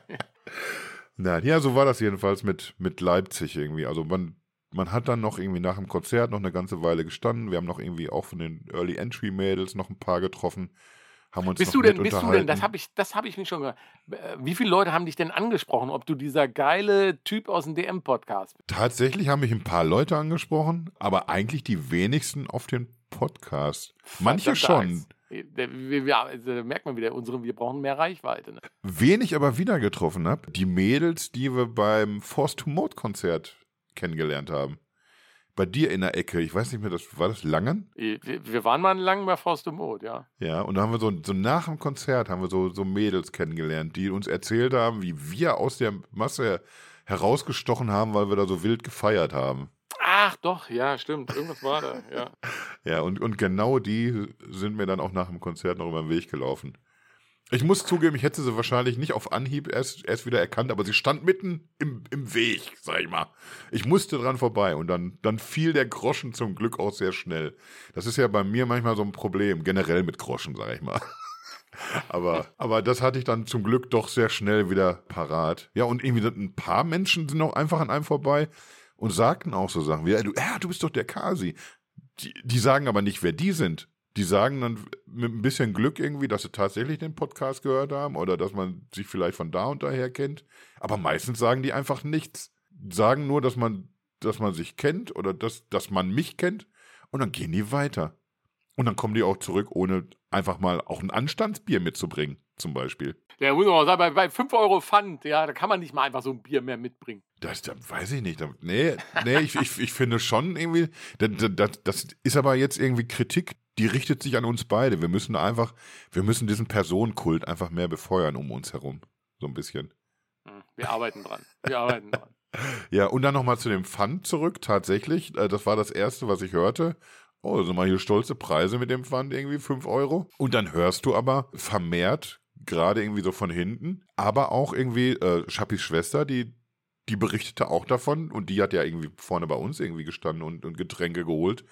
[laughs] Nein, ja, so war das jedenfalls mit, mit Leipzig irgendwie. Also man, man hat dann noch irgendwie nach dem Konzert noch eine ganze Weile gestanden. Wir haben noch irgendwie auch von den Early Entry Mädels noch ein paar getroffen. Haben uns Bist du denn, bist du denn, das habe ich, das habe ich mich schon gehört. Äh, Wie viele Leute haben dich denn angesprochen, ob du dieser geile Typ aus dem DM-Podcast bist? Tatsächlich haben mich ein paar Leute angesprochen, aber eigentlich die wenigsten auf den Podcast. Manche schon. Wir- also, da merkt man wieder, unsere, wir brauchen mehr Reichweite. Ne? Wen ich aber wieder getroffen habe, die Mädels, die wir beim Force to Mode Konzert kennengelernt haben. Bei dir in der Ecke, ich weiß nicht mehr, das war das Langen? Wir, waren mal lang bei Forst de Mode, ja. Ja, und da haben wir so, so nach dem Konzert haben wir so, so Mädels kennengelernt, die uns erzählt haben, wie wir aus der Masse herausgestochen haben, weil wir da so wild gefeiert haben. Ach doch, ja, stimmt. Irgendwas war da, ja. [laughs] Ja, und, und genau die sind mir dann auch nach dem Konzert noch über den Weg gelaufen. Ich muss zugeben, ich hätte sie wahrscheinlich nicht auf Anhieb erst, erst wieder erkannt, aber sie stand mitten im, im Weg, sag ich mal. Ich musste dran vorbei und dann, dann fiel der Groschen zum Glück auch sehr schnell. Das ist ja bei mir manchmal so ein Problem, generell mit Groschen, sag ich mal. [laughs] Aber, aber das hatte ich dann zum Glück doch sehr schnell wieder parat. Ja, und irgendwie ein paar Menschen sind auch einfach an einem vorbei und sagten auch so Sachen wie, ja, du, ja, du bist doch der Kasi. Die, die sagen aber nicht, wer die sind. Die sagen dann mit ein bisschen Glück irgendwie, dass sie tatsächlich den Podcast gehört haben oder dass man sich vielleicht von da und daher kennt. Aber meistens sagen die einfach nichts. Sagen nur, dass man, dass man sich kennt oder dass, dass man mich kennt und dann gehen die weiter. Und dann kommen die auch zurück, ohne einfach mal auch ein Anstandsbier mitzubringen, zum Beispiel. Ja, muss man auch sagen, bei, bei 5 Euro Pfand, ja, da kann man nicht mal einfach so ein Bier mehr mitbringen. Das, das weiß ich nicht. Nee, nee ich, ich, ich finde schon irgendwie, das, das, das ist aber jetzt irgendwie Kritik, die richtet sich an uns beide. Wir müssen einfach, wir müssen diesen Personenkult einfach mehr befeuern um uns herum. So ein bisschen. Hm, Wir arbeiten dran. Wir arbeiten dran. [laughs] Ja, und dann nochmal zu dem Pfand zurück, tatsächlich. äh, Das war das Erste, was ich hörte. Oh, sind mal hier stolze Preise mit dem Pfand, irgendwie 5 Euro. Und dann hörst du aber vermehrt, gerade irgendwie so von hinten, aber auch irgendwie äh, Schappis Schwester, die, die berichtete auch davon und die hat ja irgendwie vorne bei uns irgendwie gestanden und, und Getränke geholt.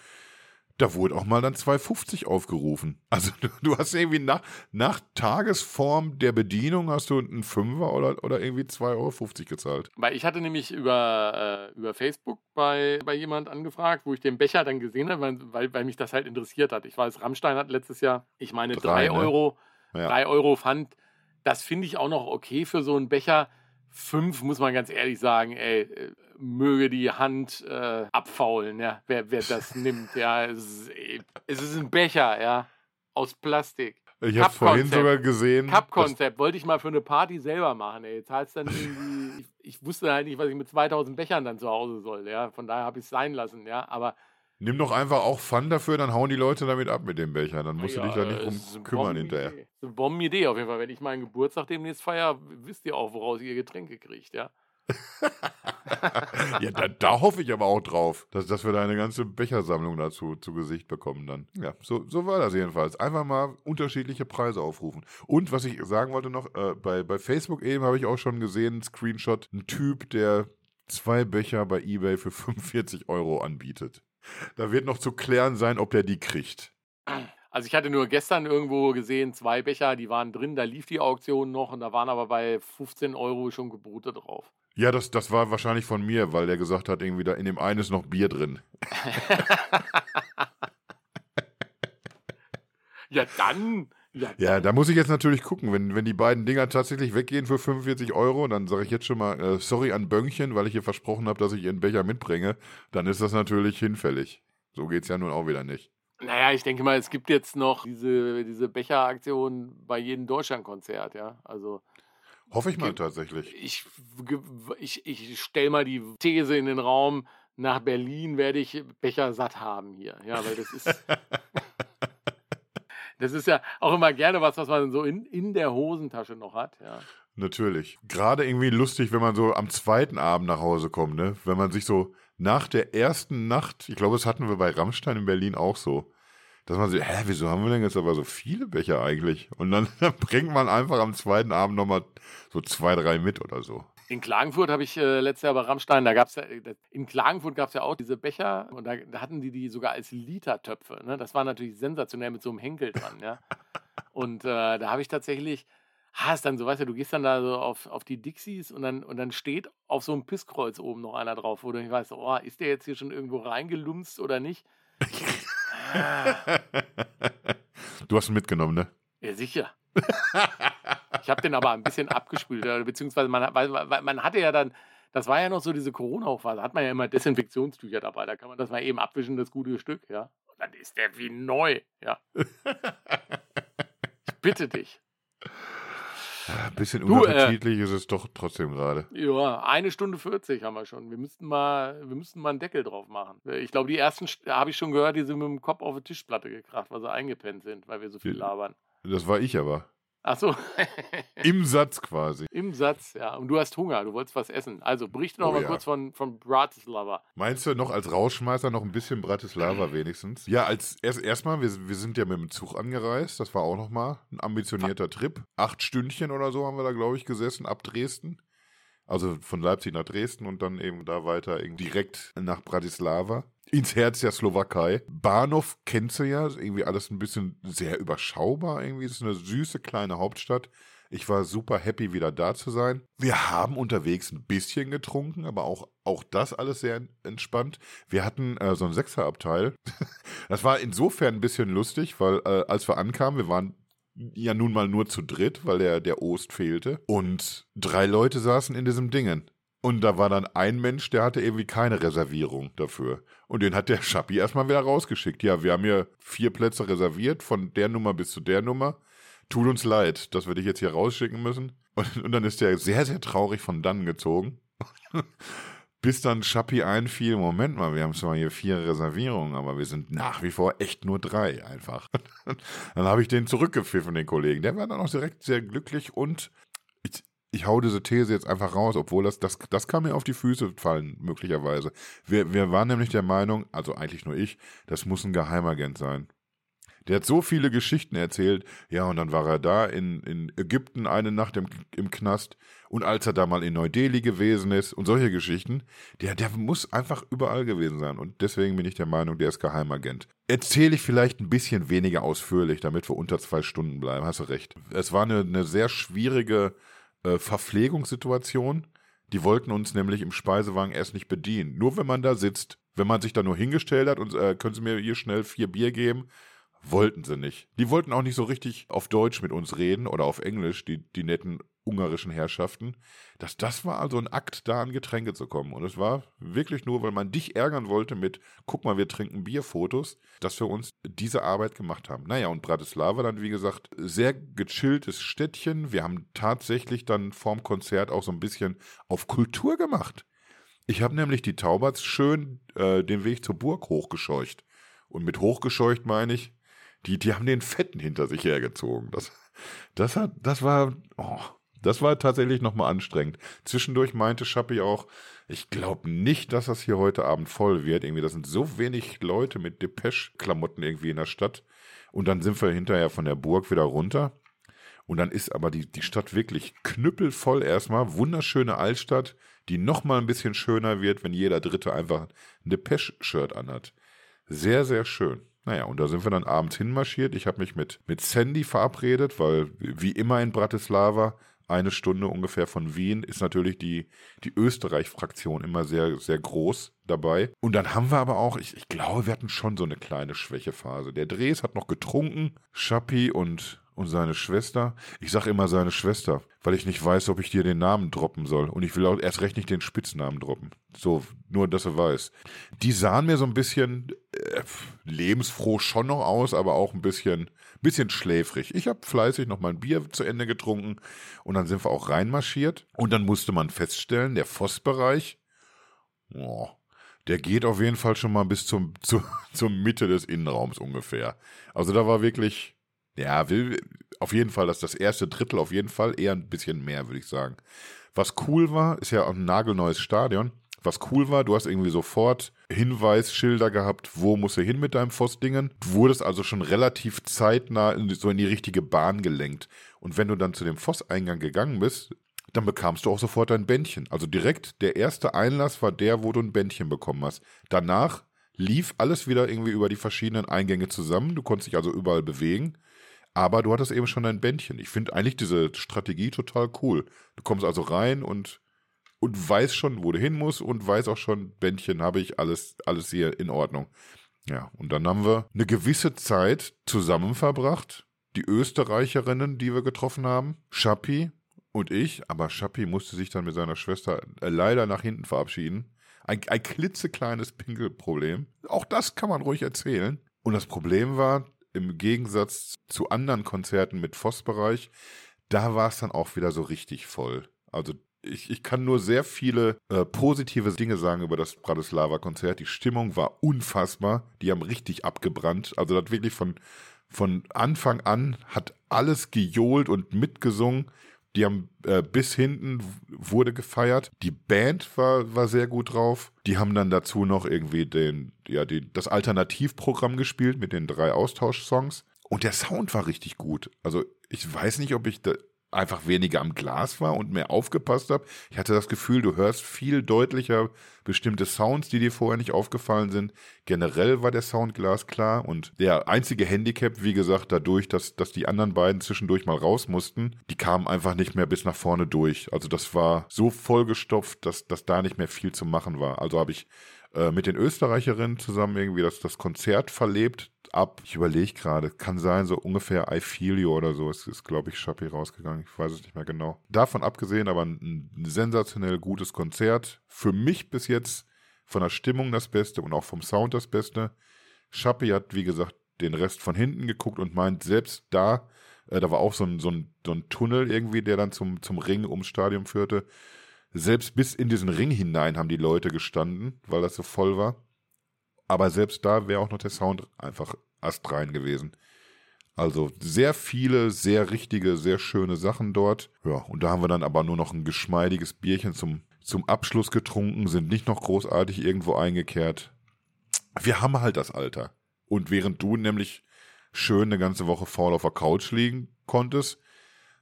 Da wurde auch mal dann 2,50 aufgerufen. [laughs] Also du, du hast irgendwie nach, nach Tagesform der Bedienung hast du einen Fünfer oder, oder irgendwie 2,50 Euro gezahlt. Weil ich hatte nämlich über, äh, über Facebook bei, bei jemand angefragt, wo ich den Becher dann gesehen habe, weil, weil, weil mich das halt interessiert hat. Ich weiß, Rammstein hat letztes Jahr, ich meine, Drei, 3 ne? Euro, Ja. 3 Euro Pfand. Das finde ich auch noch okay für so einen Becher. Fünf muss man ganz ehrlich sagen, ey, äh, möge die Hand äh, abfaulen, ja, wer, wer das [laughs] nimmt, ja. Es ist, es ist ein Becher, ja, aus Plastik. Ich habe vorhin sogar gesehen. Cup-Konzept wollte ich mal für eine Party selber machen. Ey. Jetzt zahlst dann irgendwie, ich, ich wusste halt nicht, was ich mit 2000 Bechern dann zu Hause soll. Ja, von daher habe ich es sein lassen. Ja, aber Nimm doch einfach auch Pfand dafür, dann hauen die Leute damit ab mit dem Becher. Dann musst ja, du dich da nicht drum kümmern hinterher. Es ist eine Bombenidee auf jeden Fall. Wenn ich meinen Geburtstag demnächst feiere, wisst ihr auch, woraus ihr Getränke kriegt. Ja, [laughs] ja, da, da hoffe ich aber auch drauf, dass, dass wir da eine ganze Bechersammlung dazu zu Gesicht bekommen dann. Ja, so, so war das jedenfalls. Einfach mal unterschiedliche Preise aufrufen. Und was ich sagen wollte noch, äh, bei, bei Facebook eben habe ich auch schon gesehen, einen Screenshot, ein Typ, der zwei Becher bei Ebay für 45 Euro anbietet. Da wird noch zu klären sein, ob der die kriegt. also ich hatte nur gestern irgendwo gesehen, zwei Becher, die waren drin, da lief die Auktion noch und da waren aber bei 15 Euro schon Gebote drauf. Ja, das, das war wahrscheinlich von mir, weil der gesagt hat, irgendwie da in dem einen ist noch Bier drin. [laughs] Ja, dann. Ja, Ja, da muss ich jetzt natürlich gucken, wenn, wenn die beiden Dinger tatsächlich weggehen für 45 Euro, dann sage ich jetzt schon mal äh, sorry an Böngchen, weil ich ihr versprochen habe, dass ich ihren Becher mitbringe, dann ist das natürlich hinfällig. So geht's ja nun auch wieder nicht. Naja, ich denke mal, es gibt jetzt noch diese, diese Becheraktion bei jedem Deutschlandkonzert, ja. Also Hoffe ich mal tatsächlich. ich, ich, ich stelle mal die These in den Raum, nach Berlin werde ich Becher satt haben hier. Ja, weil das ist. [laughs] Das ist ja auch immer gerne was, was man so in, in der Hosentasche noch hat. Ja. Natürlich. Gerade irgendwie lustig, wenn man so am zweiten Abend nach Hause kommt, ne? Wenn man sich so nach der ersten Nacht, ich glaube, das hatten wir bei Rammstein in Berlin auch so, dass man so, hä, wieso haben wir denn jetzt aber so viele Becher eigentlich? Und dann, [laughs] dann bringt man einfach am zweiten Abend nochmal so zwei, drei mit oder so. In Klagenfurt habe ich äh, letztes Jahr bei Rammstein, da gab es ja, äh, in Klagenfurt gab es ja auch diese Becher und da, da, hatten die die sogar als Litertöpfe. Ne? Das war natürlich sensationell mit so einem Henkel dran, ja. Und äh, da habe ich tatsächlich, hast dann so, weißt du, du gehst dann da so auf, auf die Dixies und dann, und dann steht auf so einem Pisskreuz oben noch einer drauf, wo du nicht weißt, oh, ist der jetzt hier schon irgendwo reingelumst oder nicht? [laughs] Du hast ihn mitgenommen, ne? Ja, sicher. [laughs] Ich habe den aber ein bisschen abgespült, beziehungsweise man, man hatte ja dann, das war ja noch so diese Corona-Hochphase, hat man ja immer Desinfektionstücher dabei, da kann man das mal eben abwischen, das gute Stück, ja. Und dann ist der wie neu, ja. [laughs] Ich bitte dich. Ein bisschen unappetitlich äh, ist es doch trotzdem gerade. Ja, eine Stunde 40 haben wir schon. Wir müssten mal, wir müssten mal einen Deckel drauf machen. Ich glaube, die ersten habe ich schon gehört, die sind mit dem Kopf auf die Tischplatte gekracht, weil sie eingepennt sind, weil wir so viel labern. Das war ich aber. Ach so. [laughs] Im Satz quasi. Im Satz, ja. Und du hast Hunger, du wolltest was essen. Also berichte noch oh, mal ja. kurz von, von Bratislava. Meinst du noch als Rauschmeißer noch ein bisschen Bratislava [clears throat] wenigstens? Ja, als erst erstmal, wir, wir sind ja mit dem Zug angereist. Das war auch nochmal ein ambitionierter Trip. Acht Stündchen oder so haben wir da, glaube ich, gesessen ab Dresden. Also von Leipzig nach Dresden und dann eben da weiter direkt nach Bratislava ins Herz der Slowakei. Bahnhof kennst du ja, irgendwie alles ein bisschen sehr überschaubar irgendwie. Es ist eine süße kleine Hauptstadt. Ich war super happy, wieder da zu sein. Wir haben unterwegs ein bisschen getrunken, aber auch, auch das alles sehr entspannt. Wir hatten äh, so ein Sechserabteil. [laughs] das war insofern ein bisschen lustig, weil äh, als wir ankamen, wir waren ja nun mal nur zu dritt, weil der, der Ost fehlte. Und drei Leute saßen in diesem Dingen. Und da war dann ein Mensch, der hatte irgendwie keine Reservierung dafür. Und den hat der Schappi erstmal wieder rausgeschickt. Ja, wir haben hier vier Plätze reserviert, von der Nummer bis zu der Nummer. Tut uns leid, dass wir dich jetzt hier rausschicken müssen. Und, und dann ist der sehr, sehr traurig von dann gezogen. Bis dann Schappi einfiel, Moment mal, wir haben zwar hier vier Reservierungen, aber wir sind nach wie vor echt nur drei einfach. [laughs] dann habe ich den zurückgepfiffen, den Kollegen. Der war dann auch direkt sehr glücklich und ich, ich hau diese These jetzt einfach raus, obwohl das, das, das kann mir auf die Füße fallen, möglicherweise. Wir, wir waren nämlich der Meinung, also eigentlich nur ich, das muss ein Geheimagent sein. Der hat so viele Geschichten erzählt. Ja, und dann war er da in, in Ägypten eine Nacht im, im Knast. Und als er da mal in Neu-Delhi gewesen ist und solche Geschichten, der, der muss einfach überall gewesen sein. Und deswegen bin ich der Meinung, der ist Geheimagent. Erzähle ich vielleicht ein bisschen weniger ausführlich, damit wir unter zwei Stunden bleiben. Hast du recht. Es war eine, eine sehr schwierige äh, Verpflegungssituation. Die wollten uns nämlich im Speisewagen erst nicht bedienen. Nur wenn man da sitzt. Wenn man sich da nur hingestellt hat und äh, können Sie mir hier schnell vier Bier geben, wollten sie nicht. Die wollten auch nicht so richtig auf Deutsch mit uns reden oder auf Englisch, die, die netten ungarischen Herrschaften. Das, das war also ein Akt, da an Getränke zu kommen. Und es war wirklich nur, weil man dich ärgern wollte mit, guck mal, wir trinken Bierfotos, dass wir uns diese Arbeit gemacht haben. Naja, und Bratislava dann, wie gesagt, sehr gechilltes Städtchen. Wir haben tatsächlich dann vorm Konzert auch so ein bisschen auf Kultur gemacht. Ich habe nämlich die Tauberts schön äh, den Weg zur Burg hochgescheucht. Und mit hochgescheucht meine ich, die, die haben den Fetten hinter sich hergezogen. Das, das hat, das war, oh, das war tatsächlich nochmal anstrengend. Zwischendurch meinte Schappi auch, ich glaube nicht, dass das hier heute Abend voll wird. Irgendwie, das sind so wenig Leute mit Depeche-Klamotten irgendwie in der Stadt. Und dann sind wir hinterher von der Burg wieder runter. Und dann ist aber die, die Stadt wirklich knüppelvoll erstmal. Wunderschöne Altstadt, die nochmal ein bisschen schöner wird, wenn jeder Dritte einfach ein Depeche-Shirt anhat. Sehr, sehr schön. Naja, und da sind wir dann abends hinmarschiert. Ich habe mich mit, mit Sandy verabredet, weil wie immer in Bratislava, eine Stunde ungefähr von Wien, ist natürlich die, die Österreich-Fraktion immer sehr, sehr groß dabei. Und dann haben wir aber auch, ich, ich glaube, wir hatten schon so eine kleine Schwächephase. Der Dres hat noch getrunken, Schappi und und seine Schwester. Ich sage immer seine Schwester, weil ich nicht weiß, ob ich dir den Namen droppen soll. Und ich will auch erst recht nicht den Spitznamen droppen. So, nur, dass er weiß. Die sahen mir so ein bisschen äh, lebensfroh schon noch aus, aber auch ein bisschen, bisschen schläfrig. Ich habe fleißig noch mein Bier zu Ende getrunken und dann sind wir auch reinmarschiert. Und dann musste man feststellen, der Vossbereich, oh, der geht auf jeden Fall schon mal bis zum, [laughs] zu, zur Mitte des Innenraums ungefähr. Also da war wirklich Ja, will, auf jeden Fall, dass das erste Drittel auf jeden Fall eher ein bisschen mehr, würde ich sagen. Was cool war, ist ja auch ein nagelneues Stadion. Was cool war, du hast irgendwie sofort Hinweisschilder gehabt, wo musst du hin mit deinem Vossdingen. Du wurdest also schon relativ zeitnah in, so in die richtige Bahn gelenkt. Und wenn du dann zu dem Vosseingang gegangen bist, dann bekamst du auch sofort ein Bändchen. Also direkt der erste Einlass war der, wo du ein Bändchen bekommen hast. Danach lief alles wieder irgendwie über die verschiedenen Eingänge zusammen. Du konntest dich also überall bewegen. Aber du hattest eben schon ein Bändchen. Ich finde eigentlich diese Strategie total cool. Du kommst also rein und, und weißt schon, wo du hin musst und weißt auch schon, Bändchen habe ich, alles, alles hier in Ordnung. Ja, und dann haben wir eine gewisse Zeit zusammen verbracht. Die Österreicherinnen, die wir getroffen haben, Schappi und ich, aber Schappi musste sich dann mit seiner Schwester äh, leider nach hinten verabschieden. Ein, ein klitzekleines Pinkelproblem. Auch das kann man ruhig erzählen. Und das Problem war, im Gegensatz zu anderen Konzerten mit Voss-Bereich, da war es dann auch wieder so richtig voll. Also ich, ich kann nur sehr viele äh, positive Dinge sagen über das Bratislava-Konzert. Die Stimmung war unfassbar. Die haben richtig abgebrannt. Also das wirklich von, von Anfang an hat alles gejohlt und mitgesungen. Die haben äh, bis hinten wurde gefeiert. Die Band war, war sehr gut drauf. Die haben dann dazu noch irgendwie den, ja, die, das Alternativprogramm gespielt mit den drei Austauschsongs. Und der Sound war richtig gut. Also ich weiß nicht, ob ich da, einfach weniger am Glas war und mehr aufgepasst habe. Ich hatte das Gefühl, du hörst viel deutlicher bestimmte Sounds, die dir vorher nicht aufgefallen sind. Generell war der Sound glasklar und der einzige Handicap, wie gesagt, dadurch, dass, dass die anderen beiden zwischendurch mal raus mussten, die kamen einfach nicht mehr bis nach vorne durch. Also das war so vollgestopft, dass, dass da nicht mehr viel zu machen war. Also habe ich äh, mit den Österreicherinnen zusammen irgendwie das, das Konzert verlebt. Ab, ich überlege gerade, kann sein, so ungefähr I Feel You oder so. Es ist, glaube ich, Schappi rausgegangen. Ich weiß es nicht mehr genau. Davon abgesehen, aber ein, ein sensationell gutes Konzert. Für mich bis jetzt von der Stimmung das Beste und auch vom Sound das Beste. Schappi hat, wie gesagt, den Rest von hinten geguckt und meint, selbst da, äh, da war auch so ein, so, ein, so ein Tunnel irgendwie, der dann zum, zum Ring ums Stadion führte. Selbst bis in diesen Ring hinein haben die Leute gestanden, weil das so voll war. Aber selbst da wäre auch noch der Sound einfach astrein gewesen. Also sehr viele, sehr richtige, sehr schöne Sachen dort. Ja, und da haben wir dann aber nur noch ein geschmeidiges Bierchen zum, zum Abschluss getrunken, sind nicht noch großartig irgendwo eingekehrt. Wir haben halt das Alter. Und während du nämlich schön eine ganze Woche faul auf der Couch liegen konntest,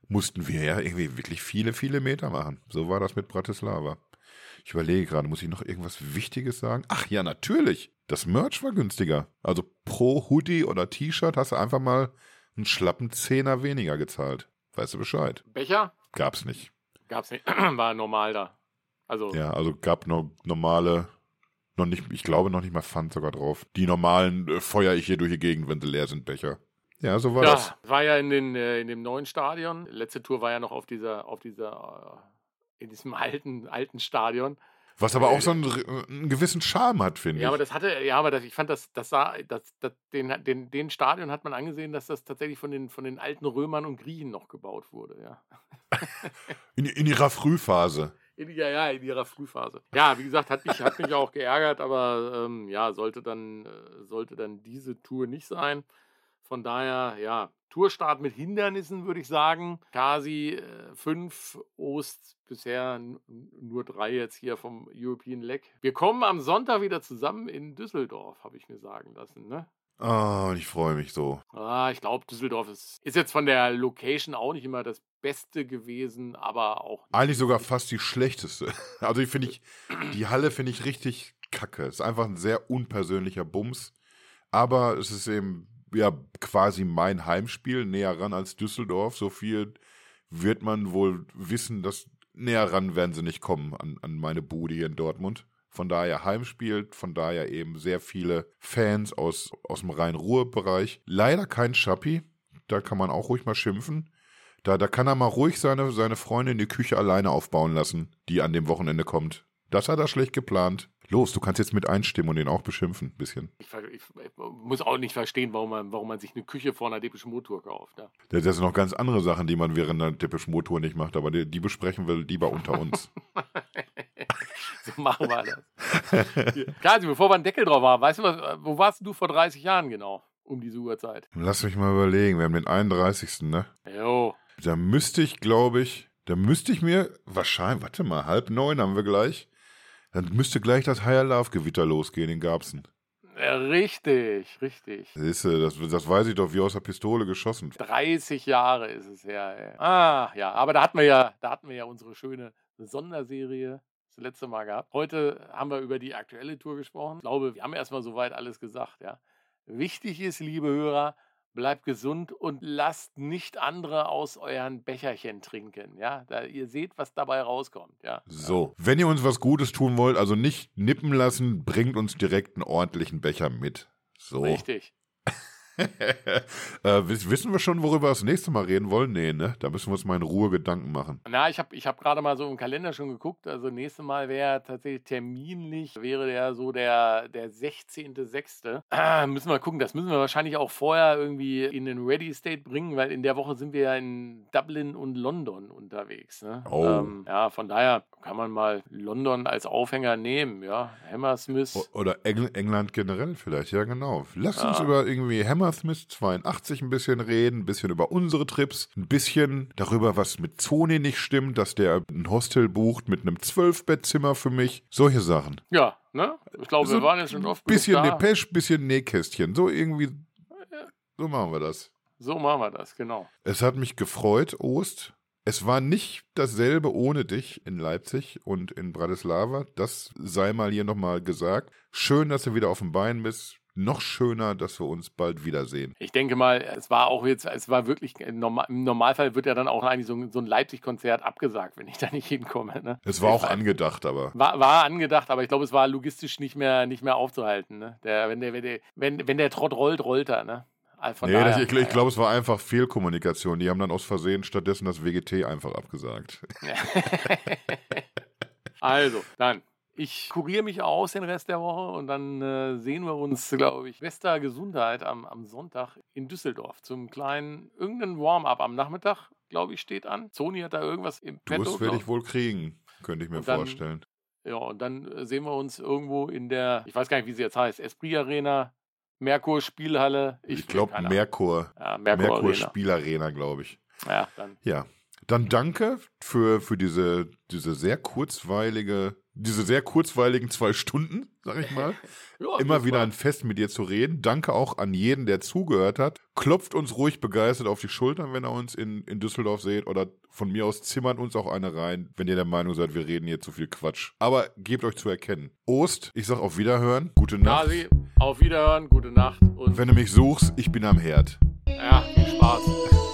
mussten wir ja irgendwie wirklich viele, viele Meter machen. So war das mit Bratislava. Ich überlege gerade, muss ich noch irgendwas Wichtiges sagen? Ach ja, natürlich. Das Merch war günstiger. Also pro Hoodie oder T-Shirt hast du einfach mal einen schlappen Zehner weniger gezahlt. Weißt du Bescheid? Becher? Gab's nicht. Gab's nicht. [clears throat] War normal da. Also. Ja, also gab noch normale, noch nicht, ich glaube noch nicht mal Pfand sogar drauf. Die normalen äh, feuer ich hier durch die Gegend, wenn sie leer sind, Becher. Ja, so war ja, das. war ja in, den, äh, in dem neuen Stadion. Letzte Tour war ja noch auf dieser, auf dieser, äh, in diesem [laughs] alten, alten Stadion. Was aber auch so einen, einen gewissen Charme hat, finde ich. Ja, aber das hatte, ja, aber das, ich fand, das, das sah, das, das, den, den, den Stadion hat man angesehen, dass das tatsächlich von den, von den alten Römern und Griechen noch gebaut wurde, ja. [laughs] in, in ihrer Frühphase. In, ja, ja, in ihrer Frühphase. Ja, wie gesagt, hat mich, hat mich auch geärgert, aber ähm, ja, sollte dann, äh, sollte dann diese Tour nicht sein. Von daher, ja, Tourstart mit Hindernissen, würde ich sagen. Kasi äh, fünf, Ost bisher nur drei jetzt hier vom European Leg. Wir kommen am Sonntag wieder zusammen in Düsseldorf, habe ich mir sagen lassen. Ne? Oh, ich freue mich so. Ah, ich glaube, Düsseldorf ist, ist jetzt von der Location auch nicht immer das Beste gewesen, aber auch. Eigentlich sogar fast die schlechteste. [laughs] Also ich finde ich, die Halle finde ich richtig kacke. Es ist einfach ein sehr unpersönlicher Bums. Aber es ist eben ja quasi mein Heimspiel, näher ran als Düsseldorf. So viel wird man wohl wissen, dass näher ran werden sie nicht kommen an, an meine Bude hier in Dortmund. Von daher Heimspiel, von daher eben sehr viele Fans aus, aus dem Rhein-Ruhr-Bereich. Leider kein Schappi, da kann man auch ruhig mal schimpfen. Da, da kann er mal ruhig seine, seine Freundin die Küche alleine aufbauen lassen, die an dem Wochenende kommt. Das hat er schlecht geplant. Los, du kannst jetzt mit einstimmen und ihn auch beschimpfen, ein bisschen. Ich, ich, ich, muss auch nicht verstehen, warum man, warum man sich eine Küche vor einer Depeche Motor kauft. Ja. Das, sind noch ganz andere Sachen, die man während einer Depeche Motor nicht macht, aber die, die besprechen wir lieber unter uns. [laughs] so machen wir das. Kasi, bevor wir einen Deckel drauf haben, weißt du, was, wo warst du vor 30 Jahren genau? um diese Uhrzeit. Lass mich mal überlegen, wir haben den 31. ne? Jo. Da müsste ich, glaube ich, da müsste ich mir wahrscheinlich, warte mal, halb neun haben wir gleich. Dann müsste gleich das Higher Love Gewitter losgehen in Garbsen. Ja, richtig, richtig. Siehst du, das, das weiß ich doch wie aus der Pistole geschossen. 30 Jahre ist es her. Ey. Ah, ja, aber da hatten wir ja, da hatten wir ja unsere schöne Sonderserie das letzte Mal gehabt. Heute haben wir über die aktuelle Tour gesprochen. Ich glaube, wir haben erstmal soweit alles gesagt, ja. Wichtig ist, liebe Hörer, bleibt gesund und lasst nicht andere aus euren Becherchen trinken. Ja, da, ihr seht, was dabei rauskommt. Ja. So, wenn ihr uns was Gutes tun wollt, also nicht nippen lassen, bringt uns direkt einen ordentlichen Becher mit. So. Richtig. [laughs] äh, wissen wir schon, worüber wir das nächste Mal reden wollen? Nee, ne? Da müssen wir uns mal in Ruhe Gedanken machen. Na, ich habe ich hab gerade mal so im Kalender schon geguckt. Also, nächstes Mal wäre tatsächlich terminlich, wäre der so der, der 16.06. Ah, müssen wir gucken. Das müssen wir wahrscheinlich auch vorher irgendwie in den Ready State bringen, weil in der Woche sind wir ja in Dublin und London unterwegs. Ne? Oh. Ähm, ja, von daher kann man mal London als Aufhänger nehmen. Ja, Hammersmith. Oder Engl England generell vielleicht, ja, genau. Lass Ja. uns über irgendwie Hammersmith 82 ein bisschen reden, ein bisschen über unsere Trips, ein bisschen darüber, was mit Sony nicht stimmt, dass der ein Hostel bucht mit einem 12-Bettzimmer für mich. Solche Sachen. Ja, ne? Ich glaube, So wir waren jetzt schon oft Bisschen. Depeche, bisschen Nähkästchen. So irgendwie. So machen wir das. So machen wir das, genau. Es hat mich gefreut, Ost. Es war nicht dasselbe ohne dich in Leipzig und in Bratislava. Das sei mal hier nochmal gesagt. Schön, dass du wieder auf dem Bein bist. Noch schöner, dass wir uns bald wiedersehen. Ich denke mal, es war auch jetzt, es war wirklich, im Norma- im Normalfall wird ja dann auch eigentlich so ein, Leipzig-Konzert abgesagt, wenn ich da nicht hinkomme. Ne? Es war auch angedacht, aber. War, war angedacht, aber ich glaube, es war logistisch nicht mehr, nicht mehr aufzuhalten. Ne? Der, wenn, der, wenn, der, wenn, wenn der Trott rollt, rollt er. Ne? Von Nee, das, ich, ich glaube, es war einfach Fehlkommunikation. Die haben dann aus Versehen stattdessen das WGT einfach abgesagt. [laughs] Also, dann. Ich kuriere mich aus den Rest der Woche und dann äh, sehen wir uns, glaube ich, bester Gesundheit am, am Sonntag in Düsseldorf zum kleinen, irgendein Warm-up am Nachmittag, glaube ich, steht an. Sony hat da irgendwas im Petto. Das werde ich wohl kriegen, könnte ich mir dann- vorstellen. Ja, und dann äh, sehen wir uns irgendwo in der, ich weiß gar nicht, wie sie jetzt heißt, Esprit Arena, Merkur Spielhalle. Ich, glaube, keine Ahnung. Merkur. Ja, Merkur, Merkur Arena. Spielarena, glaube ich. Ja, dann. Ja. Dann danke für, für diese, diese sehr kurzweilige, diese sehr kurzweiligen zwei Stunden, sag ich mal. [laughs] Ja, Immer wieder war- ein Fest mit dir zu reden. Danke auch an jeden, der zugehört hat. Klopft uns ruhig begeistert auf die Schultern, wenn ihr uns in, in Düsseldorf seht. Oder von mir aus zimmert uns auch eine rein, wenn ihr der Meinung seid, wir reden hier zu viel Quatsch. Aber gebt euch zu erkennen. Ost, ich sag auf Wiederhören. Gute Nacht. Nasi, auf Wiederhören, gute Nacht und Wenn du mich suchst, ich bin am Herd. ja, viel Spaß.